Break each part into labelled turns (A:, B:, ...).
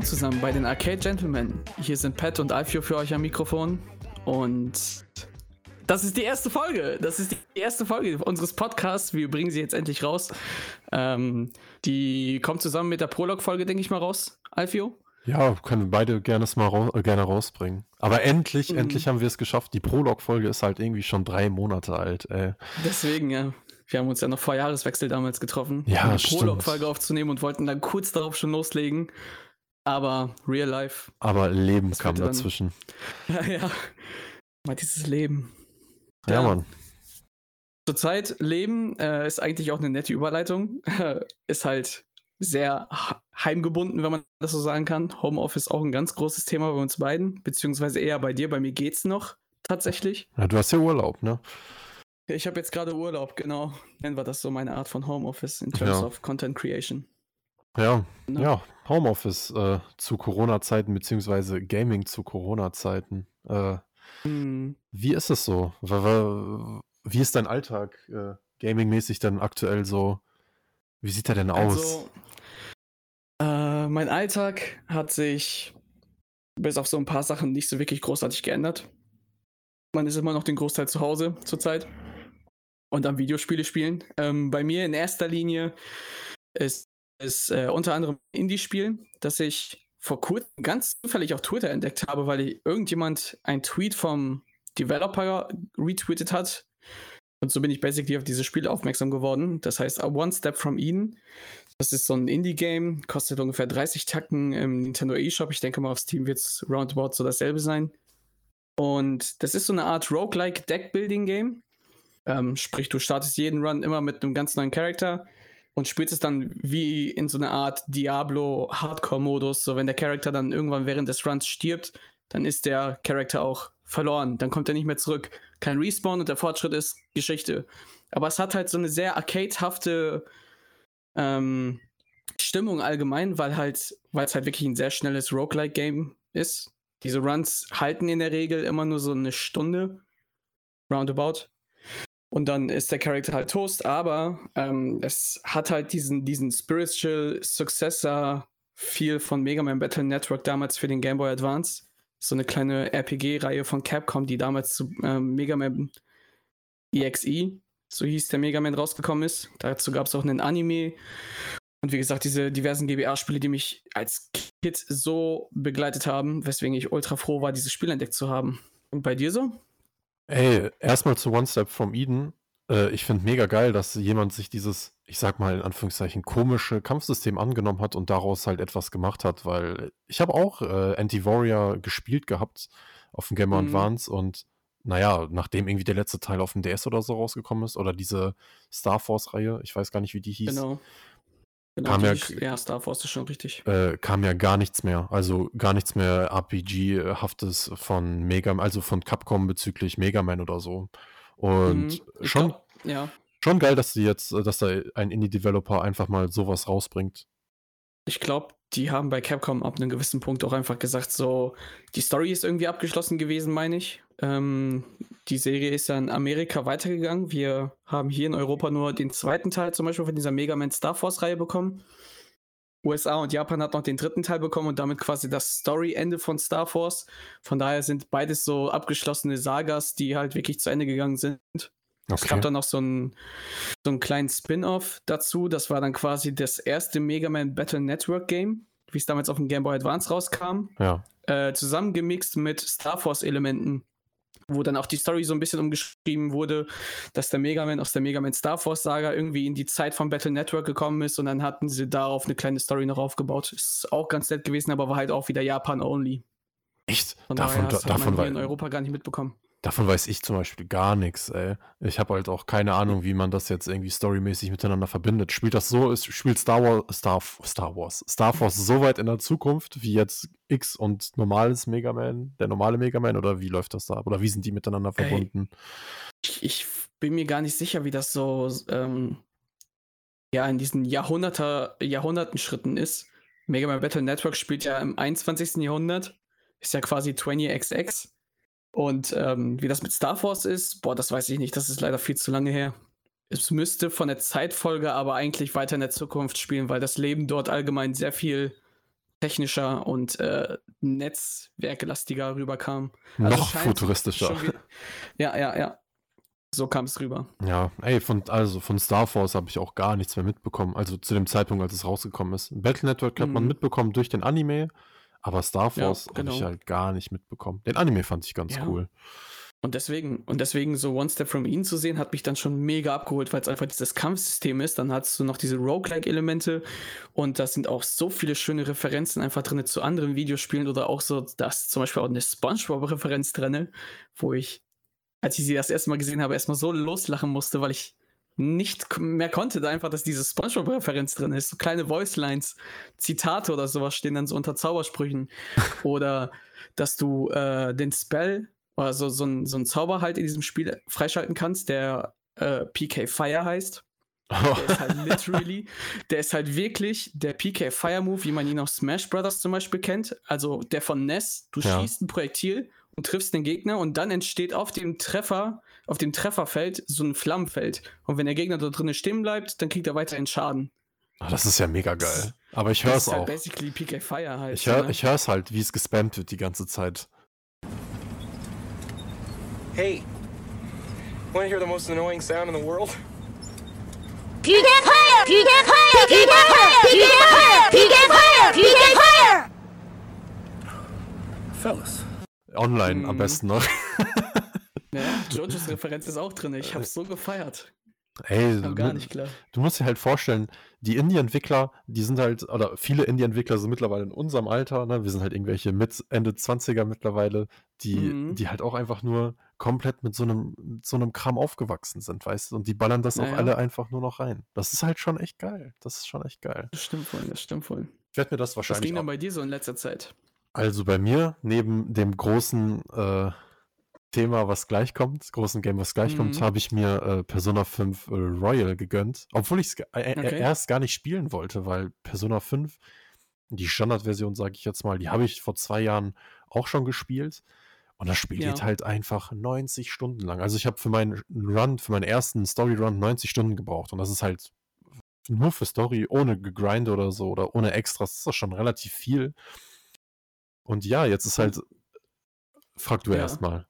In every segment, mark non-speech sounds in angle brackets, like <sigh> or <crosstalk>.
A: Willkommen zusammen bei den Arcade Gentlemen. Hier sind Pat und Alfio für euch am Mikrofon. Und das ist die erste Folge. Das ist die erste Folge unseres Podcasts. Wir bringen sie jetzt endlich raus. Ähm, die kommt zusammen mit der Prolog-Folge, denke ich mal, raus. Alfio?
B: Ja, können beide gerne, mal raus, äh, gerne rausbringen. Aber endlich, mhm. endlich haben wir es geschafft. Die Prolog-Folge ist halt irgendwie schon drei Monate alt. Ey.
A: Deswegen, ja. Wir haben uns ja noch vor Jahreswechsel damals getroffen,
B: ja,
A: um die Prolog-Folge aufzunehmen und wollten dann kurz darauf schon loslegen. Aber real life.
B: Aber Leben kam dazwischen. <laughs>
A: ja, ja. Mal dieses Leben.
B: Ja, ja. Mann.
A: Zurzeit Leben äh, ist eigentlich auch eine nette Überleitung. <laughs> ist halt sehr heimgebunden, wenn man das so sagen kann. Homeoffice auch ein ganz großes Thema bei uns beiden, beziehungsweise eher bei dir. Bei mir geht's noch tatsächlich.
B: Ja, du hast ja Urlaub, ne?
A: Ich habe jetzt gerade Urlaub, genau. Nennen wir das so meine Art von Homeoffice in terms ja. of Content Creation.
B: Ja, no. ja, Homeoffice äh, zu Corona-Zeiten, beziehungsweise Gaming zu Corona-Zeiten. Äh, hm. Wie ist es so? Wie ist dein Alltag äh, gaming-mäßig denn aktuell so? Wie sieht er denn aus? Also,
A: äh, mein Alltag hat sich bis auf so ein paar Sachen nicht so wirklich großartig geändert. Man ist immer noch den Großteil zu Hause zurzeit und am Videospiele spielen. Ähm, bei mir in erster Linie ist es äh, unter anderem ein Indie-Spiel, das ich vor kurzem ganz zufällig auf Twitter entdeckt habe, weil irgendjemand ein Tweet vom Developer retweetet hat. Und so bin ich basically auf dieses Spiel aufmerksam geworden. Das heißt One Step from Eden. Das ist so ein Indie-Game, kostet ungefähr 30 Tacken im Nintendo eShop. Ich denke mal, auf Steam wird es roundabout so dasselbe sein. Und das ist so eine Art Roguelike Deck-Building-Game. Ähm, sprich, du startest jeden Run immer mit einem ganz neuen Charakter und spielst es dann wie in so einer Art Diablo Hardcore-Modus. So, wenn der Charakter dann irgendwann während des Runs stirbt, dann ist der Charakter auch verloren. Dann kommt er nicht mehr zurück. Kein Respawn und der Fortschritt ist Geschichte. Aber es hat halt so eine sehr arcadehafte ähm, Stimmung allgemein, weil halt, weil es halt wirklich ein sehr schnelles Roguelike-Game ist. Diese Runs halten in der Regel immer nur so eine Stunde. Roundabout. Und dann ist der Charakter halt Toast, aber ähm, es hat halt diesen, diesen Spiritual Successor viel von Mega Man Battle Network damals für den Game Boy Advance. So eine kleine RPG-Reihe von Capcom, die damals zu ähm, Mega Man EXE, so hieß der Mega Man, rausgekommen ist. Dazu gab es auch einen Anime. Und wie gesagt, diese diversen GBA-Spiele, die mich als Kid so begleitet haben, weswegen ich ultra froh war, dieses Spiel entdeckt zu haben. Und bei dir so?
B: Ey, erstmal zu One Step from Eden. Äh, ich finde mega geil, dass jemand sich dieses, ich sag mal in Anführungszeichen, komische Kampfsystem angenommen hat und daraus halt etwas gemacht hat, weil ich habe auch äh, Anti-Warrior gespielt gehabt auf dem Game mhm. Advance und naja, nachdem irgendwie der letzte Teil auf dem DS oder so rausgekommen ist oder diese Star Force-Reihe, ich weiß gar nicht, wie die hieß.
A: Genau. Genau, kam ja, ja, Star Force ist schon richtig.
B: Äh, kam ja gar nichts mehr. Also gar nichts mehr RPG-haftes von Mega, also von Capcom bezüglich Mega Man oder so. Und mhm, schon, glaub, ja. schon geil, dass sie jetzt, dass da ein Indie-Developer einfach mal sowas rausbringt.
A: Ich glaube, die haben bei Capcom ab einem gewissen Punkt auch einfach gesagt, so, die Story ist irgendwie abgeschlossen gewesen, meine ich. Ähm, die Serie ist ja in Amerika weitergegangen. Wir haben hier in Europa nur den zweiten Teil zum Beispiel von dieser Mega Man Star Force-Reihe bekommen. USA und Japan hat noch den dritten Teil bekommen und damit quasi das Story-Ende von Star Force. Von daher sind beides so abgeschlossene Sagas, die halt wirklich zu Ende gegangen sind. Okay. Es gab dann noch so einen, so einen kleinen Spin-off dazu. Das war dann quasi das erste Mega Man Battle Network Game, wie es damals auf dem Game Boy Advance rauskam.
B: Ja.
A: Äh, zusammengemixt mit Star Force-Elementen wo dann auch die Story so ein bisschen umgeschrieben wurde, dass der Mega Man aus der Mega Man Star Force Saga irgendwie in die Zeit von Battle Network gekommen ist und dann hatten sie darauf eine kleine Story noch aufgebaut. Ist auch ganz nett gewesen, aber war halt auch wieder Japan-only.
B: Echt?
A: Von davon, da, davon war in Europa gar nicht mitbekommen.
B: Davon weiß ich zum Beispiel gar nichts, ey. Ich habe halt auch keine Ahnung, wie man das jetzt irgendwie storymäßig miteinander verbindet. Spielt das so, ist, spielt Star Wars, Star, Star Wars, Star Force so weit in der Zukunft wie jetzt X und normales Mega Man, der normale Mega Man, oder wie läuft das da ab? Oder wie sind die miteinander verbunden?
A: Ich, ich bin mir gar nicht sicher, wie das so ähm, ja in diesen Jahrhunderter, Jahrhunderten-Schritten ist. Mega Man Battle Network spielt ja im 21. Jahrhundert, ist ja quasi 20XX. Und ähm, wie das mit Star Force ist, boah, das weiß ich nicht. Das ist leider viel zu lange her. Es müsste von der Zeitfolge aber eigentlich weiter in der Zukunft spielen, weil das Leben dort allgemein sehr viel technischer und äh, netzwerklastiger rüberkam.
B: Also Noch futuristischer.
A: Ja, ja, ja. So kam es rüber.
B: Ja, ey, von, also von Star Force habe ich auch gar nichts mehr mitbekommen. Also zu dem Zeitpunkt, als es rausgekommen ist. Battle Network hat mhm. man mitbekommen durch den Anime, aber Star Force ja, genau. habe ich halt gar nicht mitbekommen. Den Anime fand ich ganz ja. cool.
A: Und deswegen, und deswegen so One Step from Eden zu sehen, hat mich dann schon mega abgeholt, weil es einfach dieses Kampfsystem ist. Dann hast du noch diese Roguelike-Elemente und da sind auch so viele schöne Referenzen einfach drin zu anderen Videospielen oder auch so, dass zum Beispiel auch eine Spongebob-Referenz drin, wo ich, als ich sie das erste Mal gesehen habe, erstmal so loslachen musste, weil ich nicht mehr konnte, da einfach, dass diese Spongebob-Referenz drin ist. So kleine Voicelines, Zitate oder sowas stehen dann so unter Zaubersprüchen. <laughs> oder dass du äh, den Spell oder so, so, ein, so ein Zauber halt in diesem Spiel freischalten kannst, der äh, PK Fire heißt. Der ist halt <laughs> literally, der ist halt wirklich der PK Fire Move, wie man ihn aus Smash Brothers zum Beispiel kennt. Also der von Ness. Du ja. schießt ein Projektil und triffst den Gegner und dann entsteht auf dem Treffer, auf dem Trefferfeld so ein Flammenfeld. Und wenn der Gegner da drinnen stehen bleibt, dann kriegt er weiterhin Schaden.
B: Ach, das ist ja mega geil. Aber ich höre es halt auch.
A: basically PK Fire halt.
B: Ich höre ne? es halt, wie es gespammt wird die ganze Zeit. Hey, want to hear the most annoying sound in the world? PK Fire! PK Fire! PK Fire! PK Fire! PK Fire! PK Fire! Fellas. Online am mhm. besten noch. <laughs>
A: ja, <laughs> Jojos Referenz ist auch drin. Ich hab's so gefeiert.
B: Ey, gar nicht klar. Du musst dir halt vorstellen, die Indie-Entwickler, die sind halt, oder viele Indie-Entwickler sind mittlerweile in unserem Alter, ne? Wir sind halt irgendwelche mit Ende 20er mittlerweile, die, mhm. die halt auch einfach nur komplett mit so einem, so einem Kram aufgewachsen sind, weißt du? Und die ballern das naja. auch alle einfach nur noch rein. Das ist halt schon echt geil. Das ist schon echt geil.
A: Das stimmt voll, das stimmt voll.
B: Ich werde mir das wahrscheinlich. Was
A: ging denn bei dir so in letzter Zeit?
B: Also bei mir, neben dem großen äh, Thema, was gleich kommt, großen Game, was gleich mhm. kommt, habe ich mir äh, Persona 5 äh, Royal gegönnt. Obwohl ich es äh, okay. erst gar nicht spielen wollte, weil Persona 5, die Standardversion, sage ich jetzt mal, die habe ich vor zwei Jahren auch schon gespielt. Und das Spiel ja. geht halt einfach 90 Stunden lang. Also ich habe für meinen Run, für meinen ersten Story-Run 90 Stunden gebraucht. Und das ist halt nur für Story, ohne gegrind oder so oder ohne Extras, das ist das schon relativ viel. Und ja, jetzt ist halt. Frag du ja. erst mal.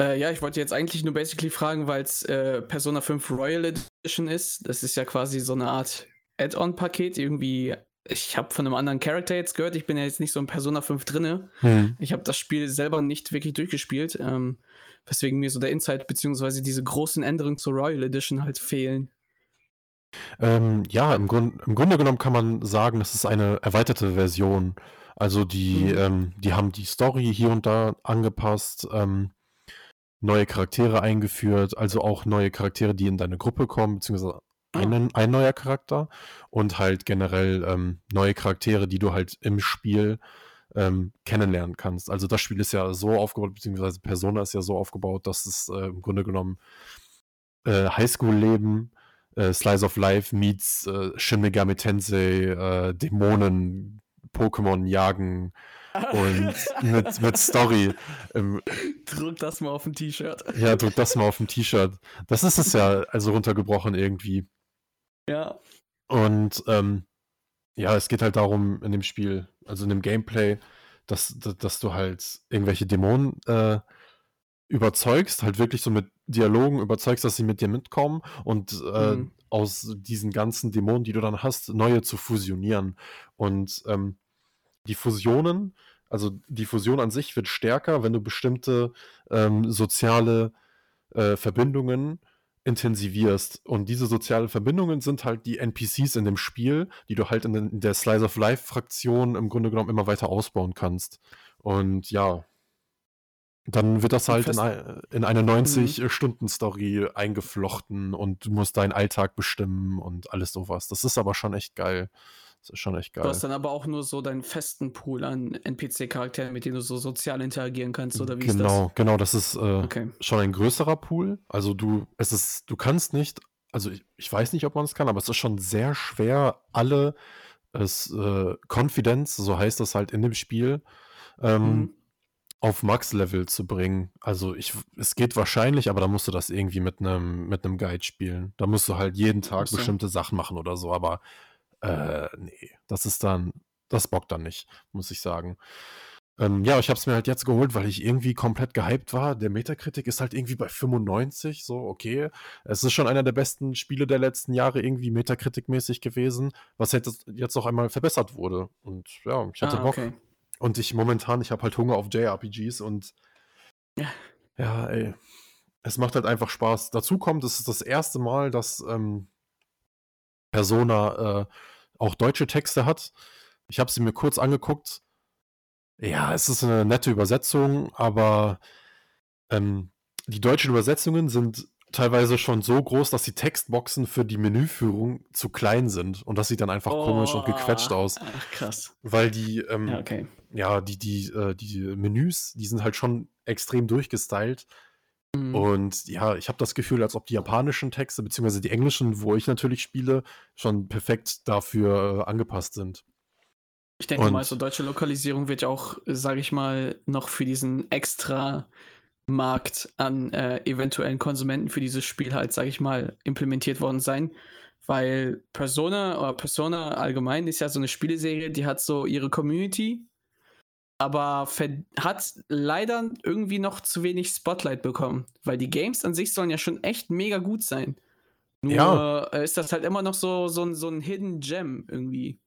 A: Äh, ja, ich wollte jetzt eigentlich nur basically fragen, weil es äh, Persona 5 Royal Edition ist. Das ist ja quasi so eine Art Add-on-Paket. Irgendwie, ich habe von einem anderen Charakter jetzt gehört. Ich bin ja jetzt nicht so in Persona 5 drinne. Hm. Ich habe das Spiel selber nicht wirklich durchgespielt. Ähm, weswegen mir so der Insight beziehungsweise diese großen Änderungen zur Royal Edition halt fehlen.
B: Ähm, ja, im, Grund, im Grunde genommen kann man sagen, das ist eine erweiterte Version. Also die, mhm. ähm, die haben die Story hier und da angepasst. Ähm, neue Charaktere eingeführt, also auch neue Charaktere, die in deine Gruppe kommen, beziehungsweise einen, ein neuer Charakter und halt generell ähm, neue Charaktere, die du halt im Spiel ähm, kennenlernen kannst. Also das Spiel ist ja so aufgebaut, beziehungsweise Persona ist ja so aufgebaut, dass es äh, im Grunde genommen äh, Highschool-Leben, äh, Slice of Life meets äh, Shin Megami Tensei, äh, Dämonen, Pokémon jagen, und mit, mit Story.
A: Ähm, <laughs> druck das mal auf ein T-Shirt.
B: Ja, druck das mal auf ein T-Shirt. Das ist es ja, also runtergebrochen irgendwie.
A: Ja.
B: Und ähm, ja, es geht halt darum in dem Spiel, also in dem Gameplay, dass, dass du halt irgendwelche Dämonen äh, überzeugst, halt wirklich so mit Dialogen überzeugst, dass sie mit dir mitkommen und äh, mhm. aus diesen ganzen Dämonen, die du dann hast, neue zu fusionieren. Und ähm, die Fusionen, also die Fusion an sich wird stärker, wenn du bestimmte ähm, soziale äh, Verbindungen intensivierst. Und diese sozialen Verbindungen sind halt die NPCs in dem Spiel, die du halt in, in der Slice of Life-Fraktion im Grunde genommen immer weiter ausbauen kannst. Und ja, dann wird das halt in, in, eine 90-Stunden-Story mhm. eingeflochten und du musst deinen Alltag bestimmen und alles sowas. Das ist aber schon echt geil. Das ist schon echt geil.
A: Du hast dann aber auch nur so deinen festen Pool an NPC-Charakteren, mit denen du so sozial interagieren kannst, oder wie
B: genau,
A: ist das?
B: Genau, genau, das ist äh, okay. schon ein größerer Pool. Also du, es ist, du kannst nicht, also ich, ich weiß nicht, ob man es kann, aber es ist schon sehr schwer, alle es, äh, Confidence, so heißt das halt in dem Spiel, ähm, mhm. auf Max-Level zu bringen. Also ich, es geht wahrscheinlich, aber da musst du das irgendwie mit einem mit Guide spielen. Da musst du halt jeden Tag bestimmte Sachen machen oder so, aber äh, nee, das ist dann, das bockt dann nicht, muss ich sagen. Ähm, ja, ich habe es mir halt jetzt geholt, weil ich irgendwie komplett gehypt war. Der Metacritic ist halt irgendwie bei 95, so okay. Es ist schon einer der besten Spiele der letzten Jahre irgendwie Metacritic-mäßig gewesen, was jetzt, jetzt noch einmal verbessert wurde. Und ja, ich hatte
A: Ah,
B: Bock.
A: okay.
B: Und ich momentan, ich habe halt Hunger auf JRPGs und
A: Ja.
B: ja, ey, es macht halt einfach Spaß. Dazu kommt, es ist das erste Mal, dass ähm, Persona äh, auch deutsche Texte hat. Ich habe sie mir kurz angeguckt. Ja, es ist eine nette Übersetzung, aber ähm, die deutschen Übersetzungen sind teilweise schon so groß, dass die Textboxen für die Menüführung zu klein sind. Und das sieht dann einfach komisch und gequetscht
A: Oh,
B: aus.
A: Ach, krass.
B: Weil die, ähm,
A: Ja, okay.
B: ja, die, die, äh, die Menüs, die sind halt schon extrem durchgestylt.
A: Mhm.
B: Und ja, ich habe das Gefühl, als ob die japanischen Texte, beziehungsweise die englischen, wo ich natürlich spiele, schon perfekt dafür äh, angepasst sind.
A: Ich denke mal,
B: Und-
A: so deutsche Lokalisierung wird ja auch, sage ich mal, noch für diesen extra Markt an äh, eventuellen Konsumenten für dieses Spiel halt, sage ich mal, implementiert worden sein. Weil Persona oder Persona allgemein ist ja so eine Spieleserie, die hat so ihre Community, aber hat leider irgendwie noch zu wenig Spotlight bekommen. Weil die Games an sich sollen ja schon echt mega gut sein. Nur
B: Ja.
A: äh, ist das halt immer noch so, so, ein- so ein Hidden Gem irgendwie.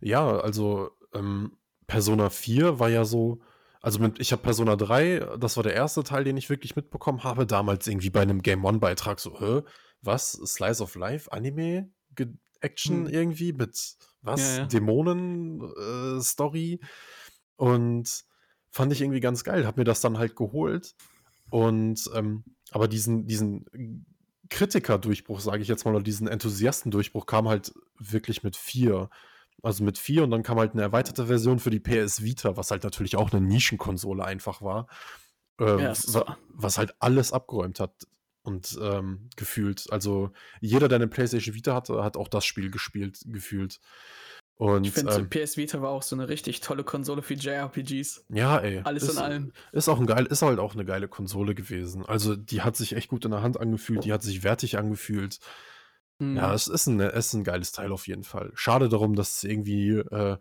B: Ja, also ähm, Persona 4 war ja so, also mit, ich habe Persona 3, das war der erste Teil, den ich wirklich mitbekommen habe, damals irgendwie bei einem Game One-Beitrag so, hä, was? Slice of Life, Anime, Ge Action
A: Hm.
B: irgendwie mit was?
A: Ja, ja.
B: Dämonen-Story. Und fand ich irgendwie ganz geil, hab mir das dann halt geholt. Und ähm, aber diesen, diesen Kritiker-Durchbruch, sage ich jetzt mal, oder diesen Enthusiastendurchbruch kam halt wirklich mit 4. Also mit 4 und dann kam halt eine erweiterte Version für die PS Vita, was halt natürlich auch eine Nischenkonsole einfach war. Äh,
A: Ja,
B: wa- was halt alles abgeräumt hat und ähm, gefühlt. Also jeder, der eine PlayStation Vita hatte, hat auch das Spiel gespielt, gefühlt. Und
A: Ich finde,
B: ähm,
A: PS Vita war auch so eine richtig tolle Konsole für JRPGs.
B: ja, ey.
A: Alles
B: ist,
A: in allem.
B: Ist auch ein geil, ist halt auch eine geile Konsole gewesen. Also die hat sich echt gut in der Hand angefühlt, die hat sich wertig angefühlt.
A: Hm.
B: Ja, es ist ein, es ist ein geiles Teil auf jeden Fall. Schade darum, dass es irgendwie äh,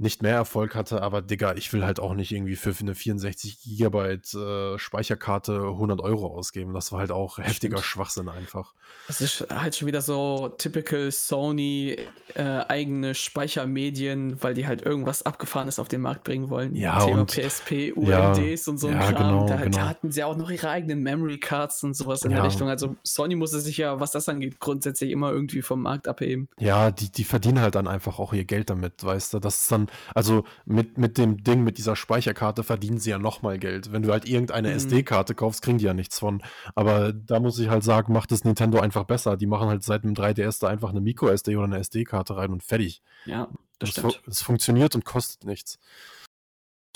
B: nicht mehr Erfolg hatte, aber Digga, ich will halt auch nicht irgendwie für eine 64 Gigabyte äh, Speicherkarte 100 Euro ausgeben. Das war halt auch heftiger
A: Stimmt.
B: Schwachsinn einfach.
A: Das ist halt schon wieder so typical Sony äh, eigene Speichermedien, weil die halt irgendwas Abgefahrenes auf den Markt bringen wollen.
B: Ja,
A: Thema
B: und-
A: PSP,
B: ja,
A: UMDs und so ein
B: ja,
A: Kram.
B: genau,
A: da, da
B: genau.
A: hatten sie auch noch ihre eigenen Memory Cards und sowas in
B: Ja.
A: der Richtung. Also Sony musste sich ja, was das angeht, grundsätzlich immer irgendwie vom Markt abheben.
B: Ja, die, die verdienen halt dann einfach auch ihr Geld damit, weißt du? Das ist dann, also mit, mit dem Ding, mit dieser Speicherkarte verdienen sie ja nochmal Geld. Wenn du halt irgendeine
A: Mhm.
B: SD-Karte kaufst, kriegen die ja nichts von. Aber da muss ich halt sagen, macht es Nintendo einfach besser. Die machen halt seit dem 3DS da einfach eine Micro-SD oder eine SD-Karte rein und fertig.
A: Ja, das
B: fu-
A: stimmt.
B: Es funktioniert und kostet nichts.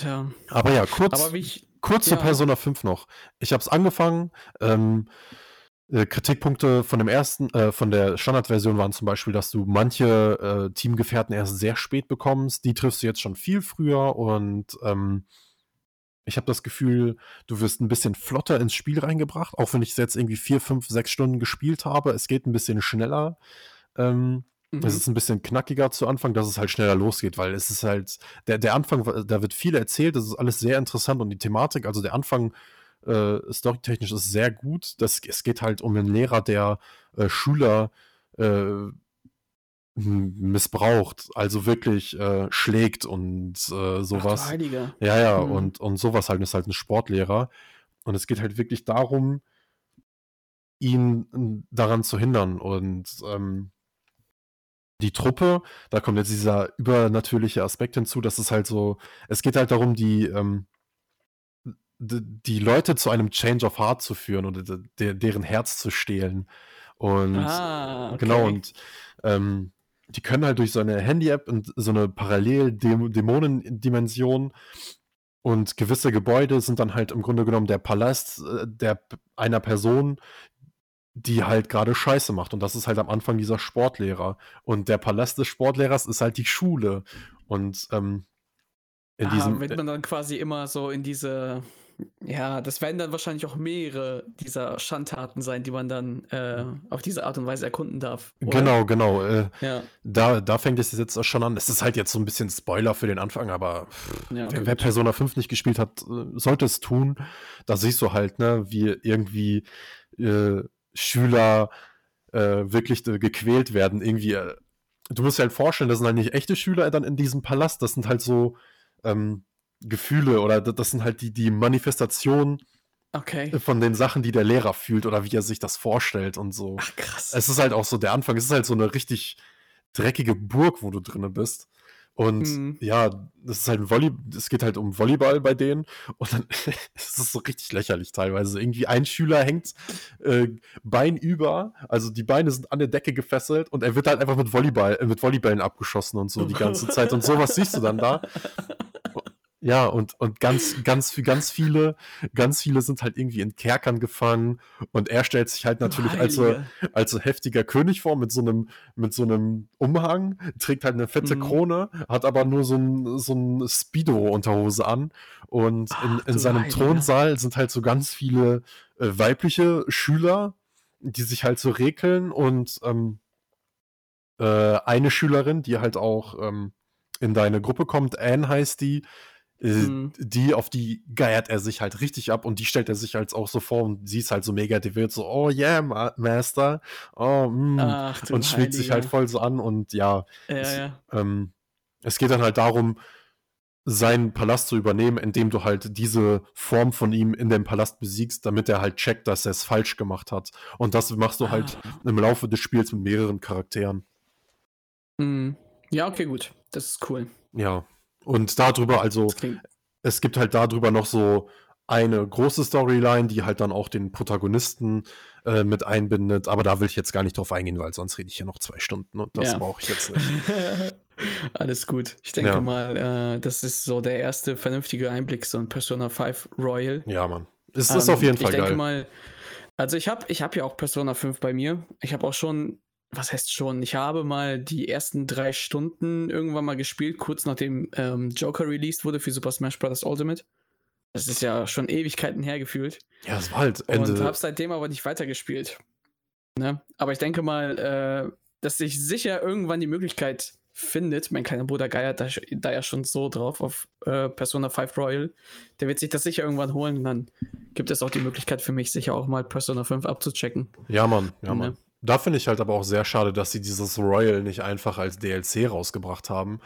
A: Ja.
B: Aber ja, kurz,
A: Aber wie ich,
B: kurz zu
A: ja.
B: Persona 5 noch. Ich habe es angefangen. Ähm, äh, Kritikpunkte von dem ersten, äh, von der Standardversion waren zum Beispiel, dass du manche äh, Teamgefährten erst sehr spät bekommst. Die triffst du jetzt schon viel früher und ähm, ich habe das Gefühl, du wirst ein bisschen flotter ins Spiel reingebracht, auch wenn ich es jetzt irgendwie vier, fünf, sechs Stunden gespielt habe. Es geht ein bisschen schneller. Ähm,
A: Mhm.
B: es ist ein bisschen knackiger zu Anfang, dass es halt schneller losgeht, weil es ist halt, der, der Anfang, da wird viel erzählt, das ist alles sehr interessant und die Thematik, also der Anfang äh, storytechnisch ist sehr gut. Das, es geht halt um einen Lehrer, der äh, Schüler äh, missbraucht, also wirklich äh, schlägt und äh,
A: Ach,
B: sowas.
A: Heiliger.
B: Ja, ja,
A: Mhm.
B: und, und sowas halt, ist halt ein Sportlehrer. Und es geht halt wirklich darum, ihn daran zu hindern. Und ähm, die Truppe, da kommt jetzt dieser übernatürliche Aspekt hinzu, dass es halt so, es geht halt darum, die, ähm, die Leute zu einem Change of Heart zu führen oder de, de, deren Herz zu stehlen. Und
A: ah, okay.
B: Genau, und ähm, die können halt durch so eine Handy-App und so eine Parallel-Dämonendimension und gewisse Gebäude sind dann halt im Grunde genommen der Palast äh, der einer Person, die halt gerade Scheiße macht. Und das ist halt am Anfang dieser Sportlehrer. Und der Palast des Sportlehrers ist halt die Schule. Und ähm, in
A: ah,
B: diesem.
A: wird man dann quasi immer so in diese, Ja, das werden dann wahrscheinlich auch mehrere dieser Schandtaten sein, die man dann äh, auf diese Art und Weise erkunden darf.
B: Oder? Genau, genau. Äh,
A: ja.
B: da, da fängt es jetzt auch schon an. Es ist halt jetzt so ein bisschen Spoiler für den Anfang, aber ja, wer, wer, Persona 5 nicht gespielt hat, äh, sollte es tun. Da siehst du halt, ne, wie irgendwie äh, Schüler äh, wirklich äh, gequält werden. Irgendwie, du musst dir halt vorstellen, das sind halt nicht echte Schüler dann in diesem Palast, das sind halt so ähm, Gefühle oder das sind halt die, die Manifestationen
A: okay.
B: von den Sachen, die der Lehrer fühlt oder wie er sich das vorstellt und so.
A: Ach, krass.
B: Es ist halt auch so der Anfang, es ist halt so eine richtig dreckige Burg, wo du drinne bist. Und mhm. ja, das ist halt ein Volley es geht halt um Volleyball bei denen. Und dann <laughs> ist es so richtig lächerlich teilweise. Irgendwie ein Schüler hängt äh, Bein über, also die Beine sind an der Decke gefesselt und er wird halt einfach mit Volleyball, äh, mit Volleybällen abgeschossen und so die ganze Zeit. Und sowas siehst du dann da. <laughs> Ja, und, und ganz, ganz, ganz viele, ganz viele sind halt irgendwie in Kerkern gefangen und er stellt sich halt natürlich als so, als so heftiger König vor mit so einem, mit so einem Umhang, trägt halt eine fette mhm. Krone, hat aber nur so ein, so ein Speedo-Unterhose an und Ach, in, in seinem Heilige. Thronsaal sind halt so ganz viele äh, weibliche Schüler, die sich halt so rekeln und ähm, äh, eine Schülerin, die halt auch ähm, in deine Gruppe kommt, Anne heißt die, mhm. die, auf die geiert er sich halt richtig ab und die stellt er sich halt auch so vor und sie ist halt so mega devout, so, oh yeah, Ma Master, oh, mm. Ach, und schmiegt sich halt voll so an und ja,
A: ja, es,
B: ja. Ähm, es geht dann halt darum, seinen Palast zu übernehmen, indem du halt diese Form von ihm in dem Palast besiegst, damit er halt checkt, dass er es falsch gemacht hat. Und das machst du halt ah. im Laufe des Spiels mit mehreren Charakteren.
A: Mhm. Ja, okay, gut. Das ist cool.
B: Ja. Und darüber, also, es gibt halt darüber noch so eine große Storyline, die halt dann auch den Protagonisten äh, mit einbindet. Aber da will ich jetzt gar nicht drauf eingehen, weil sonst rede ich ja noch zwei Stunden und das ja. brauche ich jetzt nicht. <laughs>
A: Alles gut. Ich denke ja. mal, äh, das ist so der erste vernünftige Einblick, so ein Persona 5 Royal.
B: Ja, Mann. Es ähm, ist auf jeden Fall
A: geil.
B: Ich
A: denke mal, also ich habe ich hab ja auch Persona 5 bei mir. Ich habe auch schon was heißt schon, ich habe mal die ersten drei Stunden irgendwann mal gespielt, kurz nachdem ähm, Joker released wurde für Super Smash Bros. Ultimate. Das ist ja schon Ewigkeiten hergefühlt.
B: Ja, es war halt Ende.
A: Und habe seitdem aber nicht weitergespielt. Ne? Aber ich denke mal, äh, dass sich sicher irgendwann die Möglichkeit findet, mein kleiner Bruder geiert da, da ja schon so drauf auf äh, Persona 5 Royal, der wird sich das sicher irgendwann holen und dann gibt es auch die Möglichkeit für mich, sicher auch mal Persona 5 abzuchecken.
B: Ja, Mann, ja, ne? Mann. Da finde ich halt aber auch sehr schade, dass sie dieses Royal nicht einfach als DLC rausgebracht haben.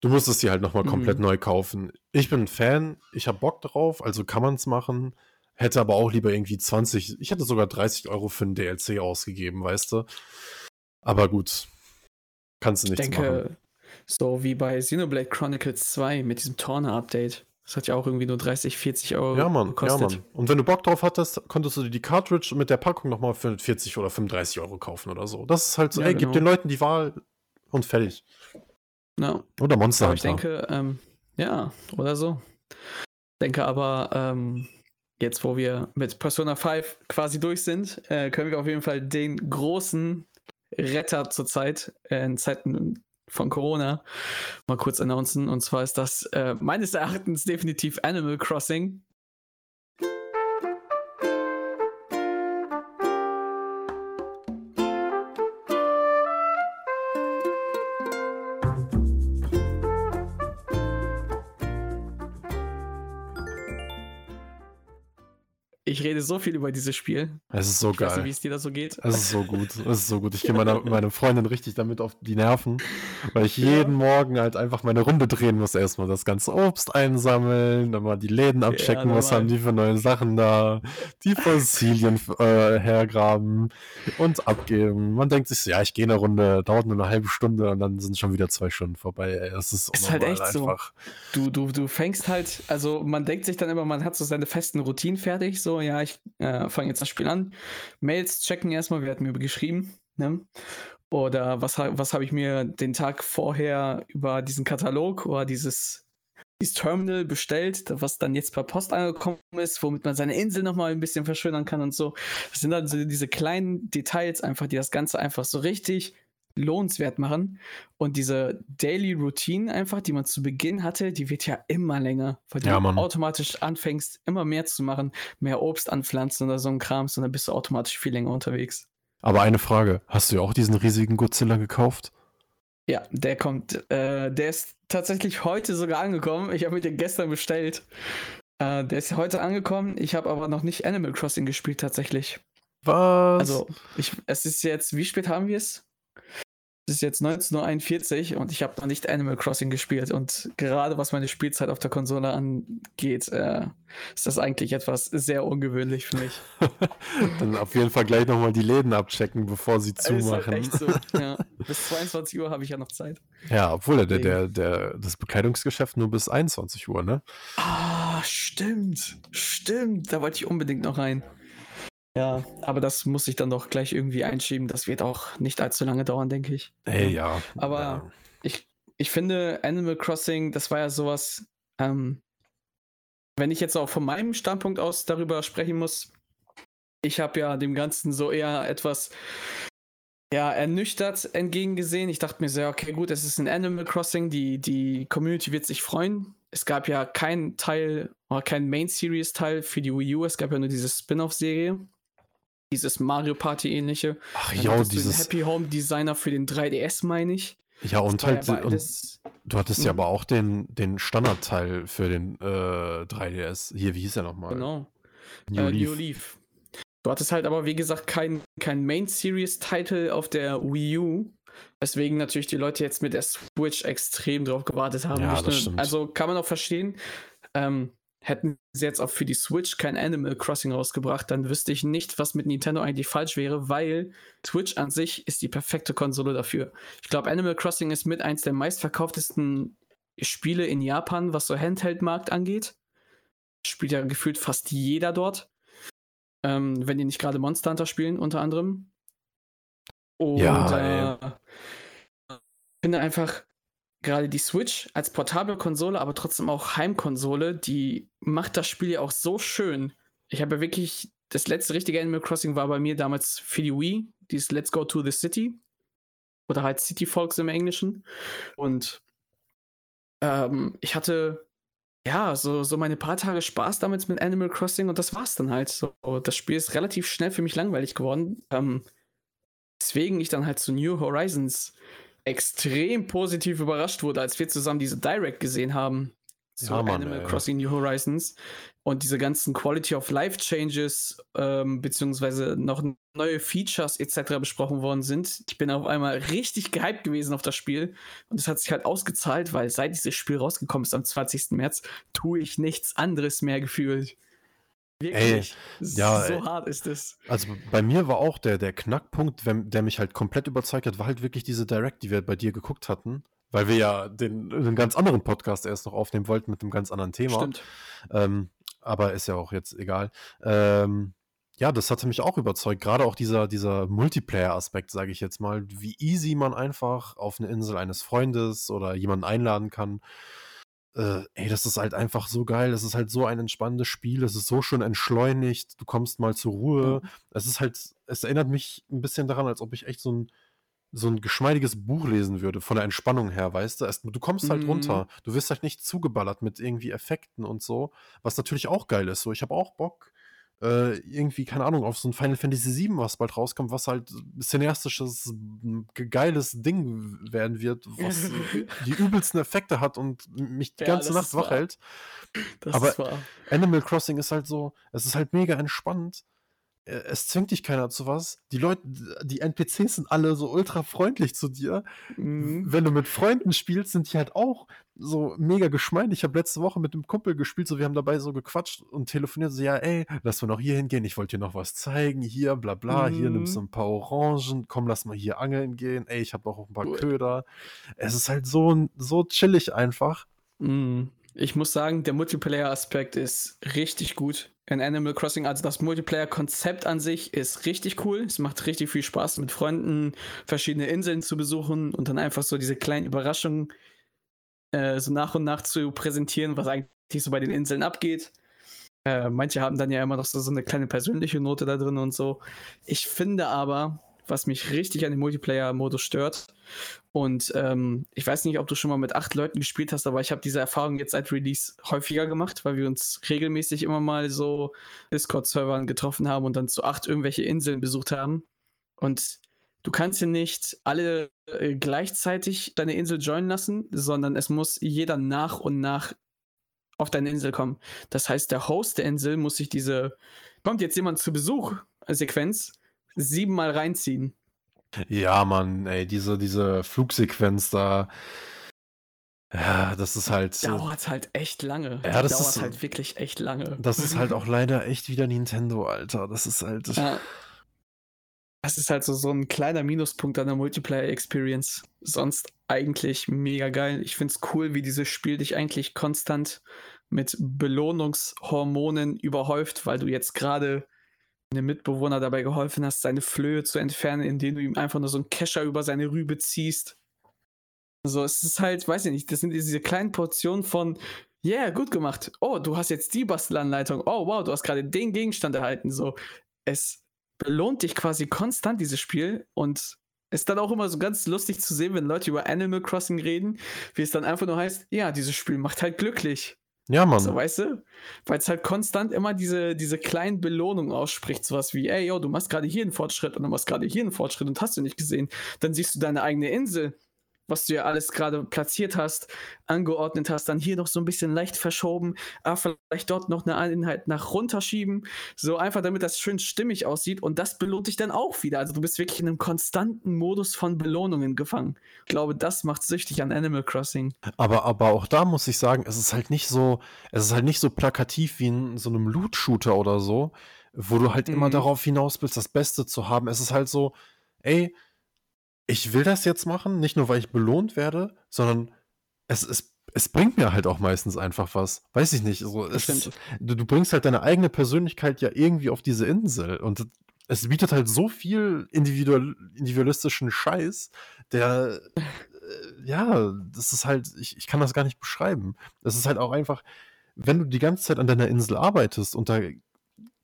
B: Du musstest sie halt nochmal komplett mhm. neu kaufen. Ich bin ein Fan, ich habe Bock drauf, also kann man es machen. Hätte aber auch lieber irgendwie 20, ich hätte sogar 30 Euro für ein DLC ausgegeben, weißt du. Aber gut, kannst du nichts ich denke, machen.
A: So wie bei Xenoblade Chronicles 2 mit diesem Torna-Update. Das hat ja auch irgendwie nur 30, 40 Euro
B: ja, Mann,
A: gekostet.
B: Ja, Mann. Und wenn du Bock drauf hattest, konntest du dir die Cartridge mit der Packung nochmal für 40 oder 35 Euro kaufen oder so. Das ist halt so, ja, ey, genau. gib den Leuten die Wahl und fertig.
A: Ja.
B: Oder Monster
A: aber Ich denke, ähm, ja, oder so. Ich denke aber, ähm, jetzt wo wir mit Persona 5 quasi durch sind, äh, können wir auf jeden Fall den großen Retter zurzeit äh, in Zeiten von Corona mal kurz announcen. Und zwar ist das äh, meines Erachtens definitiv Animal Crossing. Ich rede so viel über dieses Spiel.
B: Es ist so
A: ich
B: geil. Weiß
A: nicht, wie es dir da so geht.
B: Es ist so gut. Es ist so gut. Ich gehe meiner <laughs> meine Freundin richtig damit auf die Nerven, weil ich jeden ja. Morgen halt einfach meine Runde drehen muss. Erstmal das ganze Obst einsammeln, dann mal die Läden abchecken, ja, was haben die für neue Sachen da, die Fossilien äh, hergraben und abgeben. Man denkt sich, ja, ich gehe eine Runde, dauert nur eine halbe Stunde und dann sind schon wieder zwei Stunden vorbei. Es ist,
A: ist halt echt einfach. so. Du, du, du fängst halt, also man denkt sich dann immer, man hat so seine festen Routinen fertig, so ja, ich äh, fange jetzt das Spiel an. Mails checken erstmal, wer hat mir geschrieben. Ne? Oder was, was habe ich mir den Tag vorher über diesen Katalog oder dieses, dieses Terminal bestellt, was dann jetzt per Post angekommen ist, womit man seine Insel nochmal ein bisschen verschönern kann und so. Das sind dann so diese kleinen Details einfach, die das Ganze einfach so richtig lohnenswert machen. Und diese Daily Routine einfach, die man zu Beginn hatte, die wird ja immer länger, weil
B: Ja,
A: du
B: Mann.
A: automatisch anfängst, immer mehr zu machen, mehr Obst anpflanzen oder so ein Krams und dann bist du automatisch viel länger unterwegs.
B: Aber eine Frage, hast du ja auch diesen riesigen Godzilla gekauft?
A: Ja, der kommt, äh, der ist tatsächlich heute sogar angekommen. Ich habe mir den gestern bestellt. Äh, der ist heute angekommen. Ich habe aber noch nicht Animal Crossing gespielt tatsächlich.
B: Was?
A: Also, ich, es ist jetzt, wie spät haben wir es? Es ist jetzt 19.41 Uhr und ich habe noch nicht Animal Crossing gespielt. Und gerade was meine Spielzeit auf der Konsole angeht, äh, ist das eigentlich etwas sehr ungewöhnlich für mich. <laughs>
B: Dann auf jeden Fall gleich nochmal die Läden abchecken, bevor sie
A: halt
B: zumachen.
A: echt so. <laughs> Ja. Bis 22 Uhr habe ich ja noch Zeit.
B: Ja, obwohl der, der, der, das Bekleidungsgeschäft nur bis 21 Uhr, ne?
A: Ah, stimmt. Stimmt. Da wollte ich unbedingt noch rein. Ja, aber das muss ich dann doch gleich irgendwie einschieben. Das wird auch nicht allzu lange dauern, denke ich.
B: Ey, ja.
A: Aber
B: ja.
A: ich, ich finde, Animal Crossing, das war ja sowas, ähm, wenn ich jetzt auch von meinem Standpunkt aus darüber sprechen muss, ich habe ja dem Ganzen so eher etwas ja, ernüchtert entgegengesehen. Ich dachte mir so, okay, gut, es ist ein Animal Crossing, die, die Community wird sich freuen. Es gab ja keinen Teil oder keinen Main Series Teil für die Wii U, es gab ja nur diese Spin-off-Serie. Dieses Mario Party ähnliche.
B: Ach ja,
A: den
B: dieses.
A: Happy Home Designer für den 3DS, meine ich.
B: Ja, und halt.
A: ja
B: und du hattest ja
A: Mhm.
B: aber auch den, den Standardteil für den äh, 3DS. Hier, wie hieß der nochmal?
A: Genau.
B: New
A: äh,
B: Leaf.
A: New Leaf. Du hattest halt aber, wie gesagt, kein, kein Main Series Title auf der Wii U. Weswegen natürlich die Leute jetzt mit der Switch extrem drauf gewartet haben.
B: Ja, das stimmt.
A: Also kann man auch verstehen. Ähm, hätten sie jetzt auch für die Switch kein Animal Crossing rausgebracht, dann wüsste ich nicht, was mit Nintendo eigentlich falsch wäre, weil Switch an sich ist die perfekte Konsole dafür. Ich glaube, Animal Crossing ist mit eins der meistverkauftesten Spiele in Japan, was so Handheld-Markt angeht. Spielt ja gefühlt fast jeder dort. Ähm, wenn die nicht gerade Monster Hunter spielen, unter anderem. Und
B: Ja,
A: äh, ich finde einfach, gerade die Switch als portable Konsole, aber trotzdem auch Heimkonsole, die macht das Spiel ja auch so schön. Ich habe wirklich, das letzte richtige Animal Crossing war bei mir damals für die Wii, dieses Let's Go to the City. Oder halt City Folks im Englischen. Und ähm, ich hatte ja so, so meine paar Tage Spaß damit mit Animal Crossing und das war's dann halt. So, das Spiel ist relativ schnell für mich langweilig geworden. Ähm, deswegen ich dann halt zu New Horizons extrem positiv überrascht wurde, als wir zusammen diese Direct gesehen haben zu
B: Ja, Mann,
A: Animal
B: ey.
A: Crossing New Horizons und diese ganzen Quality of Life Changes ähm, beziehungsweise noch neue Features etc. besprochen worden sind. Ich bin auf einmal richtig gehypt gewesen auf das Spiel und es hat sich halt ausgezahlt, weil seit dieses Spiel rausgekommen ist am 20. März, tue ich nichts anderes mehr gefühlt. Wirklich.
B: ja,
A: so
B: ey.
A: hart ist es.
B: Also bei mir war auch der, der Knackpunkt, der mich halt komplett überzeugt hat, war halt wirklich diese Direct, die wir bei dir geguckt hatten. Weil wir ja den, einen ganz anderen Podcast erst noch aufnehmen wollten mit einem ganz anderen Thema.
A: Stimmt.
B: Ähm, aber ist ja auch jetzt egal. Ähm, ja, das hatte mich auch überzeugt. Gerade auch dieser, dieser Multiplayer-Aspekt, sage ich jetzt mal, wie easy man einfach auf eine Insel eines Freundes oder jemanden einladen kann. Äh, ey, das ist halt einfach so geil. Es ist halt so ein entspannendes Spiel. Es ist so schön entschleunigt. Du kommst mal zur Ruhe. Es ist halt, es erinnert mich ein bisschen daran, als ob ich echt so ein, so ein geschmeidiges Buch lesen würde, von der Entspannung her, weißt du? Es, du kommst halt
A: Mhm.
B: runter. Du wirst halt nicht zugeballert mit irgendwie Effekten und so, was natürlich auch geil ist. So, ich habe auch Bock, äh, irgendwie, keine Ahnung, auf so ein Final Fantasy VII, was bald rauskommt, was halt cineastisches, geiles Ding werden wird, was <laughs> die übelsten Effekte hat und mich die
A: Ja,
B: ganze Nacht wach hält.
A: Das
B: Aber-. Animal Crossing ist halt so, es ist halt mega entspannt. Äh, Es zwingt dich keiner zu was. Die Leute, die NPCs sind alle so ultra freundlich zu dir.
A: Mhm.
B: Wenn du mit Freunden spielst, sind die halt auch so mega geschmeidig. Ich habe letzte Woche mit einem Kumpel gespielt, so wir haben dabei so gequatscht und telefoniert, so ja, ey, lass mal noch hier hingehen, ich wollte dir noch was zeigen, hier, bla bla, hier
A: Mhm.
B: nimmst du ein paar Orangen, komm, lass mal hier angeln gehen, ey, ich habe auch ein paar
A: Cool.
B: Köder. Es ist halt so, so chillig einfach.
A: Mm. Ich muss sagen, der Multiplayer-Aspekt ist richtig gut in Animal Crossing. Also das Multiplayer-Konzept an sich ist richtig cool. Es macht richtig viel Spaß, mit Freunden verschiedene Inseln zu besuchen und dann einfach so diese kleinen Überraschungen äh, so nach und nach zu präsentieren, was eigentlich so bei den Inseln abgeht. Äh, manche haben dann ja immer noch so, so eine kleine persönliche Note da drin und so. Ich finde aber, was mich richtig an dem Multiplayer-Modus stört. Und ähm, ich weiß nicht, ob du schon mal mit acht Leuten gespielt hast, aber ich habe diese Erfahrung jetzt seit Release häufiger gemacht, weil wir uns regelmäßig immer mal so Discord-Servern getroffen haben und dann zu acht irgendwelche Inseln besucht haben. Und du kannst ja nicht alle äh, gleichzeitig deine Insel joinen lassen, sondern es muss jeder nach und nach auf deine Insel kommen. Das heißt, der Host der Insel muss sich diese, kommt jetzt jemand zu Besuch, Sequenz, siebenmal reinziehen.
B: Ja, Mann, ey, diese, diese Flugsequenz da. Ja, das ist halt.
A: Dauert halt echt lange.
B: Ja, das
A: Dauert
B: ist-
A: halt wirklich echt lange.
B: Das ist halt <laughs> auch leider echt wieder Nintendo, Alter. Das ist halt.
A: Ja. Das ist halt so, so ein kleiner Minuspunkt an der Multiplayer-Experience. Sonst eigentlich mega geil. Ich find's cool, wie dieses Spiel dich eigentlich konstant mit Belohnungshormonen überhäuft, weil du jetzt gerade einem Mitbewohner dabei geholfen hast, seine Flöhe zu entfernen, indem du ihm einfach nur so einen Kescher über seine Rübe ziehst. Also es ist halt, weiß ich nicht, das sind diese kleinen Portionen von, yeah, gut gemacht. Oh, du hast jetzt die Bastelanleitung. Oh, wow, du hast gerade den Gegenstand erhalten. So, es belohnt dich quasi konstant, dieses Spiel. Und ist dann auch immer so ganz lustig zu sehen, wenn Leute über Animal Crossing reden, wie es dann einfach nur heißt, ja, dieses Spiel macht halt glücklich.
B: Ja, Mann.
A: So, weißt du? Weil es halt konstant immer diese, diese kleinen Belohnungen ausspricht. Sowas wie, ey, yo, du machst gerade hier einen Fortschritt und du machst gerade hier einen Fortschritt und hast du nicht gesehen. Dann siehst du deine eigene Insel, was du ja alles gerade platziert hast, angeordnet hast, dann hier noch so ein bisschen leicht verschoben, ah, vielleicht dort noch eine Einheit nach runterschieben. So einfach, damit das schön stimmig aussieht und das belohnt dich dann auch wieder. Also du bist wirklich in einem konstanten Modus von Belohnungen gefangen. Ich glaube, das macht süchtig an Animal Crossing.
B: Aber, aber auch da muss ich sagen, es ist halt nicht so, es ist halt nicht so plakativ wie in so einem Loot-Shooter oder so, wo du halt immer
A: Mhm.
B: darauf hinaus willst, das Beste zu haben. Es ist halt so, ey, ich will das jetzt machen, nicht nur weil ich belohnt werde, sondern es, es, es bringt mir halt auch meistens einfach was. Weiß ich nicht. So, es, du, du bringst halt deine eigene Persönlichkeit ja irgendwie auf diese Insel und es bietet halt so viel individual, individualistischen Scheiß, der, äh, ja, das ist halt, ich, ich kann das gar nicht beschreiben. Es ist halt auch einfach, wenn du die ganze Zeit an deiner Insel arbeitest und da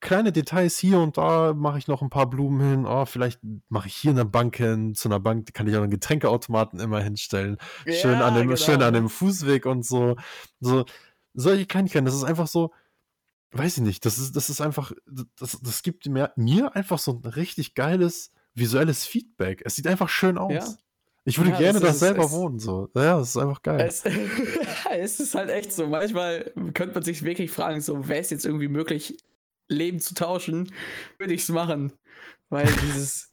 B: kleine Details hier und da mache ich noch ein paar Blumen hin, oh, vielleicht mache ich hier eine Bank hin, zu einer Bank kann ich auch einen Getränkeautomaten immer hinstellen, schön, an dem, schön
A: genau.
B: an dem Fußweg und so, so, solche Kleinigkeiten, das ist einfach so, weiß ich nicht, das ist, das ist einfach, das, das gibt mir, mir einfach so ein richtig geiles visuelles Feedback. Es sieht einfach schön aus.
A: Ja.
B: Ich würde
A: Ja,
B: gerne
A: das
B: da
A: ist es,
B: selber
A: es-
B: wohnen, so. Ja, das ist einfach geil.
A: Es, <laughs> es ist halt echt so. Manchmal könnte man sich wirklich fragen, so wäre es jetzt irgendwie möglich, Leben zu tauschen, würde ich es machen. Weil <laughs> dieses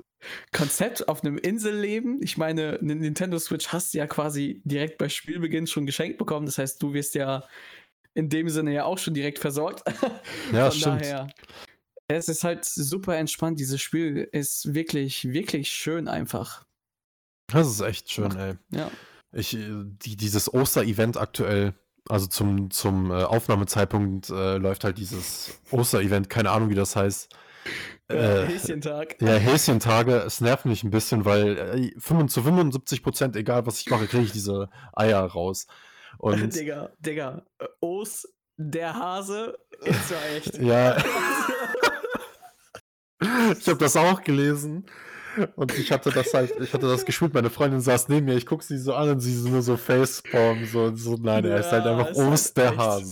A: Konzept auf einem Inselleben, ich meine, eine Nintendo Switch hast du ja quasi direkt bei Spielbeginn schon geschenkt bekommen. Das heißt, du wirst ja in dem Sinne ja auch schon direkt versorgt. <laughs>
B: Ja,
A: Von
B: stimmt.
A: daher. Es ist halt super entspannt. Dieses Spiel ist wirklich, wirklich schön einfach.
B: Das ist echt schön, ey.
A: Ja.
B: Ich, äh, die, dieses Oster-Event aktuell, also zum, zum äh, Aufnahmezeitpunkt äh, läuft halt dieses Oster-Event, keine Ahnung, wie das heißt.
A: Äh,
B: Äh,
A: Häschentag.
B: ja, Häschentage, es nervt mich ein bisschen, weil äh, 75 zu 75 Prozent, egal was ich mache, kriege ich diese Eier raus. Und <laughs>
A: Digga, Digga, äh, Os, der Hase, ist ja echt.
B: ja, <laughs> ich habe das auch gelesen. Und ich hatte das halt, ich hatte das gespielt, meine Freundin saß neben mir, ich gucke sie so an und sie so nur so Facepalm, so, so nein, er ist halt
A: Ja,
B: einfach
A: ist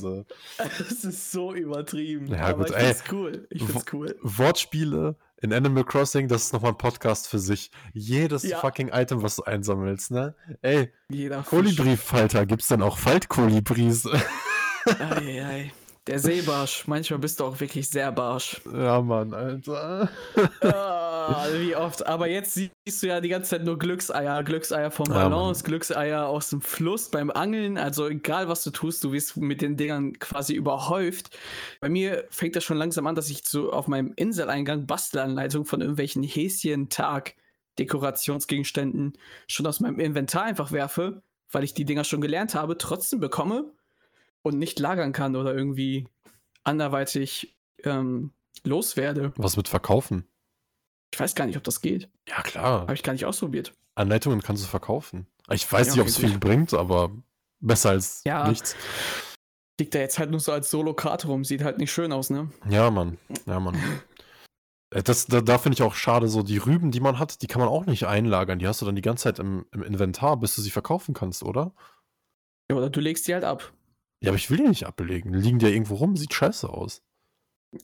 A: halt. Das <laughs> ist so übertrieben.
B: Ja, gut,
A: ich
B: ey.
A: find's cool. Ich find's cool.
B: Wortspiele in Animal Crossing, das ist nochmal ein Podcast für sich. Jedes
A: Ja.
B: fucking Item, was du einsammelst, ne? Ey,
A: Jeder.
B: Kolibrifalter, gibt's denn auch Faltkolibris? <laughs>
A: Ei, ei. Der Seebarsch. Manchmal bist du auch wirklich sehr barsch.
B: ja, Mann, Alter.
A: Ah, wie oft. Aber jetzt siehst du ja die ganze Zeit nur Glückseier. Glückseier vom
B: Ja,
A: Balance, Glückseier aus dem Fluss beim Angeln. Also egal, was du tust, du wirst mit den Dingern quasi überhäuft. Bei mir fängt das schon langsam an, dass ich so auf meinem Inseleingang Bastelanleitung von irgendwelchen Häschen-Tag-Dekorationsgegenständen schon aus meinem Inventar einfach werfe, weil ich die Dinger schon gelernt habe, trotzdem bekomme und nicht lagern kann oder irgendwie anderweitig ähm, loswerde.
B: Was mit Verkaufen?
A: Ich weiß gar nicht, ob das geht.
B: Ja, klar.
A: Habe ich gar nicht ausprobiert.
B: Anleitungen kannst du verkaufen. Ich weiß
A: Ja,
B: nicht, ob es viel bringt, aber besser als
A: Ja.
B: nichts.
A: Liegt da jetzt halt nur so als Solo-Karte rum. Sieht halt nicht schön aus, ne?
B: Ja, Mann. Ja, Mann. Äh, das, da, da finde ich auch schade, so die Rüben, die man hat, die kann man auch nicht einlagern. Die hast du dann die ganze Zeit im, im Inventar, bis du sie verkaufen kannst, oder?
A: Ja, oder du legst die halt ab.
B: Ja, aber ich will die nicht ablegen. Die liegen die ja irgendwo rum, sieht scheiße aus.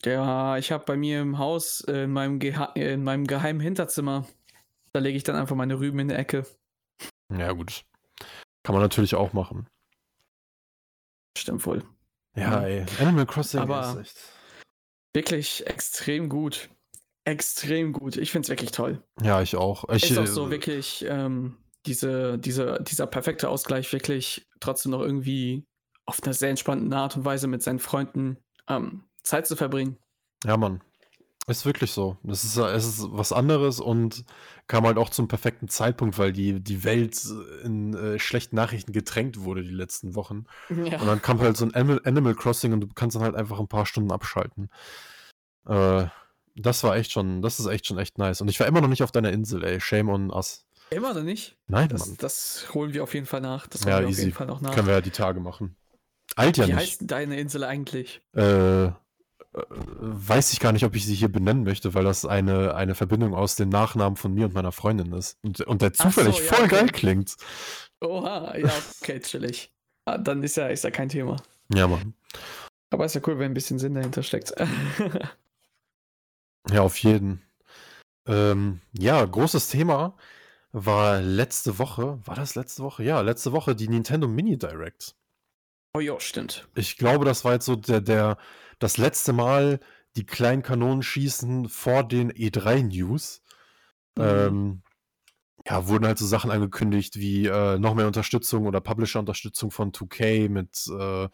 A: Ja, ich habe bei mir im Haus, äh, in meinem, Geha in meinem geheimen Hinterzimmer, da lege ich dann einfach meine Rüben in der Ecke.
B: Ja, gut. Kann man natürlich auch machen.
A: Stimmt wohl.
B: Ja, ey. Animal Crossing
A: Aber-
B: ist echt.
A: Wirklich extrem gut. Extrem gut. Ich finde es wirklich toll.
B: Ja, ich auch. Ich,
A: ist auch
B: äh,
A: so wirklich ähm, diese, diese, dieser perfekte Ausgleich, wirklich trotzdem noch irgendwie auf einer sehr entspannten Art und Weise mit seinen Freunden ähm, Zeit zu verbringen.
B: Ja, Mann. Ist wirklich so. Das ist, es ist was anderes und kam halt auch zum perfekten Zeitpunkt, weil die, die Welt in äh, schlechten Nachrichten getränkt wurde die letzten Wochen.
A: Ja.
B: Und dann kam halt so ein Animal, Animal Crossing und du kannst dann halt einfach ein paar Stunden abschalten. Äh, das war echt schon, das ist echt schon echt nice. Und ich war immer noch nicht auf deiner Insel, ey. Shame on us.
A: Immer noch nicht.
B: Nein,
A: Das,
B: Mann.
A: das holen wir auf jeden Fall nach. Das holen
B: Ja,
A: wir auf
B: easy.
A: jeden Fall noch nach.
B: Können wir ja die Tage machen. Alt ja
A: Wie
B: nicht.
A: heißt denn deine Insel eigentlich?
B: Äh, äh, weiß ich gar nicht, ob ich sie hier benennen möchte, weil das eine, eine Verbindung aus den Nachnamen von mir und meiner Freundin ist. Und, und der
A: Ach so,
B: zufällig
A: ja,
B: voll
A: okay.
B: geil klingt.
A: Oha, ja, okay, chillig. Ah, dann ist ja, ist ja kein Thema.
B: Ja, Mann.
A: Aber ist ja cool, wenn ein bisschen Sinn dahinter steckt. <laughs>
B: Ja, auf jeden. Ähm, ja, großes Thema war letzte Woche, war das letzte Woche? Ja, letzte Woche die Nintendo Mini Direct.
A: Oh ja, stimmt.
B: Ich glaube, das war jetzt so der, der, das letzte Mal die kleinen Kanonen schießen vor den E3-News.
A: Mhm.
B: Ähm, ja, wurden halt so Sachen angekündigt wie äh, noch mehr Unterstützung oder Publisher-Unterstützung von 2K mit äh,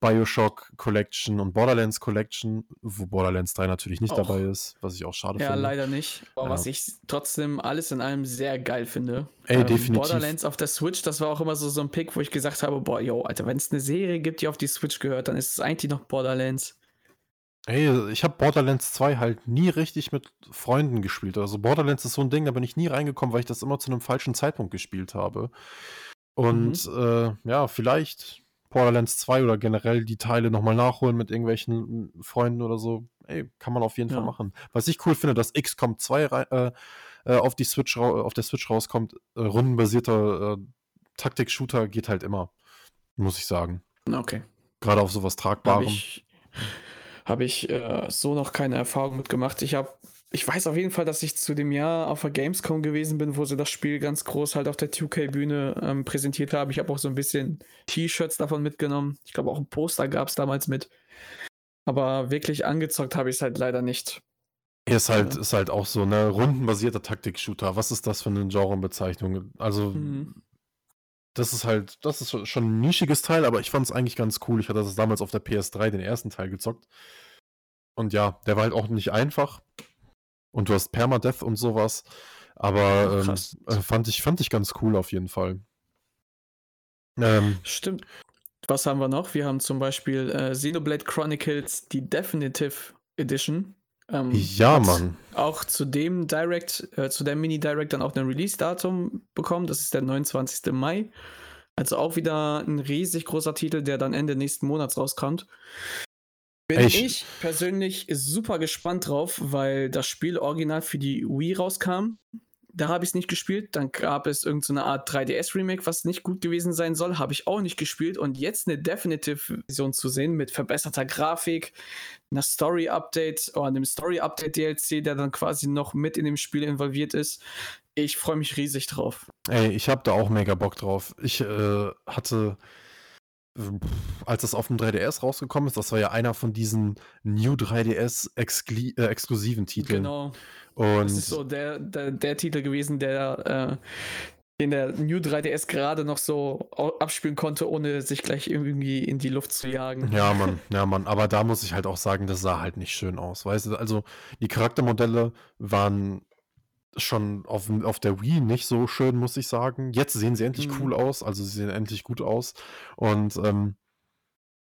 B: Bioshock Collection und Borderlands Collection, wo Borderlands 3 natürlich nicht
A: Och.
B: dabei ist, was ich auch schade
A: Ja,
B: finde.
A: leider nicht. Aber
B: Ja.
A: was ich trotzdem alles in allem sehr geil finde.
B: Ey, definitiv.
A: Borderlands auf der Switch, das war auch immer so, so ein Pick, wo ich gesagt habe, boah, yo, Alter, wenn es eine Serie gibt, die auf die Switch gehört, dann ist es eigentlich noch Borderlands.
B: Ey, ich habe Borderlands 2 halt nie richtig mit Freunden gespielt. Also Borderlands ist so ein Ding, da bin ich nie reingekommen, weil ich das immer zu einem falschen Zeitpunkt gespielt habe. Und äh, ja, vielleicht Borderlands 2 oder generell die Teile nochmal nachholen mit irgendwelchen mm, Freunden oder so. Ey, kann man auf jeden Fall
A: Ja.
B: machen. Was ich cool finde, dass XCOM 2 rei- äh, äh, auf, die Switch auf der Switch rauskommt. Äh, rundenbasierter äh, Taktik-Shooter geht halt immer, muss ich sagen.
A: Okay.
B: Gerade auf sowas
A: Habe
B: Tragbarem.
A: ich, hab ich äh, so noch keine Erfahrung mitgemacht. Ich habe, ich weiß auf jeden Fall, dass ich zu dem Jahr auf der Gamescom gewesen bin, wo sie das Spiel ganz groß halt auf der 2K-Bühne ähm, präsentiert haben. Ich habe auch so ein bisschen T-Shirts davon mitgenommen. Ich glaube auch ein Poster gab es damals mit. Aber wirklich angezockt habe ich es halt leider nicht.
B: Ja, Ist halt, ist halt auch so, ne, rundenbasierter Taktik-Shooter. Was ist das für eine Genrebezeichnung? Also,
A: Mhm.
B: das ist halt, das ist schon ein nischiges Teil, aber ich fand es eigentlich ganz cool. Ich hatte das damals auf der PS3, den ersten Teil, gezockt. Und ja, der war halt auch nicht einfach. Und du hast Permadeath und sowas. Aber ähm,
A: Krass.
B: äh, fand, ich, fand ich ganz cool auf jeden Fall. Ähm,
A: Stimmt. Was haben wir noch? Wir haben zum Beispiel äh, Xenoblade Chronicles, die Definitive Edition. Ähm,
B: ja, Mann.
A: Auch zu dem Direct, äh, zu der Mini-Direct dann auch ein Release-Datum bekommen. Das ist der 29. Mai. Also auch wieder ein riesig großer Titel, der dann Ende nächsten Monats rauskommt. Bin ich,
B: ich-
A: persönlich super gespannt drauf, weil das Spiel original für die Wii rauskam. Da habe ich es nicht gespielt. Dann gab es irgendeine Art 3DS-Remake, was nicht gut gewesen sein soll. Habe ich auch nicht gespielt. Und jetzt eine Definitive-Version zu sehen mit verbesserter Grafik, einer Story-Update oder einem Story-Update-DLC, der dann quasi noch mit in dem Spiel involviert ist. Ich freue mich riesig drauf.
B: Ey, ich hab da auch mega Bock drauf. Ich äh, hatte, als das auf dem 3DS rausgekommen ist, das war ja einer von diesen New 3DS -Exkli äh, exklusiven Titeln.
A: Genau.
B: Und
A: Das ist so der, der, der Titel gewesen, der, äh, den der New 3DS gerade noch so abspielen konnte, ohne sich gleich irgendwie in die Luft zu jagen.
B: ja, <laughs> Mann, ja, Mann. Aber da muss ich halt auch sagen, das sah halt nicht schön aus. Weißt du, also die Charaktermodelle waren schon auf, auf der Wii nicht so schön, muss ich sagen. Jetzt sehen sie endlich
A: Mhm.
B: cool aus, also sie sehen endlich gut aus. Und ähm,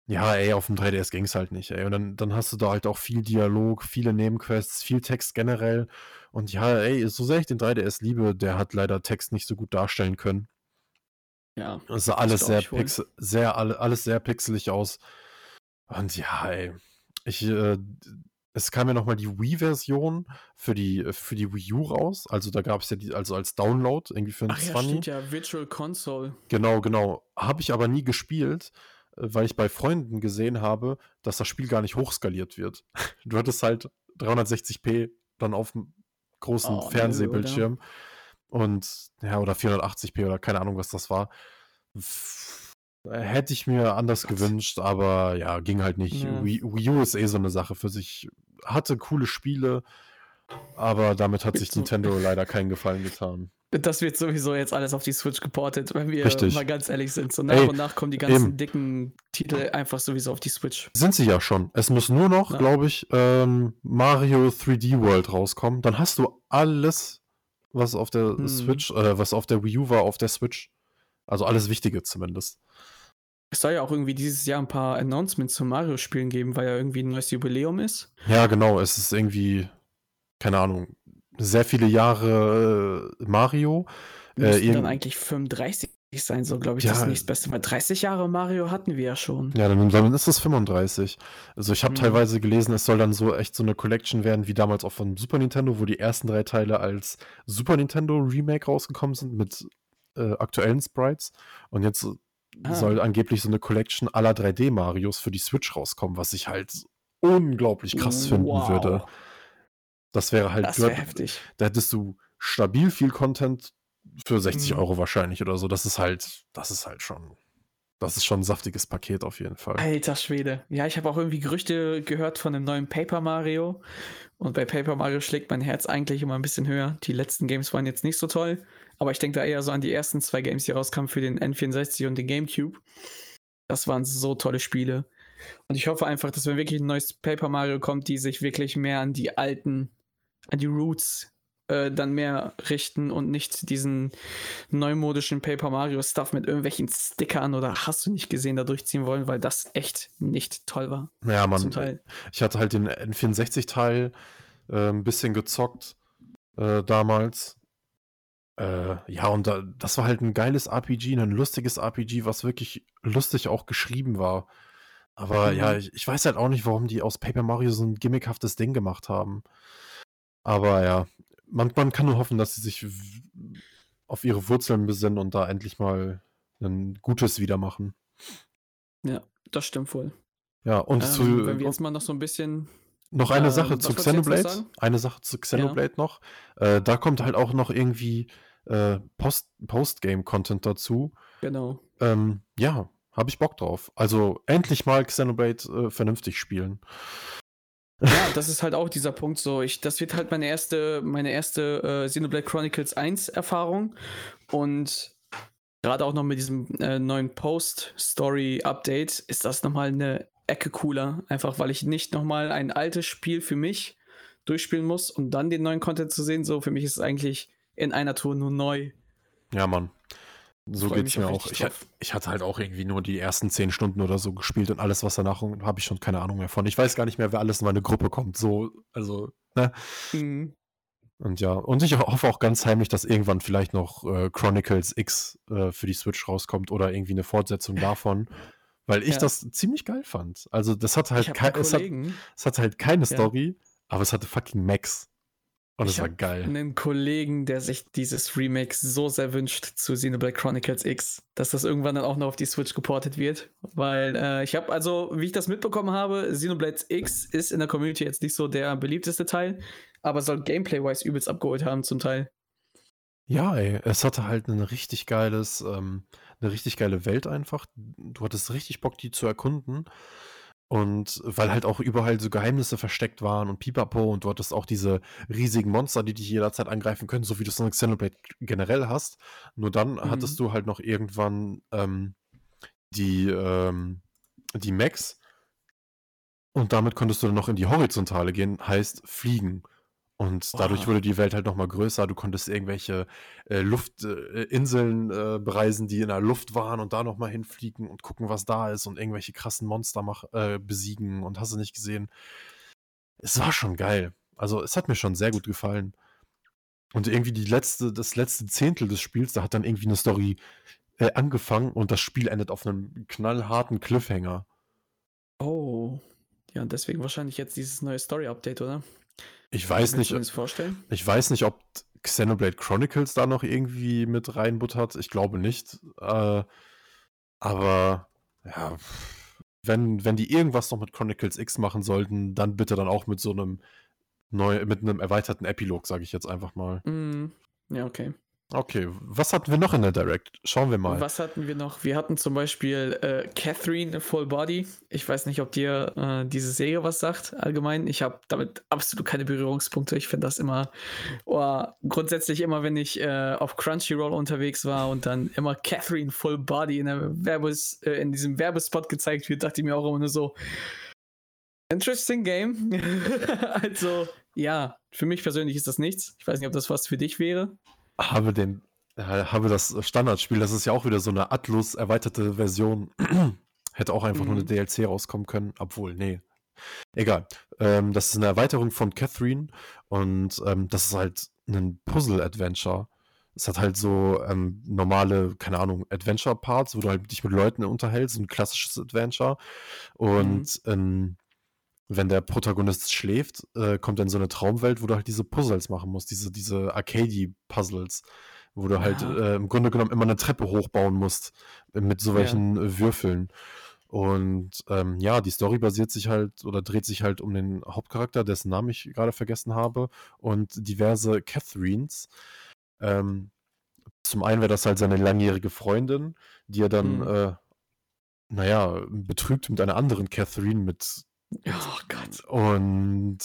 B: ja, ey, auf dem 3DS ging es halt nicht, ey. Und dann, dann hast du da halt auch viel Dialog, viele Nebenquests, viel Text generell. Und ja, ey, so sehr ich den 3DS liebe, der hat leider Text nicht so gut darstellen können.
A: Ja.
B: Es sah alles sehr, pixel, sehr, alle- alles sehr pixelig aus. Und ja, ey. Ich, äh, es kam ja nochmal die Wii-Version für die, für die Wii U raus. Also da gab es ja die, also als Download irgendwie für ein
A: Ach ja,
B: 20.
A: stimmt ja, Virtual Console.
B: Genau, genau. Habe ich aber nie gespielt, äh, weil ich bei Freunden gesehen habe, dass das Spiel gar nicht hochskaliert wird. <laughs> Du hattest halt 360p dann auf dem großen
A: Oh, nö,
B: Fernsehbildschirm und ja, oder 480p oder keine Ahnung, was das war. F- Hätte ich mir anders
A: Gott.
B: gewünscht, aber ja, ging halt nicht.
A: Ja.
B: Wii, Wii U ist eh so eine Sache für sich. Hatte coole Spiele, aber damit hat sich Nintendo <laughs> leider keinen Gefallen getan.
A: Das wird sowieso jetzt alles auf die Switch geportet, wenn wir
B: Richtig.
A: mal ganz ehrlich sind. So nach
B: Ey,
A: und nach kommen die ganzen
B: eben.
A: dicken Titel einfach sowieso auf die Switch.
B: Sind sie ja schon. Es muss nur noch, glaube ich, ähm, Mario 3D World rauskommen. Dann hast du alles, was auf der
A: Hm.
B: Switch, äh, was auf der Wii U war, auf der Switch. Also alles Wichtige zumindest.
A: Es soll ja auch irgendwie dieses Jahr ein paar Announcements zu Mario-Spielen geben, weil ja irgendwie ein neues Jubiläum ist.
B: Ja, genau. Es ist irgendwie, keine Ahnung, sehr viele Jahre äh, Mario. Äh,
A: Müssten dann
B: irgend-
A: eigentlich 35 sein, so glaube ich,
B: Ja.
A: das nächstbeste. Weil 30 Jahre Mario hatten wir ja schon.
B: Ja, dann, dann ist es 35. Also ich habe
A: Mhm.
B: teilweise gelesen, es soll dann so echt so eine Collection werden, wie damals auch von Super Nintendo, wo die ersten drei Teile als Super Nintendo Remake rausgekommen sind mit äh, aktuellen Sprites. Und jetzt
A: Ah.
B: soll angeblich so eine Collection aller 3D-Marios für die Switch rauskommen, was ich halt unglaublich krass finden
A: Wow.
B: würde. Das wäre halt,
A: Das
B: hätt-
A: heftig.
B: da hättest du stabil viel Content für 60
A: Mhm.
B: Euro wahrscheinlich oder so. Das ist halt, das ist halt schon, das ist schon ein saftiges Paket auf jeden Fall.
A: Alter Schwede. Ja, ich habe auch irgendwie Gerüchte gehört von einem neuen Paper Mario. Und bei Paper Mario schlägt mein Herz eigentlich immer ein bisschen höher. Die letzten Games waren jetzt nicht so toll. Aber ich denke da eher so an die ersten zwei Games, die rauskamen für den N64 und den GameCube. Das waren so tolle Spiele. Und ich hoffe einfach, dass wenn wirklich ein neues Paper Mario kommt, die sich wirklich mehr an die alten, an die Roots äh, dann mehr richten und nicht diesen neumodischen Paper Mario Stuff mit irgendwelchen Stickern oder hast du nicht gesehen da durchziehen wollen, weil das echt nicht toll war.
B: Ja,
A: Teil.
B: ich hatte halt den N64-Teil äh, ein bisschen gezockt äh, damals. Äh, ja, und da, das war halt ein geiles RPG, ein lustiges RPG, was wirklich lustig auch geschrieben war. Aber
A: Mhm.
B: ja, ich, ich weiß halt auch nicht, warum die aus Paper Mario so ein gimmickhaftes Ding gemacht haben. Aber ja, man, man kann nur hoffen, dass sie sich auf ihre Wurzeln besinnen und da endlich mal ein Gutes wieder machen.
A: Ja, das stimmt wohl.
B: Ja, und
A: Ähm,
B: zu,
A: wenn wir jetzt mal noch so ein bisschen.
B: Noch eine
A: Ähm,
B: Sache
A: was
B: zu Xenoblade. Eine Sache zu Xenoblade noch. Äh, da kommt halt auch noch irgendwie äh, Post- Post-Game-Content dazu.
A: Genau.
B: Ähm, ja, habe ich Bock drauf. Also endlich mal Xenoblade äh, vernünftig spielen.
A: Ja, <laughs> das ist halt auch dieser Punkt so. Ich, das wird halt meine erste, meine erste äh, Xenoblade Chronicles 1 Erfahrung. Und gerade auch noch mit diesem äh, neuen Post-Story-Update ist das nochmal eine Ecke cooler. Einfach weil ich nicht nochmal ein altes Spiel für mich durchspielen muss und dann den neuen Content zu sehen. So, für mich ist es eigentlich in einer Tour nur neu.
B: Ja, Mann. So
A: Freu
B: geht's
A: mich
B: mir
A: auch
B: Ich, ich hatte halt auch irgendwie nur die ersten zehn Stunden oder so gespielt und alles, was danach habe ich schon keine Ahnung mehr von. Ich weiß gar nicht mehr, wer alles in meine Gruppe kommt. So, also, ne?
A: Mhm.
B: Und ja, und ich hoffe auch ganz heimlich, dass irgendwann vielleicht noch äh, Chronicles X äh, für die Switch rauskommt oder irgendwie eine Fortsetzung davon, weil ich
A: Ja.
B: das ziemlich geil fand. Also das hatte halt,
A: Ich habe
B: kei-
A: einen
B: es, hat, es hatte halt keine
A: Ja.
B: Story, aber es hatte fucking Max. Und es
A: Ich
B: war geil.
A: einen Kollegen, der sich dieses Remake so sehr wünscht zu Xenoblade Chronicles X, dass das irgendwann dann auch noch auf die Switch geportet wird. Weil äh, ich habe also, wie ich das mitbekommen habe, Xenoblade X ist in der Community jetzt nicht so der beliebteste Teil, aber soll Gameplay-wise übelst abgeholt haben zum Teil.
B: Ja, ey, es hatte halt ein richtig geiles, ähm, eine richtig geile Welt einfach. Du hattest richtig Bock, die zu erkunden. Und weil halt auch überall so Geheimnisse versteckt waren und pipapo und du hattest auch diese riesigen Monster, die dich jederzeit angreifen können, so wie du es in Xenoblade generell hast. Nur dann hattest du halt noch irgendwann ähm, die, ähm, die Mechs und damit konntest du dann noch in die Horizontale gehen, heißt fliegen. Und dadurch
A: Wow.
B: wurde die Welt halt nochmal größer. Du konntest irgendwelche äh, Luftinseln äh, bereisen, die in der Luft waren und da nochmal hinfliegen und gucken, was da ist und irgendwelche krassen Monster mach, äh, besiegen und hast du nicht gesehen. Es war schon geil. Also es hat mir schon sehr gut gefallen. Und irgendwie die letzte, das letzte Zehntel des Spiels, da hat dann irgendwie eine Story äh, angefangen und das Spiel endet auf einem knallharten Cliffhanger.
A: Oh. Ja, und deswegen wahrscheinlich jetzt dieses neue Story-Update, oder?
B: Ich weiß nicht.
A: Kannst vorstellen?
B: Ich weiß nicht, ob Xenoblade Chronicles da noch irgendwie mit reinbuttert. Ich glaube nicht. Äh, aber ja, wenn, wenn die irgendwas noch mit Chronicles X machen sollten, dann bitte dann auch mit so einem neu, mit einem erweiterten Epilog, sage ich jetzt einfach mal.
A: Mm, ja, okay.
B: Okay, was hatten wir noch in der Direct? Schauen wir mal.
A: Was hatten wir noch? Wir hatten zum Beispiel äh, Catherine Full Body. Ich weiß nicht, ob dir äh, diese Serie was sagt, allgemein. Ich habe damit absolut keine Berührungspunkte. Ich finde das immer, oh, grundsätzlich immer, wenn ich äh, auf Crunchyroll unterwegs war und dann immer Catherine Full Body in, Werbes, äh, in diesem Werbespot gezeigt wird, dachte ich mir auch immer nur so, interesting game. <laughs> also, ja, für mich persönlich ist das nichts. Ich weiß nicht, ob das was für dich wäre
B: habe den, habe das Standardspiel, das ist ja auch wieder so eine Atlus erweiterte Version. <clears throat> Hätte auch einfach mhm. nur eine mhm. DLC rauskommen können, obwohl, nee. Egal. Ähm, das ist eine Erweiterung von Catherine und ähm, das ist halt ein Puzzle-Adventure. Es hat halt so ähm, normale, keine Ahnung, Adventure-Parts, wo du halt dich mit Leuten unterhältst, ein klassisches Adventure. Und mhm. Wenn der Protagonist schläft, äh, kommt er in so eine Traumwelt, wo du halt diese Puzzles machen musst, diese, diese Arcade-Puzzles, wo du halt äh, im Grunde genommen immer eine Treppe hochbauen musst äh, mit so welchen ja. Würfeln. Und ähm, ja, die Story basiert sich halt oder dreht sich halt um den Hauptcharakter, dessen Namen ich gerade vergessen habe, und diverse Catherines. Ähm, zum einen wäre das halt seine langjährige Freundin, die er dann, mhm. äh, naja, betrügt mit einer anderen Catherine, mit
A: Oh Gott.
B: Und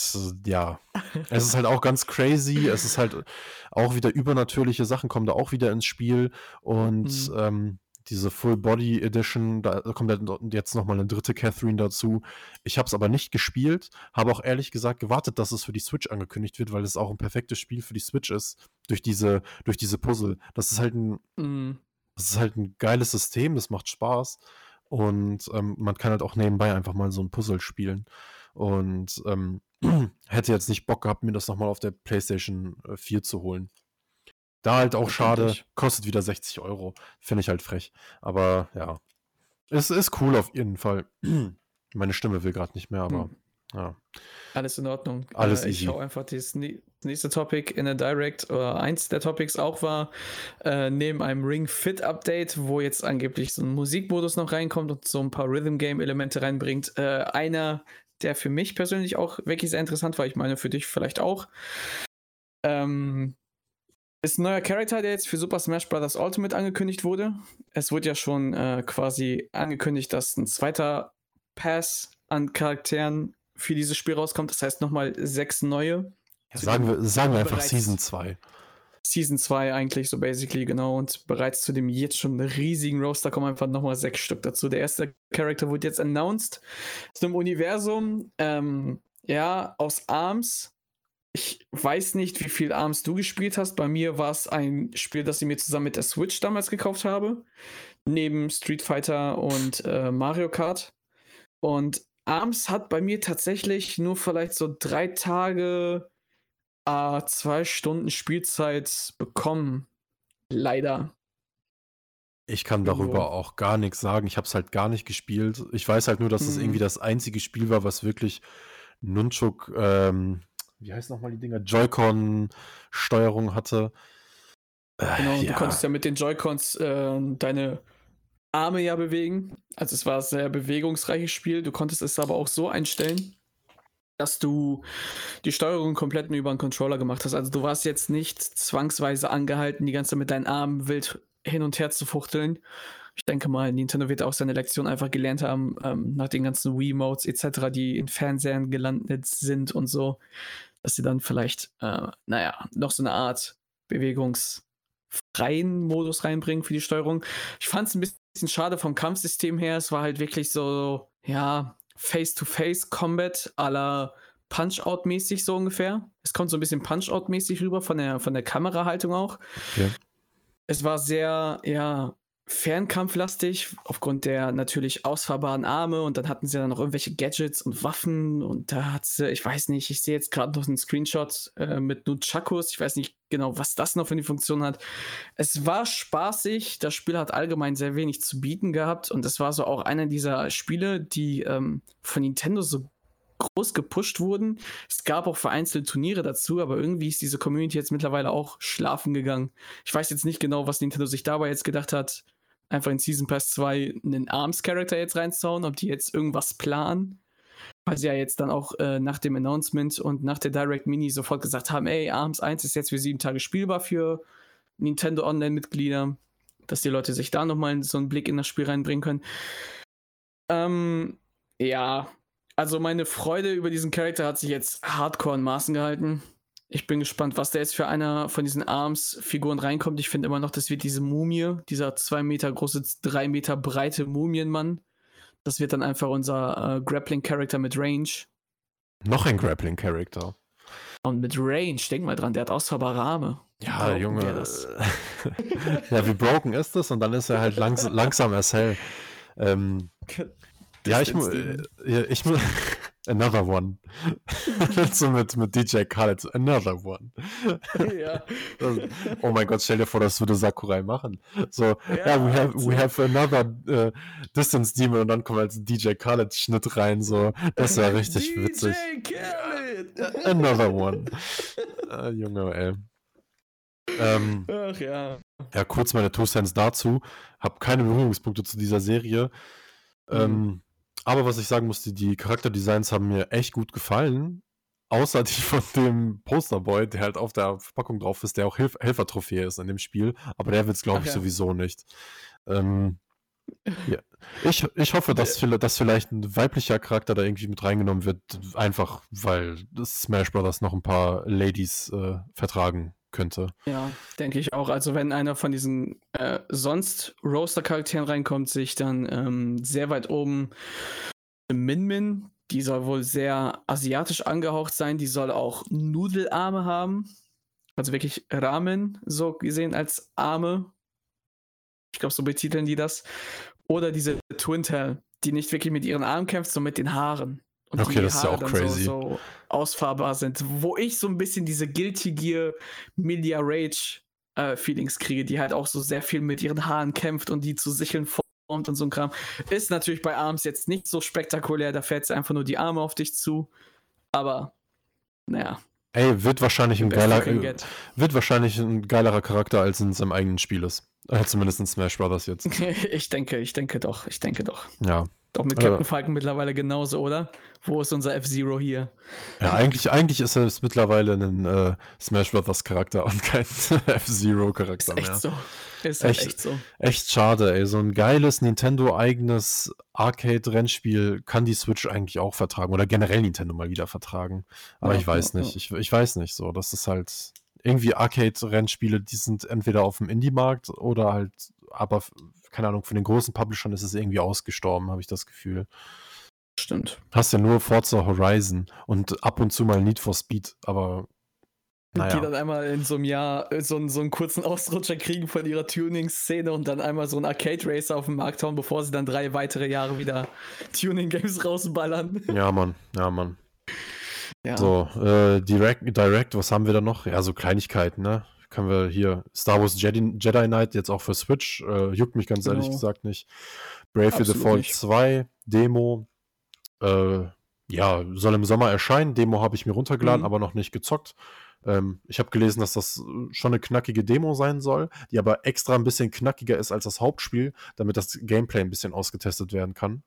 B: ja, es ist halt auch ganz crazy. Es ist halt auch wieder übernatürliche Sachen kommen da auch wieder ins Spiel. Und mhm. ähm, diese Full Body Edition, da kommt jetzt nochmal eine dritte Catherine dazu. Ich habe es aber nicht gespielt, habe auch ehrlich gesagt gewartet, dass es für die Switch angekündigt wird, weil es auch ein perfektes Spiel für die Switch ist, durch diese, durch diese Puzzle. Das ist halt ein, mhm. das ist halt ein geiles System, das macht Spaß. Und ähm, man kann halt auch nebenbei einfach mal so ein Puzzle spielen. Und ähm, <clears throat> hätte jetzt nicht Bock gehabt, mir das nochmal auf der PlayStation 4 äh, zu holen. Da halt auch schade, kostet wieder 60 Euro. Finde ich halt frech. Aber ja, es ist cool auf jeden Fall. <clears throat> Meine Stimme will gerade nicht mehr, aber hm. Ja.
A: Alles in Ordnung.
B: Alles
A: äh,
B: ich
A: easy. schaue einfach das nächste Topic in der Direct oder eins der Topics auch war, äh, neben einem Ring Fit Update, wo jetzt angeblich so ein Musikmodus noch reinkommt und so ein paar Rhythm Game Elemente reinbringt. Äh, einer, der für mich persönlich auch wirklich sehr interessant war, ich meine für dich vielleicht auch. Ähm, ist ein neuer Charakter, der jetzt für Super Smash Bros. Ultimate angekündigt wurde. Es wurde ja schon äh, quasi angekündigt, dass ein zweiter Pass an Charakteren für dieses Spiel rauskommt. Das heißt nochmal sechs neue.
B: Ja, sagen wir, sagen wir einfach Season 2.
A: Season 2 eigentlich so basically, genau. Und bereits zu dem jetzt schon riesigen Roster kommen einfach nochmal sechs Stück dazu. Der erste Charakter wurde jetzt announced. Zum Universum, ähm, ja, aus Arms. Ich weiß nicht, wie viel Arms du gespielt hast. Bei mir war es ein Spiel, das ich mir zusammen mit der Switch damals gekauft habe. Neben Street Fighter und äh, Mario Kart. Und Arms hat bei mir tatsächlich nur vielleicht so drei Tage, äh, zwei Stunden Spielzeit bekommen. Leider.
B: Ich kann darüber auch gar nichts sagen. Ich habe es halt gar nicht gespielt. Ich weiß halt nur, dass es mhm. irgendwie das einzige Spiel war, was wirklich Nunchuk, ähm, wie heißt nochmal die Dinger, Joy-Con-Steuerung hatte.
A: Äh, genau, ja. du konntest ja mit den Joy-Cons äh, deine Arme ja bewegen. Also es war ein sehr bewegungsreiches Spiel. Du konntest es aber auch so einstellen, dass du die Steuerung komplett nur über einen Controller gemacht hast. Also du warst jetzt nicht zwangsweise angehalten, die ganze Zeit mit deinen Armen wild hin und her zu fuchteln. Ich denke mal, Nintendo wird auch seine Lektion einfach gelernt haben, ähm, nach den ganzen Wii-Modes etc., die in Fernsehern gelandet sind und so, dass sie dann vielleicht, äh, naja, noch so eine Art bewegungsfreien Modus reinbringen für die Steuerung. Ich fand es ein bisschen schade vom Kampfsystem her. Es war halt wirklich so, ja, Face-to-Face-Combat à la Punch-Out-mäßig so ungefähr. Es kommt so ein bisschen Punch-Out-mäßig rüber von der, von der Kamerahaltung auch. Okay. Es war sehr, ja, fernkampflastig, aufgrund der natürlich ausfahrbaren Arme und dann hatten sie dann noch irgendwelche Gadgets und Waffen und da hat sie, ich weiß nicht, ich sehe jetzt gerade noch einen Screenshot äh, mit Nunchakus, ich weiß nicht genau, was das noch für eine Funktion hat. Es war spaßig, das Spiel hat allgemein sehr wenig zu bieten gehabt und es war so auch einer dieser Spiele, die ähm, von Nintendo so groß gepusht wurden. Es gab auch vereinzelte Turniere dazu, aber irgendwie ist diese Community jetzt mittlerweile auch schlafen gegangen. Ich weiß jetzt nicht genau, was Nintendo sich dabei jetzt gedacht hat, einfach in Season Pass 2 einen Arms-Charakter jetzt reinzuhauen, ob die jetzt irgendwas planen. Weil sie ja jetzt dann auch äh, nach dem Announcement und nach der Direct Mini sofort gesagt haben, ey, Arms 1 ist jetzt für sieben Tage spielbar für Nintendo Online-Mitglieder, dass die Leute sich da nochmal so einen Blick in das Spiel reinbringen können. Ähm, ja, also meine Freude über diesen Charakter hat sich jetzt hardcore in Maßen gehalten. Ich bin gespannt, was da jetzt für einer von diesen Arms-Figuren reinkommt. Ich finde immer noch, das wird diese Mumie, dieser zwei Meter große, drei Meter breite Mumienmann. Das wird dann einfach unser äh, Grappling-Charakter mit Range.
B: Noch ein Grappling-Charakter.
A: Und mit Range, denk mal dran, der hat ausfahrbare Arme.
B: Ja, Broken Junge. <laughs> ja, wie broken ist das? Und dann ist er halt langs langsam as hell. Ähm, <laughs> ja, ich, äh, ich muss. Another one. <laughs> so mit, mit DJ Khaled. Another one. ja. Das, oh mein Gott, stell dir vor, das würde Sakurai machen. So, ja, yeah, we have, we have another uh, Distance Demon und dann kommt als DJ Khaled Schnitt rein. So, das wäre <laughs> richtig DJ witzig. Khaled. Another one. uh, Junge, ey. Ähm, Ach ja. Ja, kurz meine Two Cents dazu. Hab keine Berührungspunkte zu dieser Serie. Mhm. Ähm, aber was ich sagen musste, die Charakterdesigns haben mir echt gut gefallen. Außer <laughs> die von dem Posterboy, der halt auf der Verpackung drauf ist, der auch Hilf Helfertrophäe ist in dem Spiel. Aber der wird es, glaube ich, ja. sowieso nicht. Ähm, ja. ich, ich hoffe, dass, dass vielleicht ein weiblicher Charakter da irgendwie mit reingenommen wird. Einfach, weil Smash Brothers noch ein paar Ladies äh, vertragen könnte.
A: Ja, denke ich auch. Also wenn einer von diesen äh, sonst Roaster-Charakteren reinkommt, sich dann ähm, sehr weit oben Min Min, die soll wohl sehr asiatisch angehaucht sein, die soll auch Nudelarme haben. Also wirklich Ramen, so gesehen als Arme. Ich glaube, so betiteln die das. Oder diese Twin Tail, die nicht wirklich mit ihren Armen kämpft, sondern mit den Haaren.
B: Und okay, das ist ja auch crazy.
A: So, so ausfahrbar sind. Wo ich so ein bisschen diese Guilty Gear Media Rage äh, Feelings kriege, die halt auch so sehr viel mit ihren Haaren kämpft und die zu Sicheln formt und so ein Kram. Ist natürlich bei Arms jetzt nicht so spektakulär, da fährt einfach nur die Arme auf dich zu. Aber, naja.
B: Ey, wird wahrscheinlich ein geiler, äh, wird wahrscheinlich ein geilerer Charakter, als in seinem eigenen Spiel ist. Äh, <laughs> zumindest in Smash Brothers jetzt. <laughs>
A: ich denke, ich denke doch, ich denke doch.
B: Ja.
A: Doch mit Captain Falcon mittlerweile genauso, oder? Wo ist unser F-Zero hier?
B: Ja, eigentlich, eigentlich ist er mittlerweile ein äh, Smash Brothers Charakter und kein <laughs> F-Zero Charakter
A: ist echt
B: mehr.
A: So. Ist halt echt, echt so.
B: Echt schade, ey. So ein geiles Nintendo-eigenes Arcade-Rennspiel kann die Switch eigentlich auch vertragen oder generell Nintendo mal wieder vertragen. Aber ja, ich weiß ja, nicht. Ich, ich weiß nicht so. Das ist halt irgendwie Arcade-Rennspiele, die sind entweder auf dem Indie-Markt oder halt aber keine Ahnung, von den großen Publishern ist es irgendwie ausgestorben, habe ich das Gefühl.
A: Stimmt.
B: Hast ja nur Forza Horizon und ab und zu mal Need for Speed, aber
A: naja. Die dann einmal in so einem Jahr äh, so einen, so einen kurzen <laughs> Ausrutscher kriegen von ihrer Tuning-Szene und dann einmal so einen Arcade-Racer auf den Markt hauen, bevor sie dann drei weitere Jahre wieder <laughs> Tuning-Games rausballern.
B: Ja, Mann, ja, Mann. Ja. So, äh, Direct, Direct, was haben wir da noch? Ja, so Kleinigkeiten, ne? Können wir hier Star Wars Jedi, Jedi Knight jetzt auch für Switch, äh, juckt mich ganz genau. ehrlich gesagt nicht. Brave the Fall 2, Demo, äh, ja, soll im Sommer erscheinen. Demo habe ich mir runtergeladen, mhm. aber noch nicht gezockt. Ähm, ich habe gelesen, dass das schon eine knackige Demo sein soll, die aber extra ein bisschen knackiger ist als das Hauptspiel, damit das Gameplay ein bisschen ausgetestet werden kann.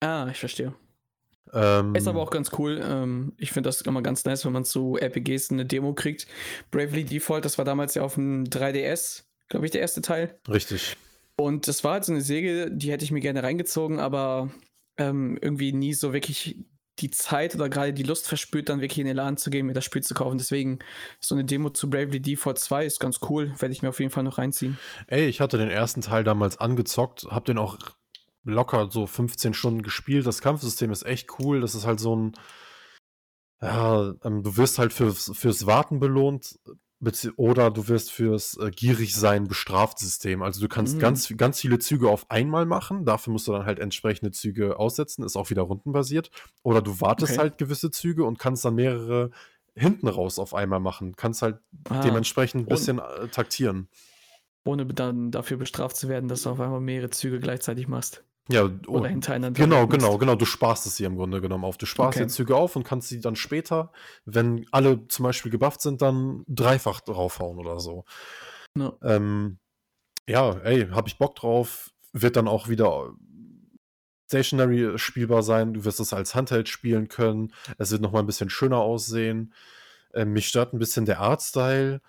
A: Ah, ich verstehe. Ähm, ist aber auch ganz cool. Ähm, ich finde das immer ganz nice, wenn man zu RPGs eine Demo kriegt. Bravely Default, das war damals ja auf dem 3DS, glaube ich, der erste Teil.
B: Richtig.
A: Und das war halt so eine Säge, die hätte ich mir gerne reingezogen, aber ähm, irgendwie nie so wirklich die Zeit oder gerade die Lust verspürt, dann wirklich in den Laden zu gehen, mir das Spiel zu kaufen. Deswegen so eine Demo zu Bravely Default 2 ist ganz cool. Werde ich mir auf jeden Fall noch reinziehen.
B: Ey, ich hatte den ersten Teil damals angezockt, hab den auch locker so 15 Stunden gespielt. Das Kampfsystem ist echt cool. Das ist halt so ein. Ja, ähm, du wirst halt fürs, fürs Warten belohnt oder du wirst fürs äh, Gierigsein bestraft System. Also du kannst mhm. ganz, ganz viele Züge auf einmal machen. Dafür musst du dann halt entsprechende Züge aussetzen. Ist auch wieder rundenbasiert. Oder du wartest okay. halt gewisse Züge und kannst dann mehrere hinten raus auf einmal machen. Kannst halt ah. dementsprechend ein bisschen äh, taktieren.
A: Ohne dann dafür bestraft zu werden, dass du auf einmal mehrere Züge gleichzeitig machst.
B: Ja,
A: Oder hintereinander
B: genau, genau, genau. Du sparst es dir im Grunde genommen auf. Du sparst
A: Okay.
B: dir Züge auf und kannst sie dann später, wenn alle zum Beispiel gebufft sind, dann dreifach draufhauen oder so.
A: Ja.
B: Ähm, ja, ey, hab ich Bock drauf. Wird dann auch wieder stationary spielbar sein. Du wirst es als Handheld spielen können. Es wird nochmal ein bisschen schöner aussehen. Ähm, mich stört ein bisschen der Artstyle.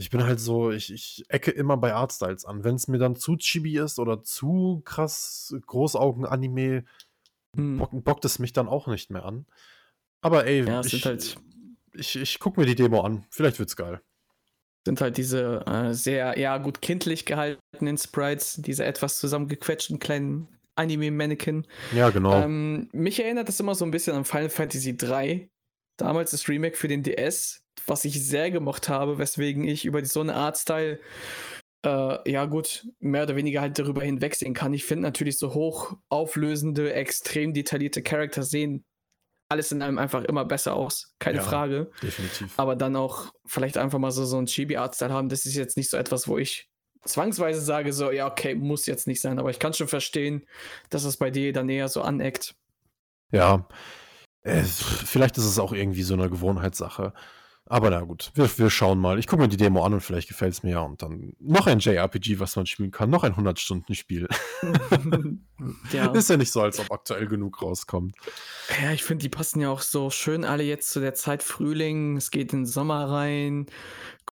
B: Ich bin halt so, ich, ich ecke immer bei Artstyles an. Wenn es mir dann zu chibi ist oder zu krass Großaugen-Anime,
A: Hm.
B: bock, bockt es mich dann auch nicht mehr an. Aber ey,
A: Ja,
B: ich,
A: halt,
B: ich, ich guck mir die Demo an. Vielleicht wird's geil.
A: sind halt diese äh, sehr, ja, gut kindlich gehaltenen Sprites, diese etwas zusammengequetschten kleinen Anime-Mannequin.
B: Ja, genau.
A: Ähm, mich erinnert das immer so ein bisschen an Final Fantasy 3. Damals das Remake für den DS, was ich sehr gemocht habe, weswegen ich über so eine Artstyle, äh, ja gut, mehr oder weniger halt darüber hinwegsehen kann. Ich finde natürlich so hoch auflösende, extrem detaillierte Charakter sehen alles in allem einfach immer besser aus, keine
B: Ja.
A: Frage.
B: Definitiv.
A: Aber dann auch vielleicht einfach mal so, so ein Chibi-Artstyle haben, das ist jetzt nicht so etwas, wo ich zwangsweise sage, so, ja, okay, muss jetzt nicht sein, aber ich kann schon verstehen, dass es bei dir dann eher so aneckt.
B: Ja, äh, vielleicht ist es auch irgendwie so eine Gewohnheitssache. Aber na gut, wir, wir schauen mal. Ich gucke mir die Demo an und vielleicht gefällt es mir ja. Und dann noch ein JRPG, was man spielen kann. Noch ein 100-Stunden-Spiel. <laughs>
A: ja.
B: Ist ja nicht so, als ob aktuell genug rauskommt.
A: ja, ich finde, die passen ja auch so schön alle jetzt zu der Zeit Frühling, es geht in den Sommer rein,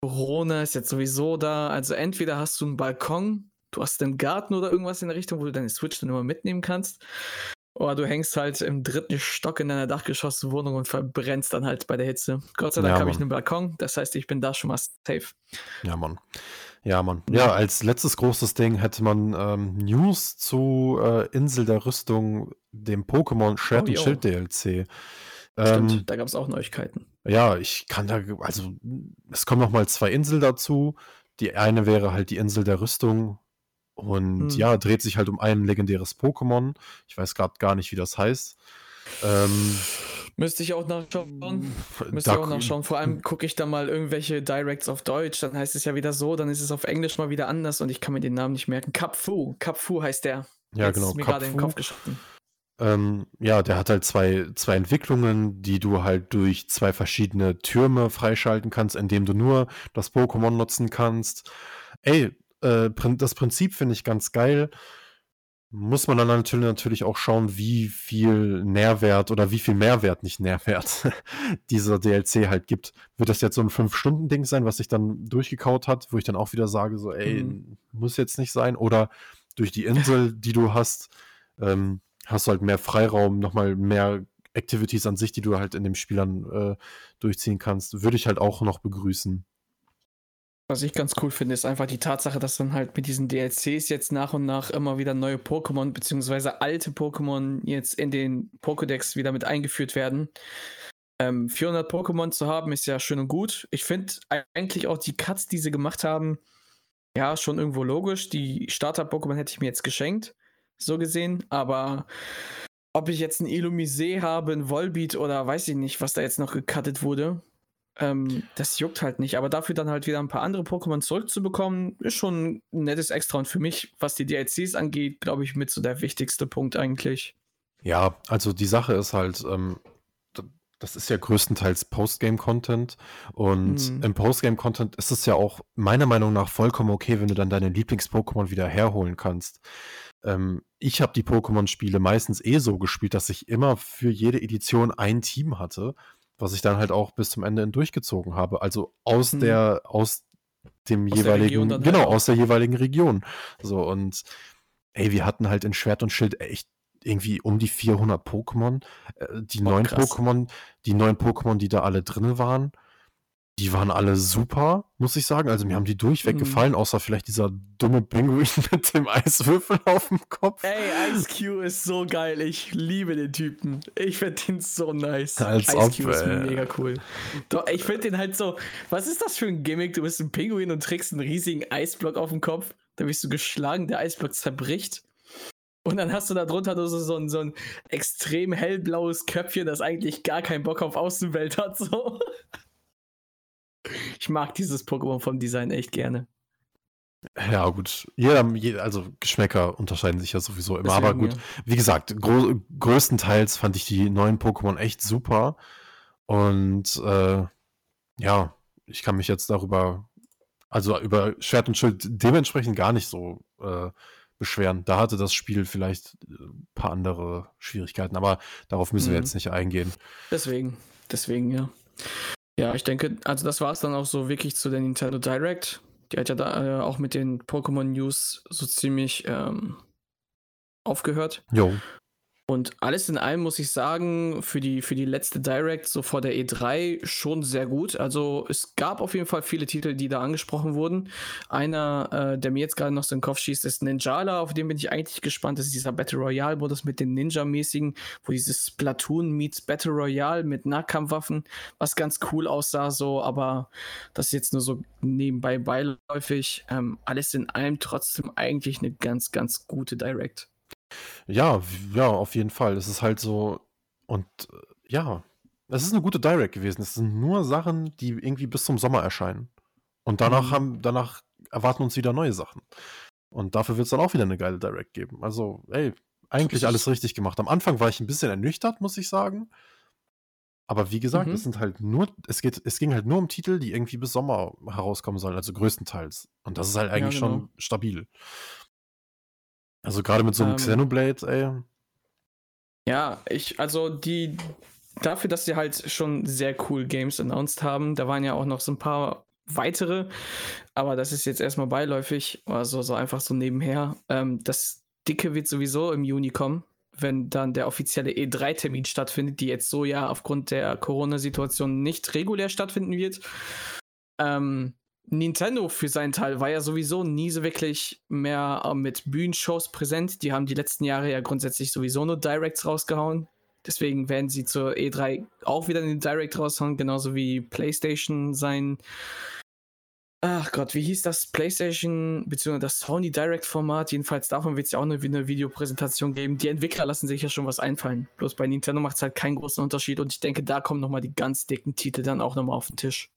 A: Corona ist jetzt sowieso da, also entweder hast du einen Balkon, du hast einen Garten oder irgendwas in der Richtung, wo du deine Switch dann immer mitnehmen kannst, oder du hängst halt im dritten Stock in deiner Dachgeschosswohnung und verbrennst dann halt bei der Hitze. Gott sei Dank
B: Ja,
A: habe ich einen Balkon, das heißt, ich bin da schon mal safe.
B: Ja, Mann. Ja, Mann. Ja, als letztes großes Ding hätte man ähm, News zu äh, Insel der Rüstung, dem Pokémon Schwert
A: Oh,
B: und. Schild DLC.
A: Stimmt,
B: Ähm,
A: da gab es auch Neuigkeiten.
B: Ja, ich kann da, also es kommen noch mal zwei Inseln dazu. Die eine wäre halt die Insel der Rüstung und
A: Hm.
B: ja, dreht sich halt um ein legendäres Pokémon. Ich weiß gerade gar nicht, wie das heißt. Ähm,
A: Müsste ich auch nachschauen. Müsste ich auch nachschauen. Vor allem gucke ich da mal irgendwelche Directs auf Deutsch, dann heißt es ja wieder so, dann ist es auf Englisch mal wieder anders und ich kann mir den Namen nicht merken. Kapfu, Kapfu heißt der.
B: Ja,
A: Jetzt
B: genau.
A: Ist mir gerade in den. Kopf geschossen.
B: Ähm, ja, der hat halt zwei, zwei Entwicklungen, die du halt durch zwei verschiedene Türme freischalten kannst, indem du nur das Pokémon nutzen kannst. Ey, äh, das Prinzip finde ich ganz geil. Muss man dann natürlich, natürlich auch schauen, wie viel Nährwert oder wie viel Mehrwert, nicht Nährwert, <laughs> dieser DLC halt gibt. Wird das jetzt so ein 5-Stunden-Ding sein, was sich dann durchgekaut hat, wo ich dann auch wieder sage, so, ey,
A: Mhm.
B: muss jetzt nicht sein. Oder durch die Insel, die du hast, ähm, hast du halt mehr Freiraum, nochmal mehr Activities an sich, die du halt in dem Spiel dann äh, durchziehen kannst. Würde ich halt auch noch begrüßen.
A: Was ich ganz cool finde, ist einfach die Tatsache, dass dann halt mit diesen DLCs jetzt nach und nach immer wieder neue Pokémon beziehungsweise alte Pokémon jetzt in den Pokédex wieder mit eingeführt werden. Ähm, 400 Pokémon zu haben ist ja schön und gut. Ich finde eigentlich auch die Cuts, die sie gemacht haben, ja, schon irgendwo logisch. Die Starter-Pokémon hätte ich mir jetzt geschenkt, so gesehen. Aber ob ich jetzt ein Illumise habe, ein Volbeat oder weiß ich nicht, was da jetzt noch gecuttet wurde, ähm, das juckt halt nicht. Aber dafür dann halt wieder ein paar andere Pokémon zurückzubekommen, ist schon ein nettes Extra. Und für mich, was die DLCs angeht, glaube ich, mit so der wichtigste Punkt eigentlich.
B: Ja, also die Sache ist halt, ähm, das ist ja größtenteils Postgame-Content und
A: Mhm.
B: im Postgame-Content ist es ja auch meiner Meinung nach vollkommen okay, wenn du dann deine Lieblings-Pokémon wieder herholen kannst. Ähm, ich habe die Pokémon-Spiele meistens eh so gespielt, dass ich immer für jede Edition ein Team hatte, was ich dann halt auch bis zum Ende hin durchgezogen habe. Also aus
A: Mhm.
B: der, aus dem
A: Aus
B: jeweiligen,
A: halt
B: genau,
A: auch.
B: aus der jeweiligen Region. So und ey, wir hatten halt in Schwert und Schild echt irgendwie um die 400 Pokémon. Äh, Die
A: Boah,
B: neuen. Pokémon, die neuen Pokémon, die da alle drin waren, die waren alle super, muss ich sagen. Also mir haben die durchweg
A: Mhm.
B: gefallen, außer vielleicht dieser dumme Pinguin <laughs> mit dem Eiswürfel auf dem Kopf.
A: Ey, Ice Q ist so geil. Ich liebe den Typen. Ich finde den so nice.
B: Als
A: Ice
B: ob,
A: Q ist
B: äh.
A: mega cool. Doch, ich finde den halt so. Was ist das für ein Gimmick? Du bist ein Pinguin und trägst einen riesigen Eisblock auf dem Kopf. Da wirst du geschlagen, der Eisblock zerbricht. Und dann hast du da drunter nur so, so, ein, so ein extrem hellblaues Köpfchen, das eigentlich gar keinen Bock auf Außenwelt hat. So. <laughs> Ich mag dieses Pokémon vom Design echt gerne.
B: Ja, gut. Jeder, je, also Geschmäcker unterscheiden sich ja sowieso immer. Deswegen, aber gut, ja. wie gesagt, größtenteils fand ich die neuen Pokémon echt super. Und äh, ja, ich kann mich jetzt darüber, also über Schwert und Schild dementsprechend gar nicht so äh, beschweren. Da hatte das Spiel vielleicht ein äh, paar andere Schwierigkeiten, aber darauf müssen mhm. wir jetzt nicht eingehen.
A: Deswegen, deswegen, ja. Ja, ich denke, also das war es dann auch so wirklich zu der Nintendo Direct. Die hat ja da äh, auch mit den Pokémon News so ziemlich ähm, aufgehört.
B: Jo.
A: Und alles in allem muss ich sagen, für die, für die letzte Direct, so vor der E3, schon sehr gut. Also es gab auf jeden Fall viele Titel, die da angesprochen wurden. Einer, äh, der mir jetzt gerade noch so in den Kopf schießt, ist Ninjala, auf den bin ich eigentlich gespannt. Das ist dieser Battle Royale-Modus mit den Ninja-mäßigen, wo dieses Platoon meets Battle Royale mit Nahkampfwaffen, was ganz cool aussah, so, aber das ist jetzt nur so nebenbei beiläufig. Ähm, alles in allem trotzdem eigentlich eine ganz, ganz gute Direct.
B: Ja, ja, auf jeden Fall. Es ist halt so und, äh, ja, es ist eine gute Direct gewesen. Es sind nur Sachen, die irgendwie bis zum Sommer erscheinen. Und danach Mhm. haben danach erwarten uns wieder neue Sachen. Und dafür wird es dann auch wieder eine geile Direct geben. Also, ey, eigentlich alles richtig gemacht. Am Anfang war ich ein bisschen ernüchtert, muss ich sagen. Aber wie gesagt, es mhm. sind halt nur es geht es ging halt nur um Titel, die irgendwie bis Sommer herauskommen sollen, also größtenteils. Und das ist halt Ja, eigentlich genau. schon stabil. Also gerade mit so einem ähm, Xenoblade, ey.
A: Ja, ich, also die, dafür, dass sie halt schon sehr cool Games announced haben, da waren ja auch noch so ein paar weitere, aber das ist jetzt erstmal beiläufig, also so einfach so nebenher. Ähm, das Dicke wird sowieso im Juni kommen, wenn dann der offizielle E3-Termin stattfindet, die jetzt so ja aufgrund der Corona-Situation nicht regulär stattfinden wird. Ähm, Nintendo für seinen Teil war ja sowieso nie so wirklich mehr äh, mit Bühnenshows präsent. Die haben die letzten Jahre ja grundsätzlich sowieso nur Directs rausgehauen. Deswegen werden sie zur E3 auch wieder den Direct raushauen, genauso wie PlayStation sein. Ach Gott, wie hieß das? PlayStation bzw. das Sony Direct Format. Jedenfalls davon wird es ja auch eine, eine Videopräsentation geben. Die Entwickler lassen sich ja schon was einfallen. Bloß bei Nintendo macht es halt keinen großen Unterschied und ich denke, da kommen nochmal die ganz dicken Titel dann auch nochmal auf den Tisch.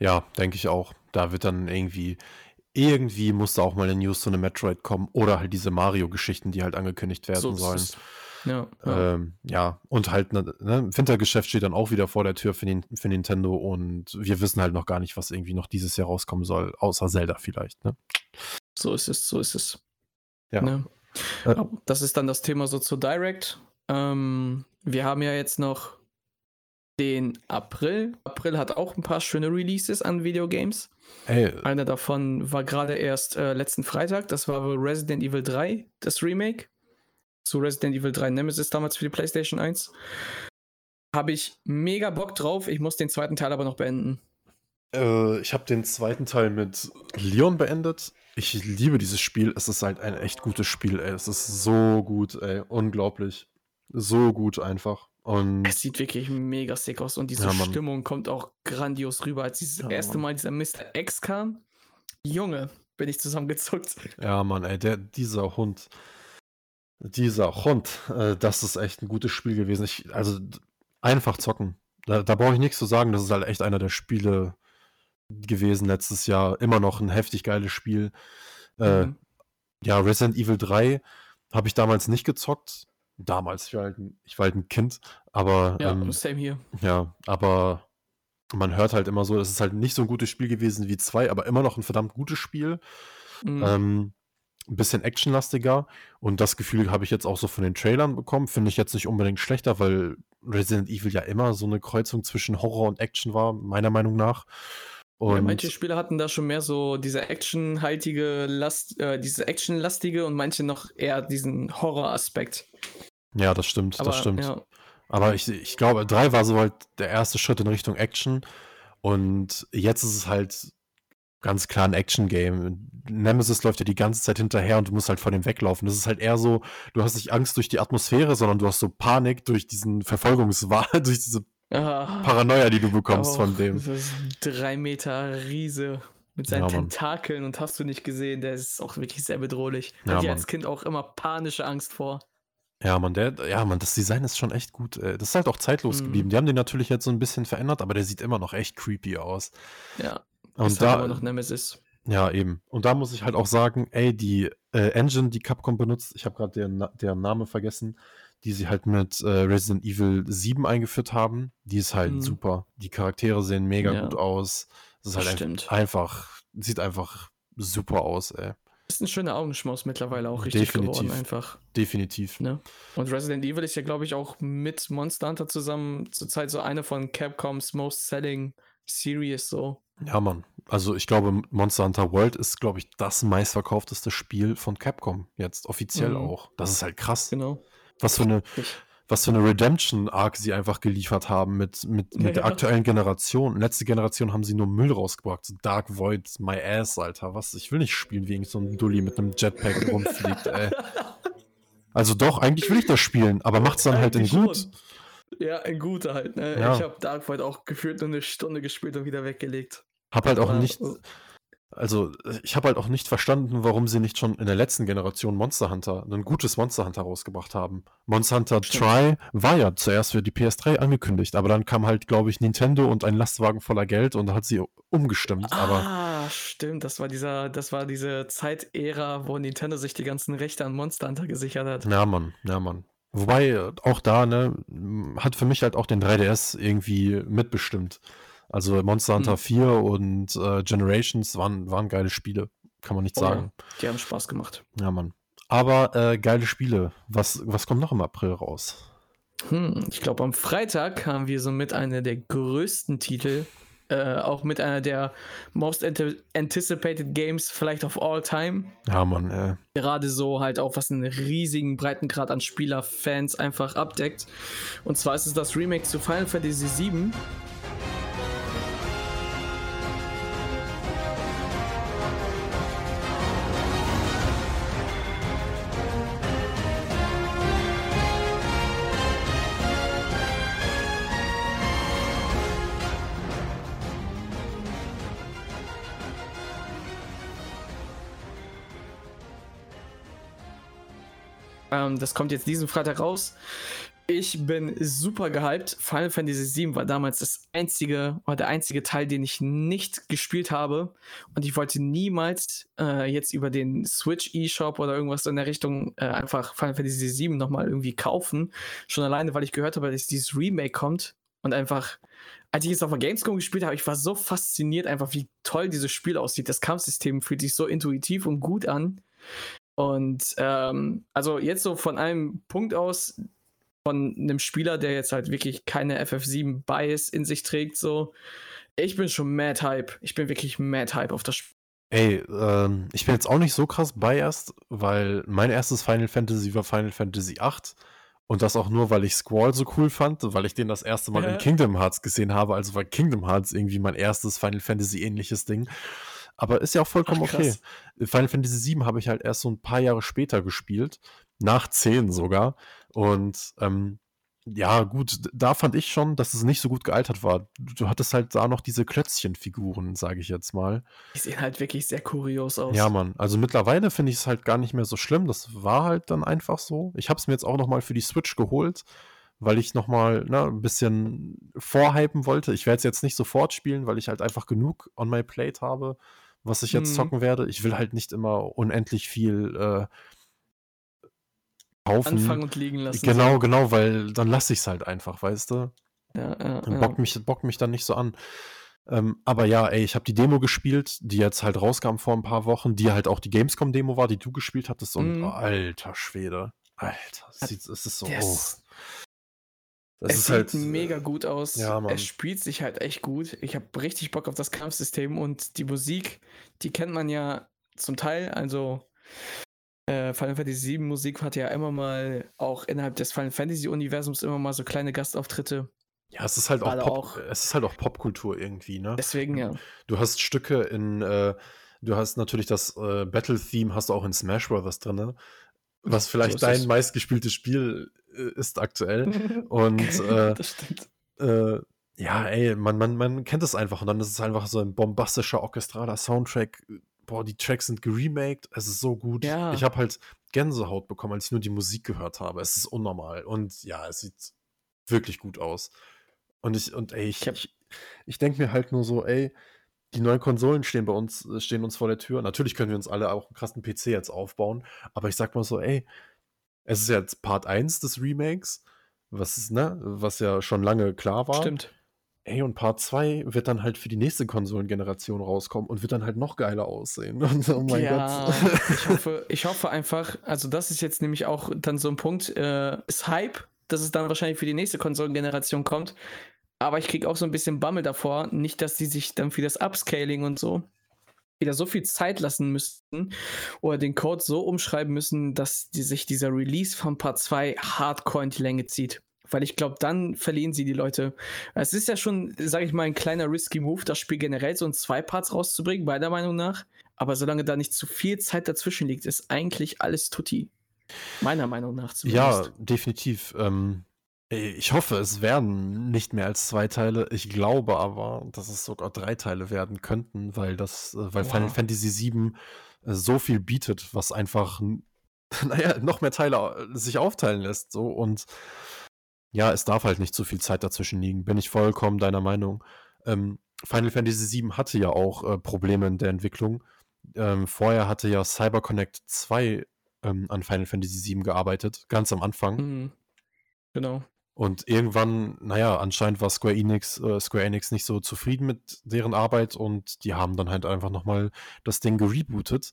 B: Ja, denke ich auch. Da wird dann irgendwie irgendwie muss da auch mal eine News zu einem Metroid kommen oder halt diese Mario-Geschichten, die halt angekündigt werden So sollen. ja, ja. Ähm, ja, und halt, ne, ne, Wintergeschäft steht dann auch wieder vor der Tür für, Nin- für Nintendo und wir wissen halt noch gar nicht, was irgendwie noch dieses Jahr rauskommen soll, außer Zelda vielleicht, ne?
A: So ist es, so ist es. Ja. Ne? Äh, Das ist dann das Thema so zu Direct. Ähm, wir haben ja jetzt noch den April. April hat auch ein paar schöne Releases an Videogames. Hey. Einer davon war gerade erst äh, letzten Freitag. Das war Resident Evil 3, das Remake. Zu Resident Evil 3 Nemesis damals für die PlayStation 1. Habe ich mega Bock drauf. Ich muss den zweiten Teil aber noch beenden.
B: Äh, ich habe den zweiten Teil mit Leon beendet. Ich liebe dieses Spiel. Es ist halt ein echt gutes Spiel, ey. Es ist so gut, ey. Unglaublich. So gut einfach. Und
A: es sieht wirklich mega sick aus und diese ja, Stimmung kommt auch grandios rüber. Als dieses ja, erste Mal dieser Mr. X kam, Junge, bin ich zusammengezuckt.
B: Ja, Mann, ey, der, dieser Hund, dieser Hund, äh, das ist echt ein gutes Spiel gewesen. Ich, also einfach zocken. Da, da brauche ich nichts zu sagen. Das ist halt echt einer der Spiele gewesen letztes Jahr. Immer noch ein heftig geiles Spiel. Äh, mhm. Ja, Resident Evil 3 habe ich damals nicht gezockt damals, ich war halt ein, ich war halt ein Kind, aber.
A: Ja, ähm, same hier.
B: Ja, aber man hört halt immer so, es ist halt nicht so ein gutes Spiel gewesen wie zwei, aber immer noch ein verdammt gutes Spiel. Mhm. Ähm, ein bisschen actionlastiger und das Gefühl habe ich jetzt auch so von den Trailern bekommen. Finde ich jetzt nicht unbedingt schlechter, weil Resident Evil ja immer so eine Kreuzung zwischen Horror und Action war, meiner Meinung nach.
A: Und ja, manche Spieler hatten da schon mehr so diese actionhaltige Last, äh, diese actionlastige und manche noch eher diesen Horror-Aspekt.
B: Ja, das stimmt, Aber, das stimmt. Ja. Aber ich, ich glaube, 3 war so halt der erste Schritt in Richtung Action. Und jetzt ist es halt ganz klar ein Action-Game. Nemesis läuft ja die ganze Zeit hinterher und du musst halt vor dem weglaufen. Das ist halt eher so, du hast nicht Angst durch die Atmosphäre, sondern du hast so Panik durch diesen Verfolgungswahn, <laughs> durch diese ah, Paranoia, die du bekommst von dem.
A: Drei Meter Riese mit seinen ja, Tentakeln und hast du nicht gesehen, der ist auch wirklich sehr bedrohlich. Da ja, hatte ich als Kind auch immer panische Angst vor.
B: Ja, man, der, ja, man, das Design ist schon echt gut. Äh, das ist halt auch zeitlos mhm. geblieben. Die haben den natürlich jetzt so ein bisschen verändert, aber der sieht immer noch echt creepy aus.
A: Ja. Und da, halt noch Nemesis.
B: Ja, eben. Und da muss ich halt auch sagen, ey, die äh, Engine, die Capcom benutzt, ich habe gerade deren, deren Name vergessen, die sie halt mit äh, Resident Evil 7 eingeführt haben, die ist halt
A: Mhm.
B: super. Die Charaktere sehen mega
A: Ja.
B: gut aus. Das ist halt
A: Stimmt.
B: ein, einfach, sieht einfach super aus, ey.
A: Ist ein schöner Augenschmaus mittlerweile auch richtig geworden,
B: Definitiv.
A: einfach.
B: Definitiv.
A: Ne? Und Resident Evil ist ja, glaube ich, auch mit Monster Hunter zusammen zurzeit so eine von Capcoms Most Selling Series so.
B: Ja, Mann. Also ich glaube, Monster Hunter World ist, glaube ich, das meistverkaufteste Spiel von Capcom jetzt, offiziell
A: Mhm.
B: auch. Das ist halt krass.
A: Genau.
B: Was für eine, was für eine Redemption-Arc sie einfach geliefert haben mit, mit, mit der
A: Ja.
B: aktuellen Generation. Letzte Generation haben sie nur Müll rausgebracht. So Dark Void, my ass, Alter. Was? Ich will nicht spielen, wie irgend so ein Dulli mit einem Jetpack <laughs> rumfliegt, ey. Also doch, eigentlich will ich das spielen, aber macht's dann halt in gut.
A: schon. Ja, ein guter halt, ne?
B: Ja.
A: Ich habe Dark Void auch gefühlt nur eine Stunde gespielt und wieder weggelegt.
B: Hab halt auch nicht, also ich habe halt auch nicht verstanden, warum sie nicht schon in der letzten Generation Monster Hunter, ein gutes Monster Hunter rausgebracht haben. Monster Hunter
A: Stimmt.
B: Try war ja zuerst für die PS3 angekündigt, aber dann kam halt, glaube ich, Nintendo und ein Lastwagen voller Geld und hat sie umgestimmt. Aber
A: ah, stimmt, das war dieser, das war diese Zeitära, wo Nintendo sich die ganzen Rechte an Monster Hunter gesichert hat.
B: ja, Mann, ja, Mann. Wobei, äh, auch da, ne, hat für mich halt auch den 3DS irgendwie mitbestimmt. Also Monster Hunter
A: Hm.
B: 4 und äh, Generations waren, waren geile Spiele, kann man nicht
A: Oh
B: sagen.
A: Die haben Spaß gemacht.
B: Ja, Mann. Aber äh, geile Spiele. Was, was kommt noch im April raus?
A: Hm, ich glaube, am Freitag haben wir somit eine der größten Titel, äh, auch mit einer der most anticipated Games vielleicht of all time.
B: Ja, Mann, äh.
A: Gerade so halt auch, was einen riesigen Breitengrad an Spielerfans einfach abdeckt. Und zwar ist es das Remake zu Final Fantasy VII. Ähm, das kommt jetzt diesen Freitag raus. Ich bin super gehypt. Final Fantasy VII war damals das einzige oder der einzige Teil, den ich nicht gespielt habe. Und ich wollte niemals äh, jetzt über den Switch eShop oder irgendwas in der Richtung äh, einfach Final Fantasy VII nochmal irgendwie kaufen. Schon alleine, weil ich gehört habe, dass dieses Remake kommt. Und einfach, als ich es auf der Gamescom gespielt habe, ich war so fasziniert, einfach wie toll dieses Spiel aussieht. Das Kampfsystem fühlt sich so intuitiv und gut an. Und ähm, also jetzt so von einem Punkt aus, von einem Spieler, der jetzt halt wirklich keine FF7 Bias in sich trägt, so, ich bin schon mad hype. Ich bin wirklich mad hype auf das Spiel.
B: Ey, ähm, ich bin jetzt auch nicht so krass biased, weil mein erstes Final Fantasy war Final Fantasy VIII. Und das auch nur, weil ich Squall so cool fand, weil ich den das erste Mal
A: Ja.
B: in <laughs> Kingdom Hearts gesehen habe. Also war Kingdom Hearts irgendwie mein erstes Final Fantasy ähnliches Ding. Aber ist ja auch vollkommen
A: Ach,
B: okay. Final Fantasy VII habe ich halt erst so ein paar Jahre später gespielt. Nach 10 sogar. Und ähm, ja, gut, da fand ich schon, dass es nicht so gut gealtert war. Du, hattest halt da noch diese Klötzchenfiguren, sage ich jetzt mal.
A: Die sehen halt wirklich sehr kurios aus.
B: Ja, Mann. Also mittlerweile finde ich es halt gar nicht mehr so schlimm. Das war halt dann einfach so. Ich habe es mir jetzt auch noch mal für die Switch geholt, weil ich noch mal ne, ein bisschen vorhypen wollte. Ich werde es jetzt nicht sofort spielen, weil ich halt einfach genug on my plate habe, was ich jetzt
A: Mhm.
B: zocken werde. Ich will halt nicht immer unendlich viel äh, kaufen.
A: Anfangen und liegen lassen.
B: Genau,
A: so.
B: genau, weil dann lasse ich es halt einfach, weißt du?
A: Ja, ja,
B: Dann
A: ja.
B: bockt mich, bockt mich dann nicht so an. Ähm, aber ja, ey, ich habe die Demo gespielt, die jetzt halt rauskam vor ein paar Wochen, die halt auch die Gamescom-Demo war, die du gespielt hattest. Und
A: Mhm.
B: alter Schwede. Alter, es, ist so.
A: Ist-
B: das
A: es sieht
B: halt.
A: mega gut aus.
B: Ja.
A: Es spielt sich halt echt gut. Ich habe richtig Bock auf das Kampfsystem und die Musik, die kennt man ja zum Teil. Also äh, Final Fantasy VII Musik hat ja immer mal auch innerhalb des Final Fantasy Universums immer mal so kleine Gastauftritte.
B: Ja, es ist halt auch, Pop,
A: auch-
B: es ist halt auch Popkultur irgendwie, ne?
A: Deswegen ja.
B: Du hast Stücke in, äh, du hast natürlich das äh, Battle-Theme, hast du auch in Smash Bros. drin, <laughs> was vielleicht
A: ist
B: dein
A: es.
B: meistgespieltes Spiel äh, ist aktuell. <laughs> Und äh,
A: das stimmt.
B: äh, ja, ey, man, man, man kennt es einfach und dann ist es einfach so ein bombastischer, orchestraler Soundtrack. Boah, die Tracks sind geremaked, es ist so gut.
A: Ja.
B: Ich habe halt Gänsehaut bekommen, als ich nur die Musik gehört habe. Es ist unnormal und ja, es sieht wirklich gut aus. Und ich, und ey, ich,
A: Ich hab-
B: ich, ich denke mir halt nur so, ey, die neuen Konsolen stehen bei uns, äh, stehen uns vor der Tür. Natürlich können wir uns alle auch einen krassen PC jetzt aufbauen, aber ich sag mal so, ey, es ist jetzt Part 1 des Remakes, was ist, ne, was ja schon lange klar war.
A: Stimmt.
B: Ey, und Part 2 wird dann halt für die nächste Konsolengeneration rauskommen und wird dann halt noch geiler aussehen. Und, <laughs> oh mein
A: Ja,
B: Gott.
A: ich <laughs> hoffe, ich hoffe einfach, also das ist jetzt nämlich auch dann so ein Punkt, äh, ist Hype, dass es dann wahrscheinlich für die nächste Konsolengeneration kommt. Aber ich kriege auch so ein bisschen Bammel davor, nicht, dass die sich dann für das Upscaling und so wieder so viel Zeit lassen müssten oder den Code so umschreiben müssen, dass die sich dieser Release von Part 2 hardcore in die Länge zieht. Weil ich glaube, dann verlieren sie die Leute. Es ist ja schon, sage ich mal, ein kleiner risky Move, das Spiel generell so in zwei Parts rauszubringen, meiner Meinung nach. Aber solange da nicht zu viel Zeit dazwischen liegt, ist eigentlich alles tutti. Meiner Meinung nach
B: Ja,
A: zumindest.
B: definitiv. Ähm, äh, ich hoffe, es werden nicht mehr als zwei Teile. Ich glaube aber, dass es sogar drei Teile werden könnten, weil das, äh, weil Final
A: Wow.
B: Fantasy VII äh, so viel bietet, was einfach, <laughs> naja, noch mehr Teile äh, sich aufteilen lässt. So und ja, es darf halt nicht zu viel Zeit dazwischen liegen. Bin ich vollkommen deiner Meinung. Ähm, Final Fantasy VII hatte ja auch äh, Probleme in der Entwicklung. Ähm, vorher hatte ja CyberConnect 2 ähm, an Final Fantasy VII gearbeitet, ganz am Anfang.
A: Mhm. Genau.
B: Und irgendwann, naja, anscheinend war Square Enix, äh, Square Enix nicht so zufrieden mit deren Arbeit und die haben dann halt einfach nochmal das Ding gerebootet.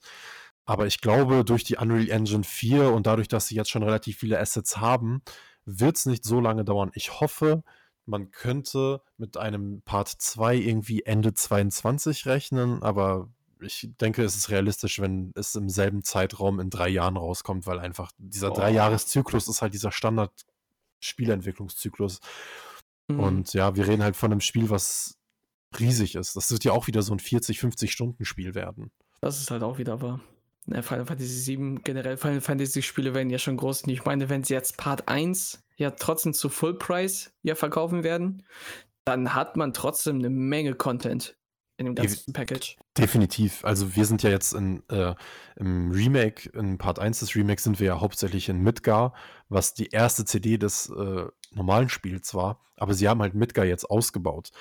B: Aber ich glaube, durch die Unreal Engine 4 und dadurch, dass sie jetzt schon relativ viele Assets haben, wird es nicht so lange dauern. Ich hoffe, man könnte mit einem Part 2 irgendwie Ende 22 rechnen, aber ich denke, es ist realistisch, wenn es im selben Zeitraum in drei Jahren rauskommt, weil einfach dieser
A: Boah.
B: Dreijahreszyklus ist halt dieser Standard Spielentwicklungszyklus.
A: Mhm.
B: Und ja, wir reden halt von einem Spiel, was riesig ist. Das wird ja auch wieder so ein 40, 50 Stunden Spiel werden.
A: Das ist halt auch wieder wahr. Final Fantasy VII, generell Final Fantasy Spiele werden ja schon groß. Und ich meine, wenn sie jetzt Part 1 ja trotzdem zu Full Price ja verkaufen werden, dann hat man trotzdem eine Menge Content in dem ganzen Package.
B: Definitiv. Also wir sind ja jetzt in, äh, im Remake, in Part 1 des Remakes sind wir ja hauptsächlich in Midgar, was die erste CD des äh, normalen Spiels war. Aber sie haben halt Midgar jetzt ausgebaut.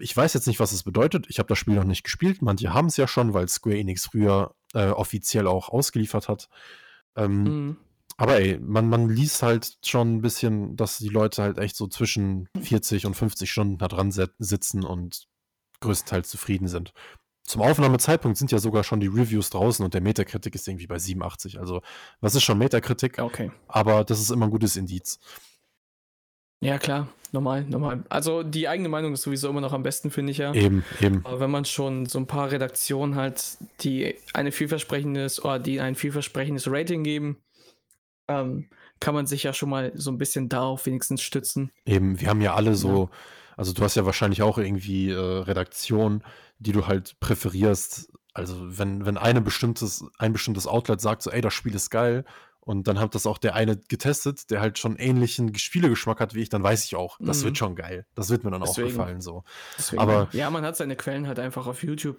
B: Ich weiß jetzt nicht, was es bedeutet. Ich habe das Spiel noch nicht gespielt. Manche haben es ja schon, weil Square Enix früher äh, offiziell auch ausgeliefert hat. Ähm,
A: Mhm.
B: Aber ey, man, man liest halt schon ein bisschen, dass die Leute halt echt so zwischen 40 und 50 Stunden da dran sitzen und größtenteils zufrieden sind. Zum Aufnahmezeitpunkt sind ja sogar schon die Reviews draußen und der Metacritic ist irgendwie bei 87. Also, was ist schon Metacritic?
A: Okay.
B: Aber das ist immer ein gutes Indiz.
A: Ja, klar. Normal, normal. Also die eigene Meinung ist sowieso immer noch am besten, finde ich ja.
B: Eben, eben.
A: Aber wenn man schon so ein paar Redaktionen hat, die eine vielversprechendes oder die ein vielversprechendes Rating geben, ähm, kann man sich ja schon mal so ein bisschen darauf wenigstens stützen.
B: Eben, wir haben ja alle so, also du hast ja wahrscheinlich auch irgendwie äh, Redaktionen, die du halt präferierst. Also wenn, wenn eine bestimmtes, ein bestimmtes Outlet sagt, so, ey, das Spiel ist geil, und dann hat das auch der eine getestet, der halt schon ähnlichen Spielegeschmack hat wie ich, dann weiß ich auch, das
A: Mhm.
B: wird schon geil. Das wird mir dann
A: Deswegen.
B: auch gefallen so.
A: Deswegen,
B: Aber-
A: ja, man hat seine Quellen halt einfach auf YouTube.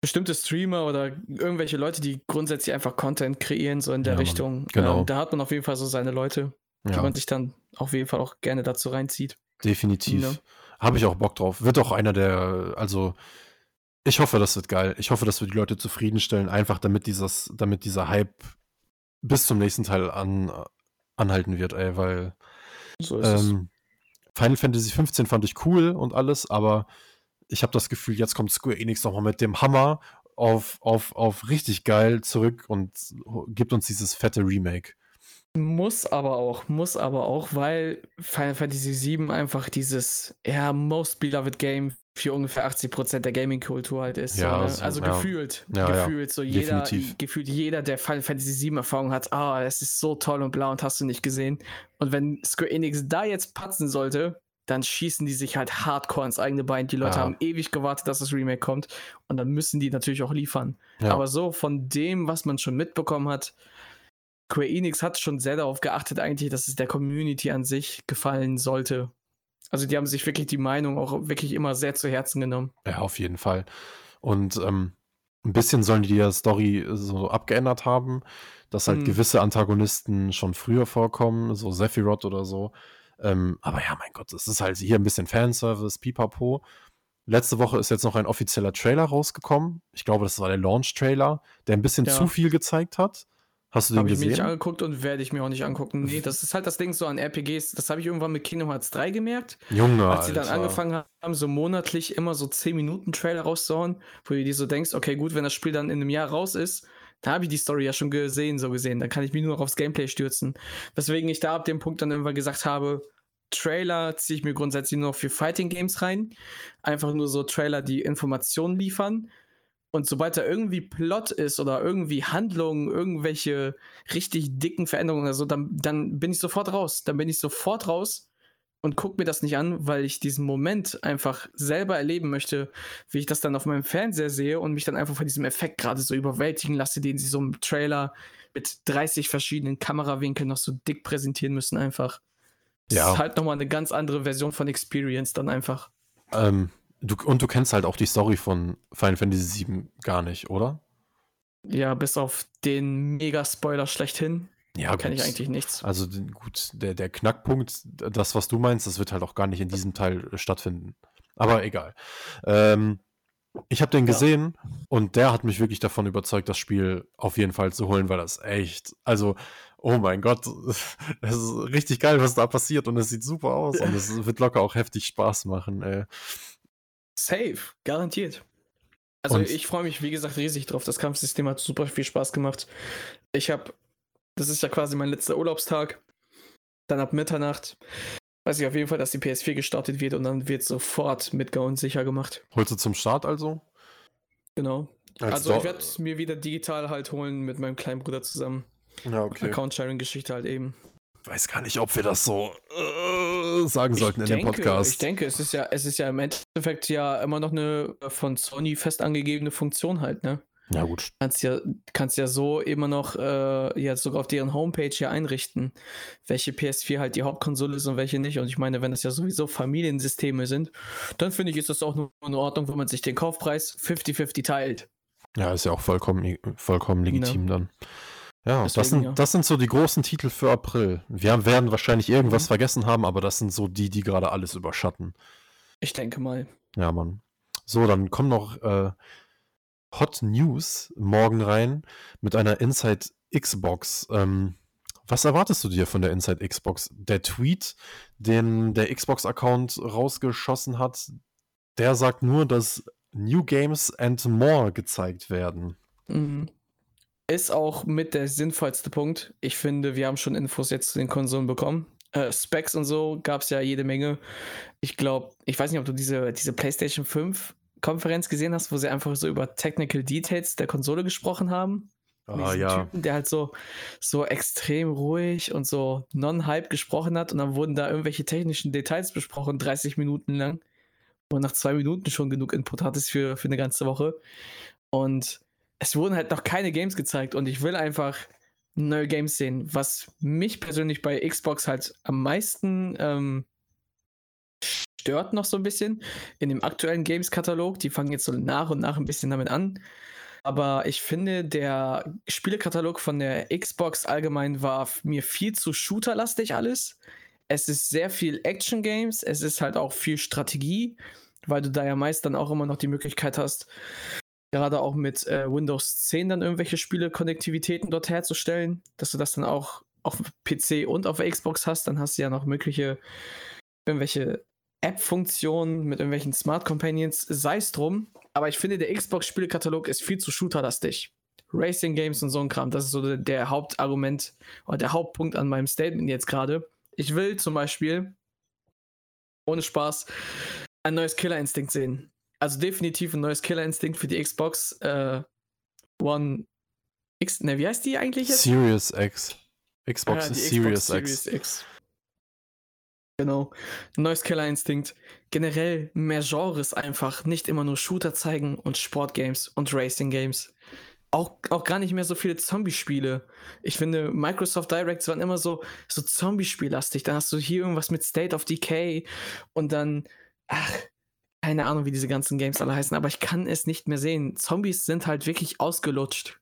A: Bestimmte Streamer oder irgendwelche Leute, die grundsätzlich einfach Content kreieren, so in der
B: Ja.
A: Richtung.
B: Genau.
A: Ähm, da hat man auf jeden Fall so seine Leute, die
B: Ja,
A: man sich dann auf jeden Fall auch gerne dazu reinzieht.
B: Definitiv.
A: Ja.
B: Habe ich auch Bock drauf. Wird auch einer der, also ich hoffe, das wird geil. Ich hoffe, dass wir die Leute zufriedenstellen, einfach damit dieses, damit dieser Hype bis zum nächsten Teil an, anhalten wird, ey, weil
A: So
B: ähm, Final Fantasy 15 fand ich cool und alles, aber ich habe das Gefühl, jetzt kommt Square Enix nochmal mit dem Hammer auf, auf, auf richtig geil zurück und gibt uns dieses fette Remake.
A: Muss aber auch, muss aber auch, weil Final Fantasy VII einfach dieses, ja, most beloved Game für ungefähr 80% der Gaming-Kultur halt ist.
B: Ja,
A: so, ne?
B: so,
A: also
B: ja.
A: gefühlt,
B: Ja,
A: gefühlt, so jeder,
B: definitiv.
A: gefühlt jeder, der Final Fantasy VII Erfahrung hat, ah, es ist so toll und blau und hast du nicht gesehen. Und wenn Square Enix da jetzt patzen sollte, dann schießen die sich halt hardcore ins eigene Bein. Die Leute haben ewig gewartet, dass das Remake kommt und dann müssen die natürlich auch liefern. Aber so von dem, was man schon mitbekommen hat, Square Enix hat schon sehr darauf geachtet, eigentlich, dass es der Community an sich gefallen sollte. Also die haben sich wirklich die Meinung auch wirklich immer sehr zu Herzen genommen.
B: Ja, auf jeden Fall. Und ähm, ein bisschen sollen die die Story so abgeändert haben, dass halt
A: Mhm.
B: gewisse Antagonisten schon früher vorkommen, so Sephiroth oder so. Ähm, aber ja, mein Gott, es ist halt hier ein bisschen Fanservice, pipapo. letzte Woche ist jetzt noch ein offizieller Trailer rausgekommen. Ich glaube, das war der Launch-Trailer, der ein bisschen
A: Ja.
B: zu viel gezeigt hat. Hast du den
A: Habe ich mir nicht
B: gesehen?
A: angeguckt und werde ich mir auch nicht angucken. Nee, das ist halt das Ding so an RPGs. Das habe ich irgendwann mit Kingdom Hearts 3 gemerkt.
B: Junge,
A: Als sie dann
B: Alter.
A: angefangen haben, so monatlich immer so 10 Minuten Trailer rauszuhauen, wo du dir so denkst, okay, gut, wenn das Spiel dann in einem Jahr raus ist, da habe ich die Story ja schon gesehen, so gesehen. Dann kann ich mich nur noch aufs Gameplay stürzen. Weswegen ich da ab dem Punkt dann irgendwann gesagt habe, Trailer ziehe ich mir grundsätzlich nur noch für Fighting Games rein. Einfach nur so Trailer, die Informationen liefern. Und sobald da irgendwie Plot ist oder irgendwie Handlungen, irgendwelche richtig dicken Veränderungen oder so, dann, dann bin ich sofort raus. Dann bin ich sofort raus und guck mir das nicht an, weil ich diesen Moment einfach selber erleben möchte, wie ich das dann auf meinem Fernseher sehe und mich dann einfach von diesem Effekt gerade so überwältigen lasse, den sie so im Trailer mit 30 verschiedenen Kamerawinkeln noch so dick präsentieren müssen, einfach. Das
B: Ja.
A: ist halt nochmal eine ganz andere Version von Experience dann einfach.
B: Ähm, du, und du kennst halt auch die Story von Final Fantasy VII gar nicht, oder?
A: Ja, bis auf den Mega-Spoiler schlechthin
B: Ja,
A: kenne ich eigentlich nichts.
B: Also gut, der, der Knackpunkt, das, was du meinst, das wird halt auch gar nicht in diesem Teil äh, stattfinden. Aber egal. Ähm, ich habe den
A: Ja.
B: gesehen und der hat mich wirklich davon überzeugt, das Spiel auf jeden Fall zu holen, weil das echt, also, oh mein Gott, <laughs> es ist richtig geil, was da passiert und es sieht super aus und es wird locker auch heftig Spaß machen. Ey.
A: Safe, garantiert. Also
B: Und-
A: ich freue mich, wie gesagt, riesig drauf. Das Kampfsystem hat super viel Spaß gemacht. Ich habe, das ist ja quasi mein letzter Urlaubstag. Dann ab Mitternacht weiß ich auf jeden Fall, dass die PS4 gestartet wird und dann wird sofort mit Gaun sicher gemacht.
B: Holst du zum Start also?
A: Genau.
B: Als
A: also ich werde es mir wieder digital halt holen mit meinem kleinen Bruder zusammen.
B: Ja, okay.
A: Account-Sharing-Geschichte halt eben.
B: Weiß gar nicht, ob wir das so äh, sagen sollten in
A: ich denke,
B: dem Podcast.
A: Ich denke, es ist ja, es ist ja im Endeffekt ja immer noch eine von Sony fest angegebene Funktion halt, ne?
B: ja, gut.
A: kannst ja, kannst ja so immer noch äh, ja sogar auf deren Homepage hier einrichten, welche PS4 halt die Hauptkonsole ist und welche nicht. Und ich meine, wenn das ja sowieso Familiensysteme sind, dann finde ich, ist das auch nur in Ordnung, wenn man sich den Kaufpreis 50-50 teilt.
B: Ja, ist ja auch vollkommen, vollkommen legitim dann. Ja, das sind,
A: ja.
B: das sind so die großen Titel für April. Wir werden wahrscheinlich irgendwas
A: Mhm.
B: vergessen haben, aber das sind so die, die gerade alles überschatten.
A: Ich denke mal.
B: Ja, Mann. So, dann kommen noch äh, Hot News morgen rein mit einer Inside Xbox. Ähm, was erwartest du dir von der Inside Xbox? Der Tweet, den der Xbox-Account rausgeschossen hat, der sagt nur, dass New Games and More gezeigt werden.
A: Mhm. Ist auch mit der sinnvollste Punkt. Ich finde, wir haben schon Infos jetzt zu den Konsolen bekommen. Äh, Specs und so gab es ja jede Menge. Ich glaube, ich weiß nicht, ob du diese, diese PlayStation 5 Konferenz gesehen hast, wo sie einfach so über Technical Details der Konsole gesprochen haben.
B: Ah, ja.
A: Typen, der halt so, so extrem ruhig und so non-hype gesprochen hat und dann wurden da irgendwelche technischen Details besprochen, 30 Minuten lang. Und nach zwei Minuten schon genug Input hattest für, für eine ganze Woche. Und es wurden halt noch keine Games gezeigt und ich will einfach neue Games sehen. Was mich persönlich bei Xbox halt am meisten ähm, stört noch so ein bisschen in dem aktuellen Games-Katalog. Die fangen jetzt so nach und nach ein bisschen damit an. Aber ich finde, der Spielekatalog von der Xbox allgemein war mir viel zu shooterlastig alles. Es ist sehr viel Action-Games, es ist halt auch viel Strategie, weil du da ja meist dann auch immer noch die Möglichkeit hast, gerade auch mit äh, Windows 10 dann irgendwelche Spiele-Konnektivitäten dort herzustellen, dass du das dann auch auf PC und auf Xbox hast, dann hast du ja noch mögliche irgendwelche App-Funktionen mit irgendwelchen Smart Companions, sei es drum. Aber ich finde, der Xbox-Spielekatalog ist viel zu shooterlastig. Racing Games und so ein Kram, das ist so der, der Hauptargument oder der Hauptpunkt an meinem Statement jetzt gerade. Ich will zum Beispiel, ohne Spaß, ein neues Killer Instinct sehen. Also definitiv ein neues Killer Instinct für die Xbox äh, One X. Ne, wie heißt die eigentlich jetzt?
B: Series X. Xbox
A: die
B: ist Series
A: Xbox
B: X.
A: Series X. Genau. Neues Killer Instinct. Generell mehr Genres einfach. Nicht immer nur Shooter zeigen und Sportgames und Racing Games. Auch, auch gar nicht mehr so viele Zombie-Spiele. Ich finde, Microsoft Directs waren immer so, so Zombie-Spiellastig. Dann hast du hier irgendwas mit State of Decay und dann, ach, keine Ahnung, wie diese ganzen Games alle heißen, aber ich kann es nicht mehr sehen. Zombies sind halt wirklich ausgelutscht.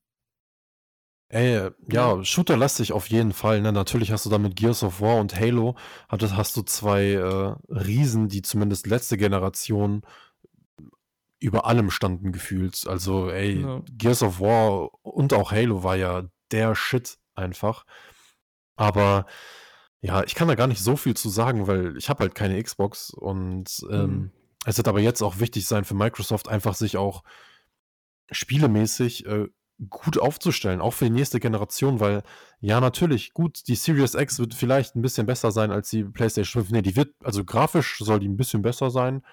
B: Ey, ja, Shooter-lastig auf jeden Fall. Ne? Natürlich hast du da mit Gears of War und Halo, hattest, hast du zwei äh, Riesen, die zumindest letzte Generation über allem standen gefühlt. Also, ey,
A: Ja.
B: Gears of War und auch Halo war ja der Shit einfach. Aber ja, ich kann da gar nicht so viel zu sagen, weil ich habe halt keine Xbox und ähm,
A: Mhm.
B: Es wird aber jetzt auch wichtig sein für Microsoft, einfach sich auch spielemäßig äh, gut aufzustellen, auch für die nächste Generation, weil ja, natürlich, gut, die Series X wird vielleicht ein bisschen besser sein als die PlayStation 5. Nee, die wird, also grafisch soll die ein bisschen besser sein,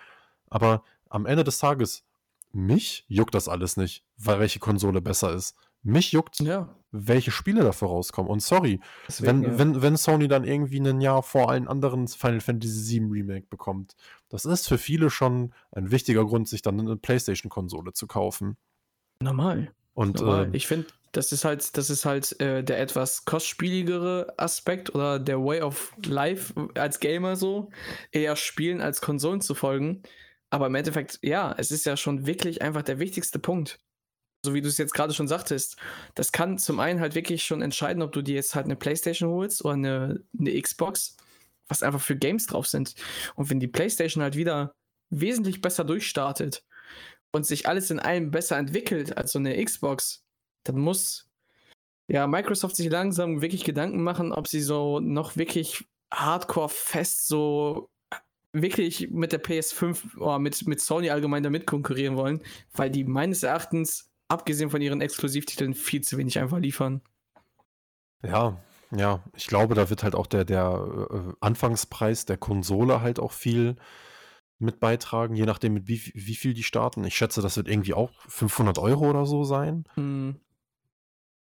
B: aber am Ende des Tages, mich juckt das alles nicht, weil welche Konsole besser ist. Mich juckt,
A: Ja,
B: welche Spiele dafür rauskommen. Und sorry,
A: deswegen,
B: wenn,
A: ja.
B: wenn, wenn Sony dann irgendwie ein Jahr vor allen anderen Final Fantasy VII Remake bekommt, das ist für viele schon ein wichtiger Grund, sich dann eine PlayStation-Konsole zu kaufen.
A: Normal.
B: Und
A: Normal.
B: ähm,
A: ich finde, das ist halt, das ist halt äh, der etwas kostspieligere Aspekt oder der Way of Life als Gamer so, eher spielen als Konsolen zu folgen. Aber im Endeffekt, ja, es ist ja schon wirklich einfach der wichtigste Punkt. So wie du es jetzt gerade schon sagtest. Das kann zum einen halt wirklich schon entscheiden, ob du dir jetzt halt eine Playstation holst oder eine, eine Xbox, was einfach für Games drauf sind. Und wenn die Playstation halt wieder wesentlich besser durchstartet und sich alles in allem besser entwickelt als so eine Xbox, dann muss ja Microsoft sich langsam wirklich Gedanken machen, ob sie so noch wirklich hardcore fest so wirklich mit der PS5 oder mit, mit Sony allgemein damit konkurrieren wollen, weil die meines Erachtens, abgesehen von ihren Exklusivtiteln, viel zu wenig einfach liefern.
B: ja, ja, ich glaube, da wird halt auch der, der äh, Anfangspreis der Konsole halt auch viel mit beitragen, je nachdem, mit wie, wie viel die starten. Ich schätze, das wird irgendwie auch 500 Euro oder so sein.
A: Hm,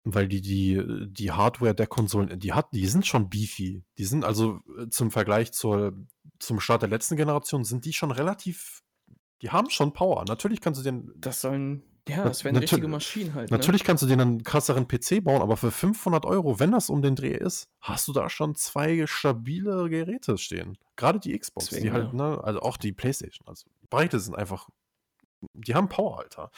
B: Weil die, die, die Hardware der Konsolen, die hat, die sind schon beefy. Die sind also äh, zum Vergleich zur, zum Start der letzten Generation, sind die schon relativ, die haben schon Power. Natürlich kannst du den,
A: das sollen, ja, das wären
B: natür-
A: richtige Maschinen halt. Ne?
B: natürlich kannst du den einen krasseren PC bauen, aber für 500 Euro, wenn das um den Dreh ist, hast du da schon zwei stabile Geräte stehen. Gerade die Xbox, die
A: Deswegen,
B: halt,
A: ja.
B: ne, also auch die Playstation, also beide sind einfach, die haben Power, Alter.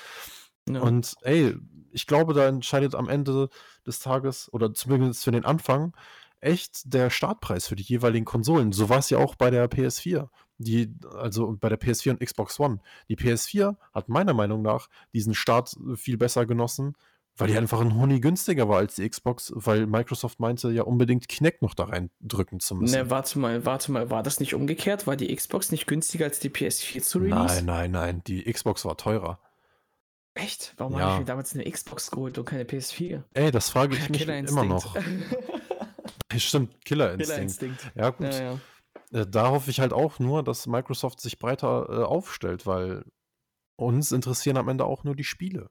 A: Ja.
B: Und ey, ich glaube, da entscheidet am Ende des Tages oder zumindest für den Anfang echt der Startpreis für die jeweiligen Konsolen. So war es ja auch bei der PS4. Die, also bei der PS4 und Xbox One. Die PS4 hat meiner Meinung nach diesen Start viel besser genossen, weil die einfach ein Huni günstiger war als die Xbox, weil Microsoft meinte, ja unbedingt Kinect noch da reindrücken zu müssen.
A: Ne, warte mal, warte mal, war das nicht umgekehrt? War die Xbox nicht günstiger als die PS4 zu release?
B: nein, nein, nein, die Xbox war teurer.
A: Echt? Warum
B: Ja.
A: habe ich mir damals eine Xbox geholt und keine PS4?
B: Ey, das frage ich mich immer noch. <laughs> <laughs> Stimmt, Killerinstinkt.
A: Killerinstinkt.
B: Ja, gut.
A: Ja, ja.
B: Äh, da hoffe ich halt auch nur, dass Microsoft sich breiter äh, aufstellt, weil uns interessieren am Ende auch nur die Spiele.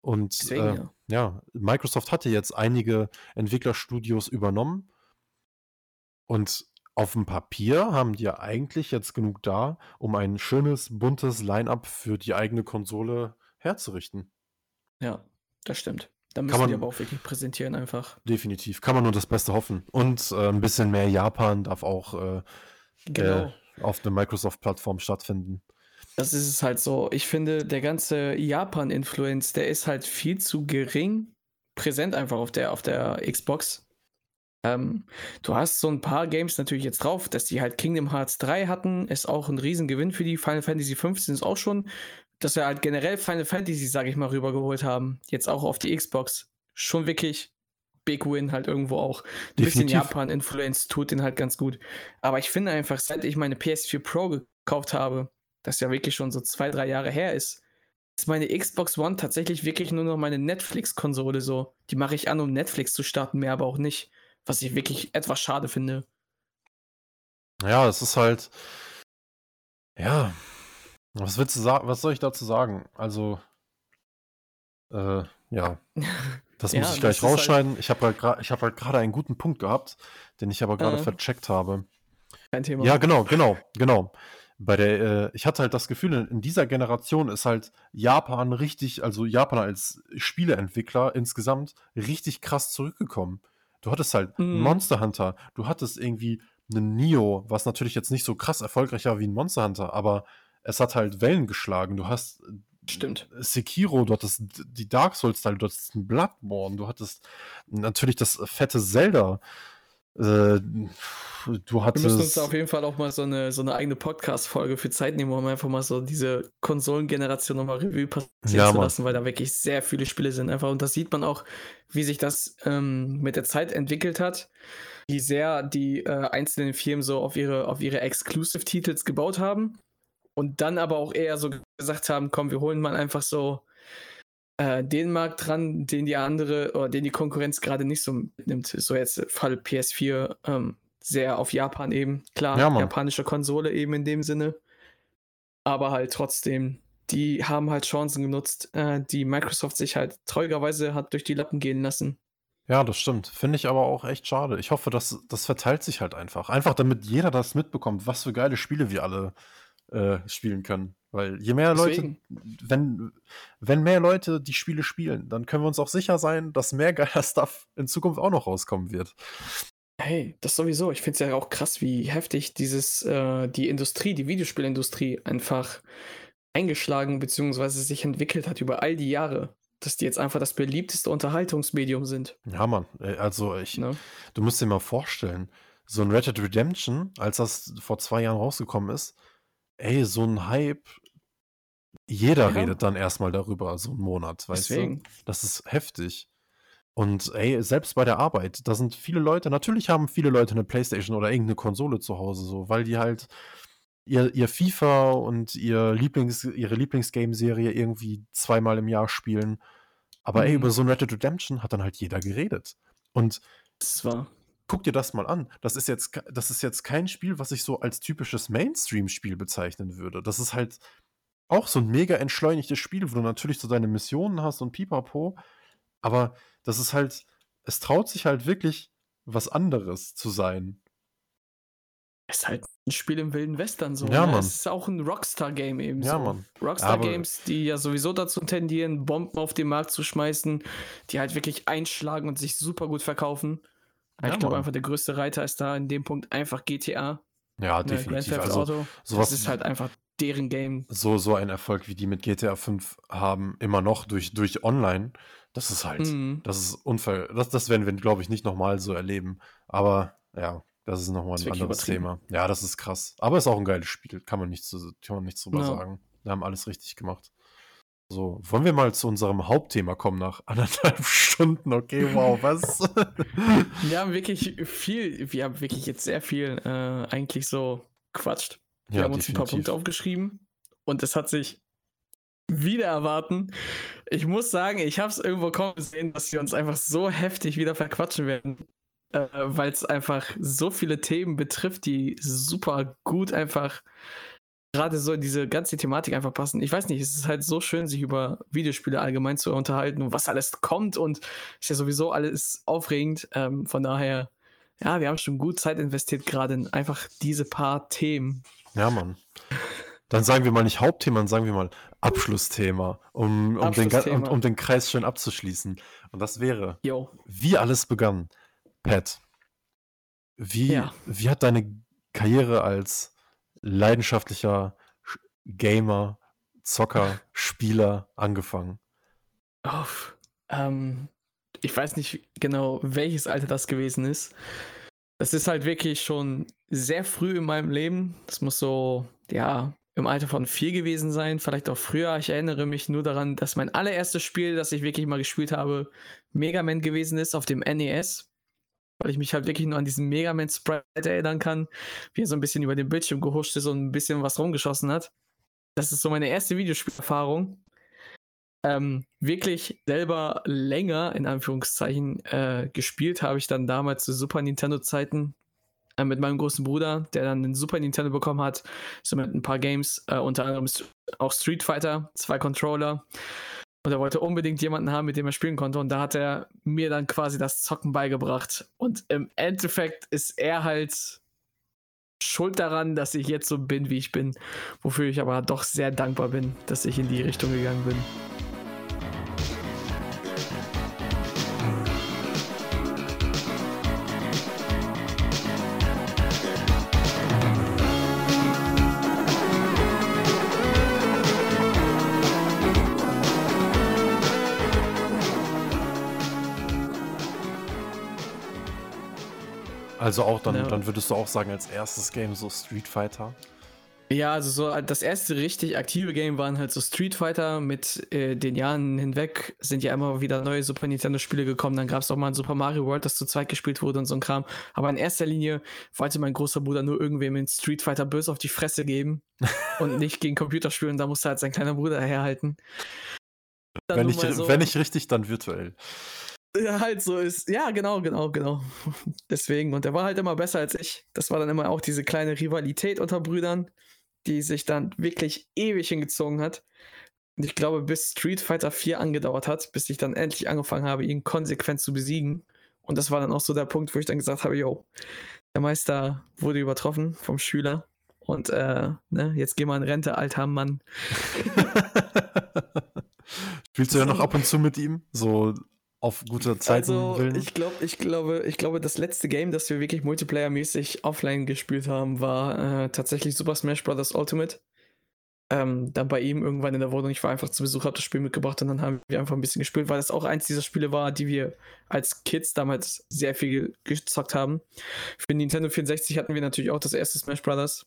B: Und
A: Deswegen,
B: äh,
A: ja.
B: ja, Microsoft hatte jetzt einige Entwicklerstudios übernommen und auf dem Papier haben die ja eigentlich jetzt genug da, um ein schönes, buntes Line-up für die eigene Konsole herzurichten.
A: Ja, das stimmt. Da müssen die
B: man-
A: aber auch wirklich präsentieren einfach.
B: Definitiv. Kann man nur das Beste hoffen. Und äh, ein bisschen mehr Japan darf auch äh,
A: Genau.
B: auf der Microsoft-Plattform stattfinden.
A: Das ist es halt so. Ich finde, der ganze Japan-Influence, der ist halt viel zu gering präsent einfach auf der, auf der Xbox. Ähm, du hast so ein paar Games natürlich jetzt drauf, dass die halt Kingdom Hearts 3 hatten, ist auch ein Riesengewinn für die. Final Fantasy 15 ist auch schon, dass wir halt generell Final Fantasy, sage ich mal, rübergeholt haben. Jetzt auch auf die Xbox. Schon wirklich Big Win halt irgendwo auch. Ein bisschen. Japan-Influence tut den halt ganz gut. Aber ich finde einfach, seit ich meine PS4 Pro gekauft habe, das ja wirklich schon so zwei, drei Jahre her ist, ist meine Xbox One tatsächlich wirklich nur noch meine Netflix-Konsole so. Die mache ich an, um Netflix zu starten, mehr aber auch nicht. Was ich wirklich etwas schade finde.
B: Ja, es ist halt. Ja. Was willst du sagen? Was soll ich dazu sagen? Also. Äh, ja. <laughs> Das
A: Ja,
B: muss ich gleich
A: halt-
B: rausschneiden. Ich habe halt gerade ich hab halt gerade einen guten Punkt gehabt, den ich aber gerade
A: Äh.
B: vercheckt habe.
A: Kein Thema.
B: Ja, genau, genau, genau. Bei der, äh, ich hatte halt das Gefühl, in, in dieser Generation ist halt Japan richtig, also Japan als Spieleentwickler insgesamt richtig krass zurückgekommen. Du hattest halt
A: Mhm.
B: Monster Hunter, du hattest irgendwie einen Nio, was natürlich jetzt nicht so krass erfolgreich war wie ein Monster Hunter, aber es hat halt Wellen geschlagen. Du hast
A: Stimmt.
B: Sekiro, du hattest die Dark Souls-Teile, du hattest Bloodborne, du hattest natürlich das fette Zelda. Äh, du hattest.
A: Wir müssen uns auf jeden Fall auch mal so eine, so eine eigene Podcast-Folge für Zeit nehmen, um einfach mal so diese Konsolengeneration nochmal Revue passieren ja, zu lassen, weil da wirklich sehr viele Spiele sind. Einfach, und da sieht man auch, wie sich das ähm, mit der Zeit entwickelt hat, wie sehr die äh, einzelnen Firmen so auf ihre, auf ihre Exclusive-Titels gebaut haben und dann aber auch eher so gesagt haben, komm, wir holen mal einfach so äh, den Markt dran, den die andere oder den die Konkurrenz gerade nicht so nimmt. So jetzt Fall PS4 ähm, sehr auf Japan eben. Klar, ja, japanische Konsole eben in dem Sinne. Aber halt trotzdem, die haben halt Chancen genutzt, äh, die Microsoft sich halt traurigerweise hat durch die Lappen gehen lassen.
B: Ja, das stimmt. Finde ich aber auch echt schade. Ich hoffe, dass das verteilt sich halt einfach. Einfach damit jeder das mitbekommt, was für geile Spiele wir alle äh, spielen können. Weil je mehr Deswegen. Leute, wenn, wenn mehr Leute die Spiele spielen, dann können wir uns auch sicher sein, dass mehr geiler <laughs> Stuff in Zukunft auch noch rauskommen wird.
A: Hey, das sowieso. Ich finde es ja auch krass, wie heftig dieses, äh, die Industrie, die Videospielindustrie einfach eingeschlagen bzw. sich entwickelt hat über all die Jahre. Dass die jetzt einfach das beliebteste Unterhaltungsmedium sind.
B: Ja, Mann. Also ich, ne? du musst dir mal vorstellen, so ein Red Dead Redemption, als das vor zwei Jahren rausgekommen ist, ey, so ein Hype, jeder ja. redet dann erstmal darüber, so einen Monat, weißt Deswegen. du? Das ist heftig. Und ey, selbst bei der Arbeit, da sind viele Leute, natürlich haben viele Leute eine Playstation oder irgendeine Konsole zu Hause, so, weil die halt ihr, ihr FIFA und ihr Lieblings, ihre Lieblingsgame-Serie irgendwie zweimal im Jahr spielen. Aber mhm. ey, über so ein Red Dead Redemption hat dann halt jeder geredet. Und
A: das war
B: guck dir das mal an. Das ist jetzt, das ist jetzt kein Spiel, was ich so als typisches Mainstream-Spiel bezeichnen würde. Das ist halt auch so ein mega entschleunigtes Spiel, wo du natürlich so deine Missionen hast und pipapo. Aber das ist halt, es traut sich halt wirklich was anderes zu sein.
A: Es ist halt ein Spiel im Wilden Western so.
B: Ja,
A: ne?
B: Mann.
A: Es ist auch ein Rockstar-Game eben
B: ja,
A: so.
B: Mann.
A: Rockstar-Games, die ja sowieso dazu tendieren, Bomben auf den Markt zu schmeißen, die halt wirklich einschlagen und sich super gut verkaufen. Ja, ich glaube einfach, der größte Reiter ist da in dem Punkt einfach GTA.
B: Ja, ne, definitiv. Also, Auto.
A: Sowas, das ist halt einfach deren Game.
B: So, so ein Erfolg, wie die mit GTA 5 haben, immer noch durch, durch Online, das ist halt, mhm. das ist unfair. Das, das werden wir, glaube ich, nicht nochmal so erleben. Aber ja, das ist nochmal ein anderes Thema. Ja, das ist krass. Aber es ist auch ein geiles Spiel, kann man nichts, kann man nichts drüber ja. sagen. Wir haben alles richtig gemacht. So, wollen wir mal zu unserem Hauptthema kommen nach anderthalb <laughs> Stunden? Okay, wow, was? <laughs>
A: wir haben wirklich viel, wir haben wirklich jetzt sehr viel äh, eigentlich so quatscht. Wir ja, haben uns definitiv. ein paar Punkte aufgeschrieben und es hat sich wieder erwarten. Ich muss sagen, ich habe es irgendwo kaum gesehen, dass wir uns einfach so heftig wieder verquatschen werden, äh, weil es einfach so viele Themen betrifft, die super gut einfach gerade so diese ganze Thematik einfach passen. Ich weiß nicht, es ist halt so schön, sich über Videospiele allgemein zu unterhalten und was alles kommt und ist ja sowieso alles aufregend. Ähm, von daher, ja, wir haben schon gut Zeit investiert, gerade in einfach diese paar Themen.
B: Ja, Mann. Dann sagen wir mal nicht Hauptthema, dann sagen wir mal Abschlussthema, um, um, Abschlussthema. Den, um, um den Kreis schön abzuschließen. Und das wäre,
A: Yo.
B: wie alles begann. Pat, wie, ja. wie hat deine Karriere als leidenschaftlicher Gamer, Zocker, Spieler angefangen?
A: Oh, ähm, ich weiß nicht genau, welches Alter das gewesen ist. Das ist halt wirklich schon sehr früh in meinem Leben. Das muss so, ja, im Alter von vier gewesen sein, vielleicht auch früher. Ich erinnere mich nur daran, dass mein allererstes Spiel, das ich wirklich mal gespielt habe, Mega Man gewesen ist auf dem NES weil ich mich halt wirklich nur an diesen Mega Man Sprite erinnern kann, wie er so ein bisschen über den Bildschirm gehuscht ist und ein bisschen was rumgeschossen hat. Das ist so meine erste Videospielerfahrung. Ähm, wirklich selber länger, in Anführungszeichen, äh, gespielt habe ich dann damals zu Super Nintendo-Zeiten äh, mit meinem großen Bruder, der dann den Super Nintendo bekommen hat, so mit ein paar Games, äh, unter anderem auch Street Fighter, zwei Controller. Und er wollte unbedingt jemanden haben, mit dem er spielen konnte. Und da hat er mir dann quasi das Zocken beigebracht. Und im Endeffekt ist er halt schuld daran, dass ich jetzt so bin, wie ich bin. Wofür ich aber doch sehr dankbar bin, dass ich in die Richtung gegangen bin.
B: Also auch dann,
A: Ja.
B: dann würdest du auch sagen, als erstes Game so Street Fighter.
A: Ja, also so das erste richtig aktive Game waren halt so Street Fighter. Mit äh, den Jahren hinweg sind ja immer wieder neue Super Nintendo-Spiele gekommen. Dann gab es auch mal ein Super Mario World, das zu zweit gespielt wurde und so ein Kram. Aber in erster Linie wollte mein großer Bruder nur irgendwem in Street Fighter böse auf die Fresse geben <laughs> und nicht gegen Computerspielen. Da musste halt sein kleiner Bruder herhalten.
B: Wenn ich,
A: so-
B: wenn ich richtig, dann virtuell.
A: Halt so ist. Ja, genau, genau, genau. <laughs> Deswegen. Und er war halt immer besser als ich. Das war dann immer auch diese kleine Rivalität unter Brüdern, die sich dann wirklich ewig hingezogen hat. Und ich glaube, bis Street Fighter 4 angedauert hat, bis ich dann endlich angefangen habe, ihn konsequent zu besiegen. Und das war dann auch so der Punkt, wo ich dann gesagt habe, yo, der Meister wurde übertroffen vom Schüler. Und äh, ne, jetzt geh mal in Rente, alter Mann. <laughs>
B: Spielst du ja noch ab und zu mit ihm? So auf gute Zeiten
A: Also,
B: willen?
A: ich glaube, ich glaube, ich glaube, das letzte Game, das wir wirklich multiplayer-mäßig offline gespielt haben, war äh, tatsächlich Super Smash Bros. Ultimate. Ähm, dann bei ihm irgendwann in der Wohnung. Ich war einfach zu Besuch, habe das Spiel mitgebracht und dann haben wir einfach ein bisschen gespielt, weil das auch eins dieser Spiele war, die wir als Kids damals sehr viel gezockt haben. Für Nintendo 64 hatten wir natürlich auch das erste Smash Bros.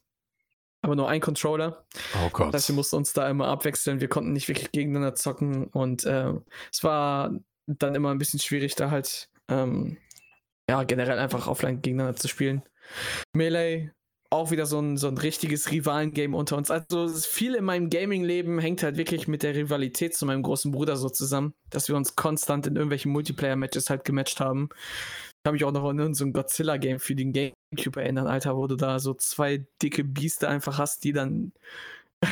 A: Aber nur ein Controller.
B: oh Gott.
A: Das heißt, wir mussten uns da immer abwechseln. Wir konnten nicht wirklich gegeneinander zocken und äh, es war dann immer ein bisschen schwierig, da halt ähm, ja generell einfach offline gegeneinander zu spielen. Melee auch wieder so ein, so ein richtiges Rivalen-Game unter uns. Also viel in meinem Gaming-Leben hängt halt wirklich mit der Rivalität zu meinem großen Bruder so zusammen, dass wir uns konstant in irgendwelchen Multiplayer-Matches halt gematcht haben. Ich kann mich auch noch an so Godzilla-Game für den Gamecube erinnern, Alter, wo du da so zwei dicke Biester einfach hast, die dann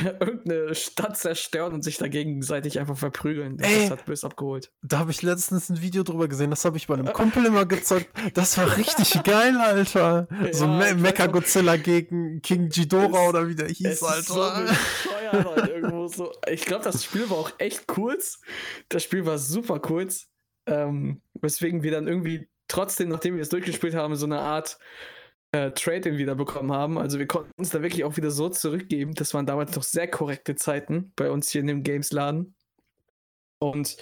A: <laughs> irgendeine Stadt zerstören und sich da gegenseitig einfach verprügeln. Das
B: Ey.
A: hat bös abgeholt.
B: Da habe ich letztens ein Video drüber gesehen, das habe ich bei einem <laughs> Kumpel immer gezockt. Das war richtig <laughs> geil, Alter. So
A: Ja,
B: Me
A: ich weiß
B: Mecha. Godzilla gegen King Ghidorah
A: Es-
B: oder wie der hieß,
A: so
B: Alter.
A: irgendwo so. Ich glaube, das Spiel war auch echt kurz. Das Spiel war super kurz. Ähm, weswegen wir dann irgendwie trotzdem, nachdem wir es durchgespielt haben, so eine Art äh, Trade-in wieder bekommen haben. Also wir konnten uns da wirklich auch wieder so zurückgeben. Das waren damals noch sehr korrekte Zeiten bei uns hier in dem Games-Laden. Und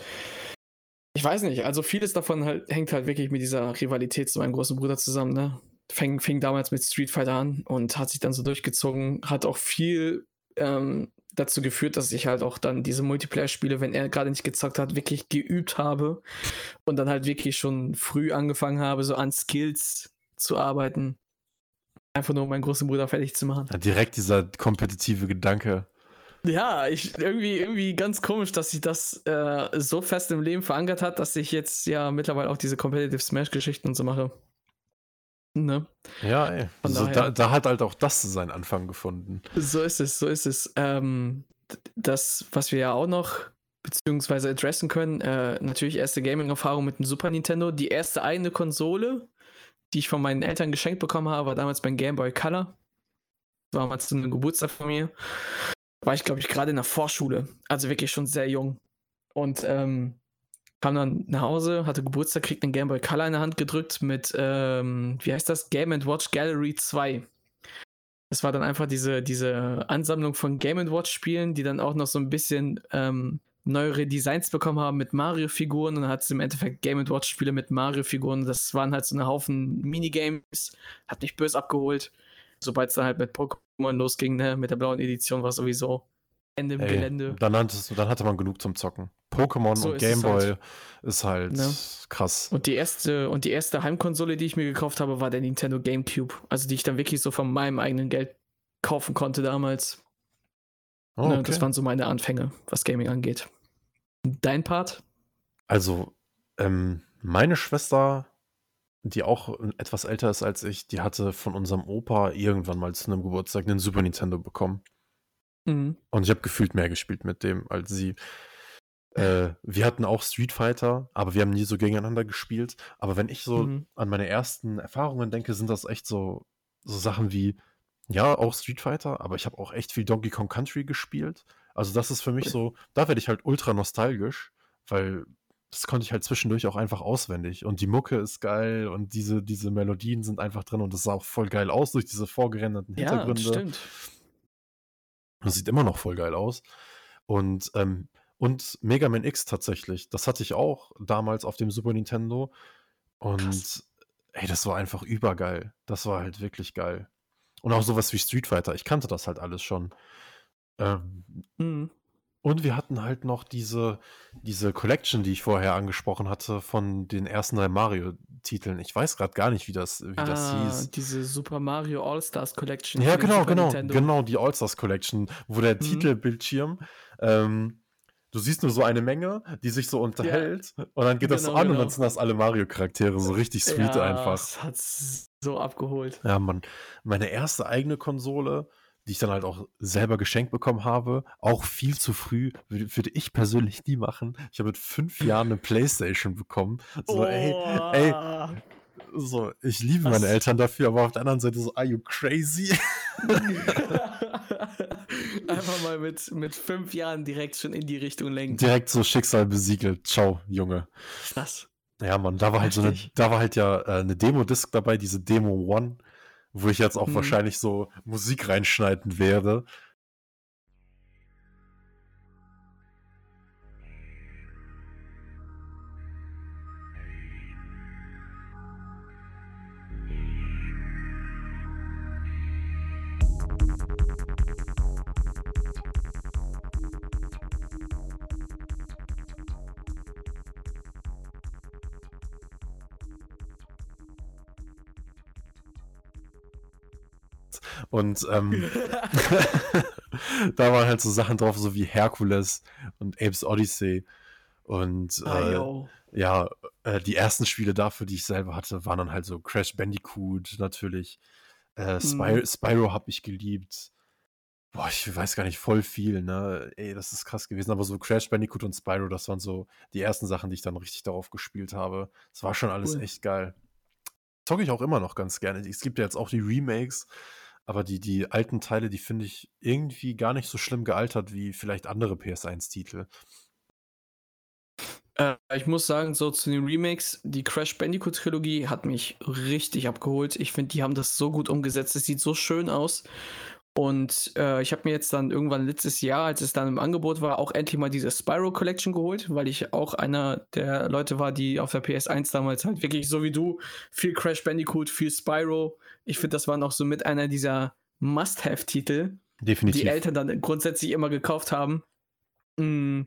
A: ich weiß nicht, also vieles davon halt, hängt halt wirklich mit dieser Rivalität zu meinem großen Bruder zusammen, ne? Fing, fing damals mit Street Fighter an und hat sich dann so durchgezogen, hat auch viel ähm, dazu geführt, dass ich halt auch dann diese Multiplayer-Spiele, wenn er gerade nicht gezockt hat, wirklich geübt habe und dann halt wirklich schon früh angefangen habe, so an Skills zu arbeiten. Einfach nur, um meinen großen Bruder fertig zu machen.
B: Ja, direkt dieser kompetitive Gedanke.
A: Ja, ich irgendwie, irgendwie ganz komisch, dass sich das äh, so fest im Leben verankert hat, dass ich jetzt ja mittlerweile auch diese Competitive Smash-Geschichten und so mache. Ne?
B: Ja, ey. Also da, da hat halt auch das seinen Anfang gefunden.
A: So ist es, so ist es. Ähm, das, was wir ja auch noch beziehungsweise adressen können, äh, natürlich erste Gaming-Erfahrung mit dem Super Nintendo. Die erste eigene Konsole, die ich von meinen Eltern geschenkt bekommen habe, war damals beim Game Boy Color. War mal zu einem Geburtstag von mir. War ich, glaube ich, gerade in der Vorschule. Also wirklich schon sehr jung. Und ähm, kam dann nach Hause, hatte Geburtstag, kriegt einen Game Boy Color in der Hand gedrückt mit, ähm, wie heißt das? Game Watch Gallery 2. Das war dann einfach diese, diese Ansammlung von Game Watch Spielen, die dann auch noch so ein bisschen ähm, neuere Designs bekommen haben mit Mario-Figuren. Und dann hat es im Endeffekt Game Watch Spiele mit Mario-Figuren. Das waren halt so eine Haufen Minigames. Hat mich böse abgeholt. Sobald es dann halt mit Pokémon losging, ne, mit der blauen Edition, war sowieso Ende im
B: Ey,
A: Gelände.
B: dann, hattest, dann hatte man genug zum Zocken. Pokémon
A: So
B: und Gameboy
A: halt.
B: ist halt
A: Ne?
B: krass.
A: Und die erste und die erste Heimkonsole, die ich mir gekauft habe, war der Nintendo GameCube. Also die ich dann wirklich so von meinem eigenen Geld kaufen konnte damals.
B: Oh,
A: Ne,
B: okay.
A: Das waren so meine Anfänge, was Gaming angeht. Dein Part?
B: Also, ähm, meine Schwester, die auch etwas älter ist als ich, die hatte von unserem Opa irgendwann mal zu einem Geburtstag einen Super Nintendo bekommen.
A: Mhm.
B: Und ich habe gefühlt mehr gespielt mit dem als sie. Äh, wir hatten auch Street Fighter, aber wir haben nie so gegeneinander gespielt. Aber wenn ich so
A: Mhm.
B: an meine ersten Erfahrungen denke, sind das echt so, so Sachen wie, ja, auch Street Fighter, aber ich habe auch echt viel Donkey Kong Country gespielt. Also das ist für mich so, da werde ich halt ultra nostalgisch, weil das konnte ich halt zwischendurch auch einfach auswendig. Und die Mucke ist geil und diese, diese Melodien sind einfach drin und das sah auch voll geil aus durch diese vorgerenderten
A: Ja,
B: Hintergründe.
A: stimmt.
B: Das sieht immer noch voll geil aus. Und, ähm, und Mega Man X tatsächlich, das hatte ich auch damals auf dem Super Nintendo. Und
A: Krass.
B: ey, das war einfach übergeil. Das war halt wirklich geil. Und auch sowas wie Street Fighter, ich kannte das halt alles schon. Ähm,
A: Mhm.
B: und wir hatten halt noch diese, diese Collection, die ich vorher angesprochen hatte, von den ersten drei Mario-Titeln. Ich weiß gerade gar nicht, wie das, wie das
A: Ah,
B: hieß.
A: diese Super Mario All-Stars Collection
B: Ja, genau, genau,
A: Nintendo.
B: genau, die All-Stars Collection, wo der
A: Mhm.
B: Titelbildschirm, ähm, du siehst nur so eine Menge, die sich so unterhält und dann geht das so
A: Genau,
B: an und dann
A: genau.
B: sind das alle Mario-Charaktere, so richtig sweet
A: Ja,
B: einfach.
A: es hat so abgeholt.
B: Ja, Mann. Meine erste eigene Konsole, die ich dann halt auch selber geschenkt bekommen habe, auch viel zu früh, würde, ich persönlich nie machen. Ich habe mit fünf Jahren eine Playstation bekommen. So, ey, ey,
A: Oh.
B: so, ich liebe
A: Was?
B: meine Eltern dafür, aber auf der anderen Seite so, are you crazy? <laughs>
A: Einfach mal mit, mit fünf Jahren direkt schon in die Richtung lenken.
B: Direkt so Schicksal besiegelt. Ciao, Junge.
A: Krass.
B: Ja, Mann, da war halt so eine, da war halt ja äh, eine Demo-Disc dabei, diese Demo One, wo ich jetzt auch
A: Mhm.
B: wahrscheinlich so Musik reinschneiden werde. Und ähm, <laughs> <laughs> da waren halt so Sachen drauf, so wie Hercules und Apes Odyssey. Und
A: Ah,
B: äh, ja, äh, die ersten Spiele dafür, die ich selber hatte, waren dann halt so Crash Bandicoot natürlich. Äh, Spy
A: Mhm.
B: Spyro habe ich geliebt. Boah, ich weiß gar nicht, voll viel, ne? Ey, das ist krass gewesen. Aber so Crash Bandicoot und Spyro, das waren so die ersten Sachen, die ich dann richtig darauf gespielt habe. Es war schon alles
A: Cool.
B: echt geil. Zocke ich auch immer noch ganz gerne. Es gibt ja jetzt auch die Remakes, aber die, die alten Teile, die finde ich irgendwie gar nicht so schlimm gealtert wie vielleicht andere PS1-Titel.
A: Äh, ich muss sagen, so zu den Remakes, die Crash Bandicoot Trilogie hat mich richtig abgeholt. Ich finde, die haben das so gut umgesetzt. Es sieht so schön aus. Und äh, ich habe mir jetzt dann irgendwann letztes Jahr, als es dann im Angebot war, auch endlich mal diese Spyro Collection geholt, weil ich auch einer der Leute war, die auf der PS1 damals halt wirklich so wie du viel Crash Bandicoot, viel Spyro. Ich finde, das war noch so mit einer dieser Must-Have-Titel, die Eltern dann grundsätzlich immer gekauft haben. Mm.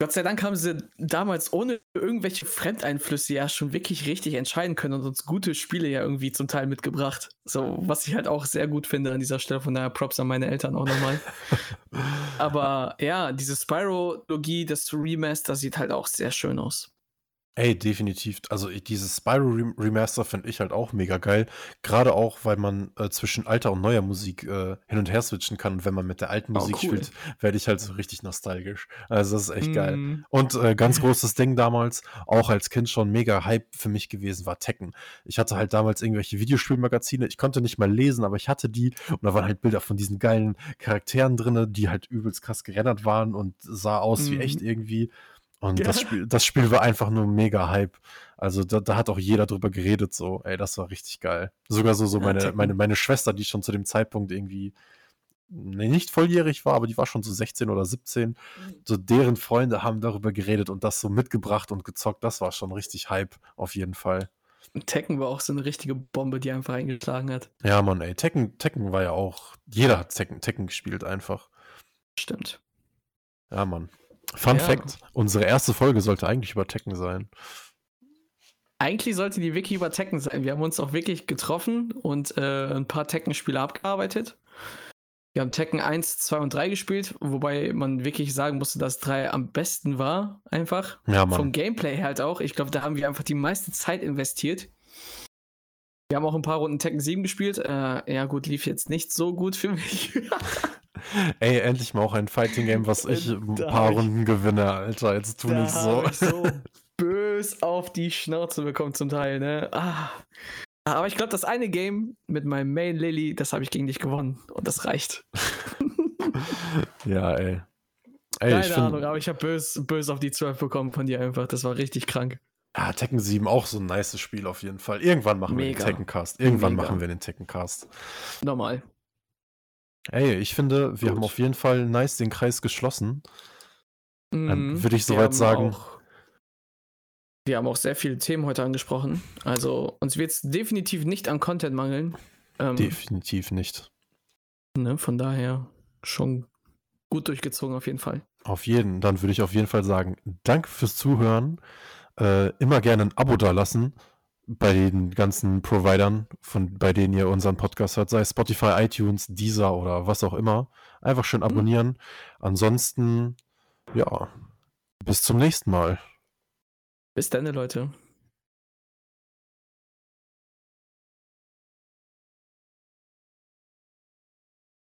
A: Gott sei Dank haben sie damals ohne irgendwelche Fremdeinflüsse ja schon wirklich richtig entscheiden können und uns gute Spiele ja irgendwie zum Teil mitgebracht. So, was ich halt auch sehr gut finde an dieser Stelle. Von daher Props an meine Eltern auch nochmal. <laughs> Aber ja, diese Spyro-Logie, das Remaster sieht halt auch sehr schön aus.
B: Ey, definitiv. Also ich- dieses Spyro Rem- Remaster finde ich halt auch mega geil. Gerade auch, weil man äh, zwischen alter und neuer Musik äh, hin und her switchen kann. Und wenn man mit der alten
A: Oh,
B: Musik
A: cool.
B: spielt, werde ich halt so richtig nostalgisch. Also das ist echt geil.
A: Mm,
B: Und äh, ganz großes Ding damals, auch als Kind schon mega Hype für mich gewesen, war Tekken. Ich hatte halt damals irgendwelche Videospielmagazine. Ich konnte nicht mal lesen, aber ich hatte die. Und da waren halt Bilder von diesen geilen Charakteren drin, die halt übelst krass gerendert waren und sah aus wie
A: Mhm.
B: echt irgendwie. Und
A: Ja.
B: das, Spiel, das Spiel war einfach nur mega Hype. Also da, da hat auch jeder drüber geredet, so, ey, das war richtig geil. Sogar so, so meine, meine, meine Schwester, die schon zu dem Zeitpunkt irgendwie nee, nicht volljährig war, aber die war schon so 16 oder 17. So deren Freunde haben darüber geredet und das so mitgebracht und gezockt. Das war schon richtig Hype, auf jeden Fall.
A: Tekken war auch so eine richtige Bombe, die einfach eingeschlagen hat.
B: Ja, Mann, ey, Tekken, Tekken war ja auch, jeder hat Tekken, Tekken gespielt einfach.
A: Stimmt.
B: Ja, Mann. Fun
A: Ja.
B: Fact, unsere erste Folge sollte eigentlich über Tekken sein.
A: Eigentlich sollte die wirklich über Tekken sein. Wir haben uns auch wirklich getroffen und äh, ein paar Tekken-Spiele abgearbeitet. Wir haben Tekken 1, 2 und 3 gespielt, wobei man wirklich sagen musste, dass 3 am besten war, einfach.
B: Ja,
A: Vom
B: Mann.
A: Gameplay halt auch. Ich glaube, da haben wir einfach die meiste Zeit investiert. Wir haben auch ein paar Runden Tekken 7 gespielt. Äh, ja, gut, lief jetzt nicht so gut für mich. <laughs>
B: Ey, endlich mal auch ein Fighting Game, was ich <laughs> ein paar
A: ich-
B: Runden gewinne, Alter. Jetzt tu nicht so.
A: ich so <laughs> bös auf die Schnauze bekommen zum Teil, ne? Ah. Aber ich glaube, das eine Game mit meinem Main Lily, das habe ich gegen dich gewonnen. Und das reicht.
B: ja, ey. Ey,
A: Keine Ahnung, aber ich habe bös, bös auf die 12 bekommen von dir einfach. Das war richtig krank.
B: Ja, Tekken 7 auch so ein nice Spiel auf jeden Fall. Irgendwann machen wir
A: Mega.
B: den Tekkencast. Irgendwann
A: Mega.
B: machen wir den Tekkencast.
A: Normal.
B: Ey, ich finde, wir
A: Gut.
B: haben auf jeden Fall nice den Kreis geschlossen.
A: Mhm.
B: würde ich
A: Wir
B: soweit sagen,
A: Auch Wir haben auch sehr viele Themen heute angesprochen. Also uns wird es definitiv nicht an Content mangeln.
B: Ähm, definitiv nicht.
A: Ne, von daher schon gut durchgezogen auf jeden Fall.
B: Auf jeden. Dann würde ich auf jeden Fall sagen, danke fürs Zuhören. Äh, immer gerne ein Abo da lassen bei den ganzen Providern, von, bei denen ihr unseren Podcast hört, sei es Spotify, iTunes, Deezer oder was auch immer. Einfach schön mhm. abonnieren. Mhm. Ansonsten, ja, bis zum nächsten Mal.
A: Bis dann, Leute.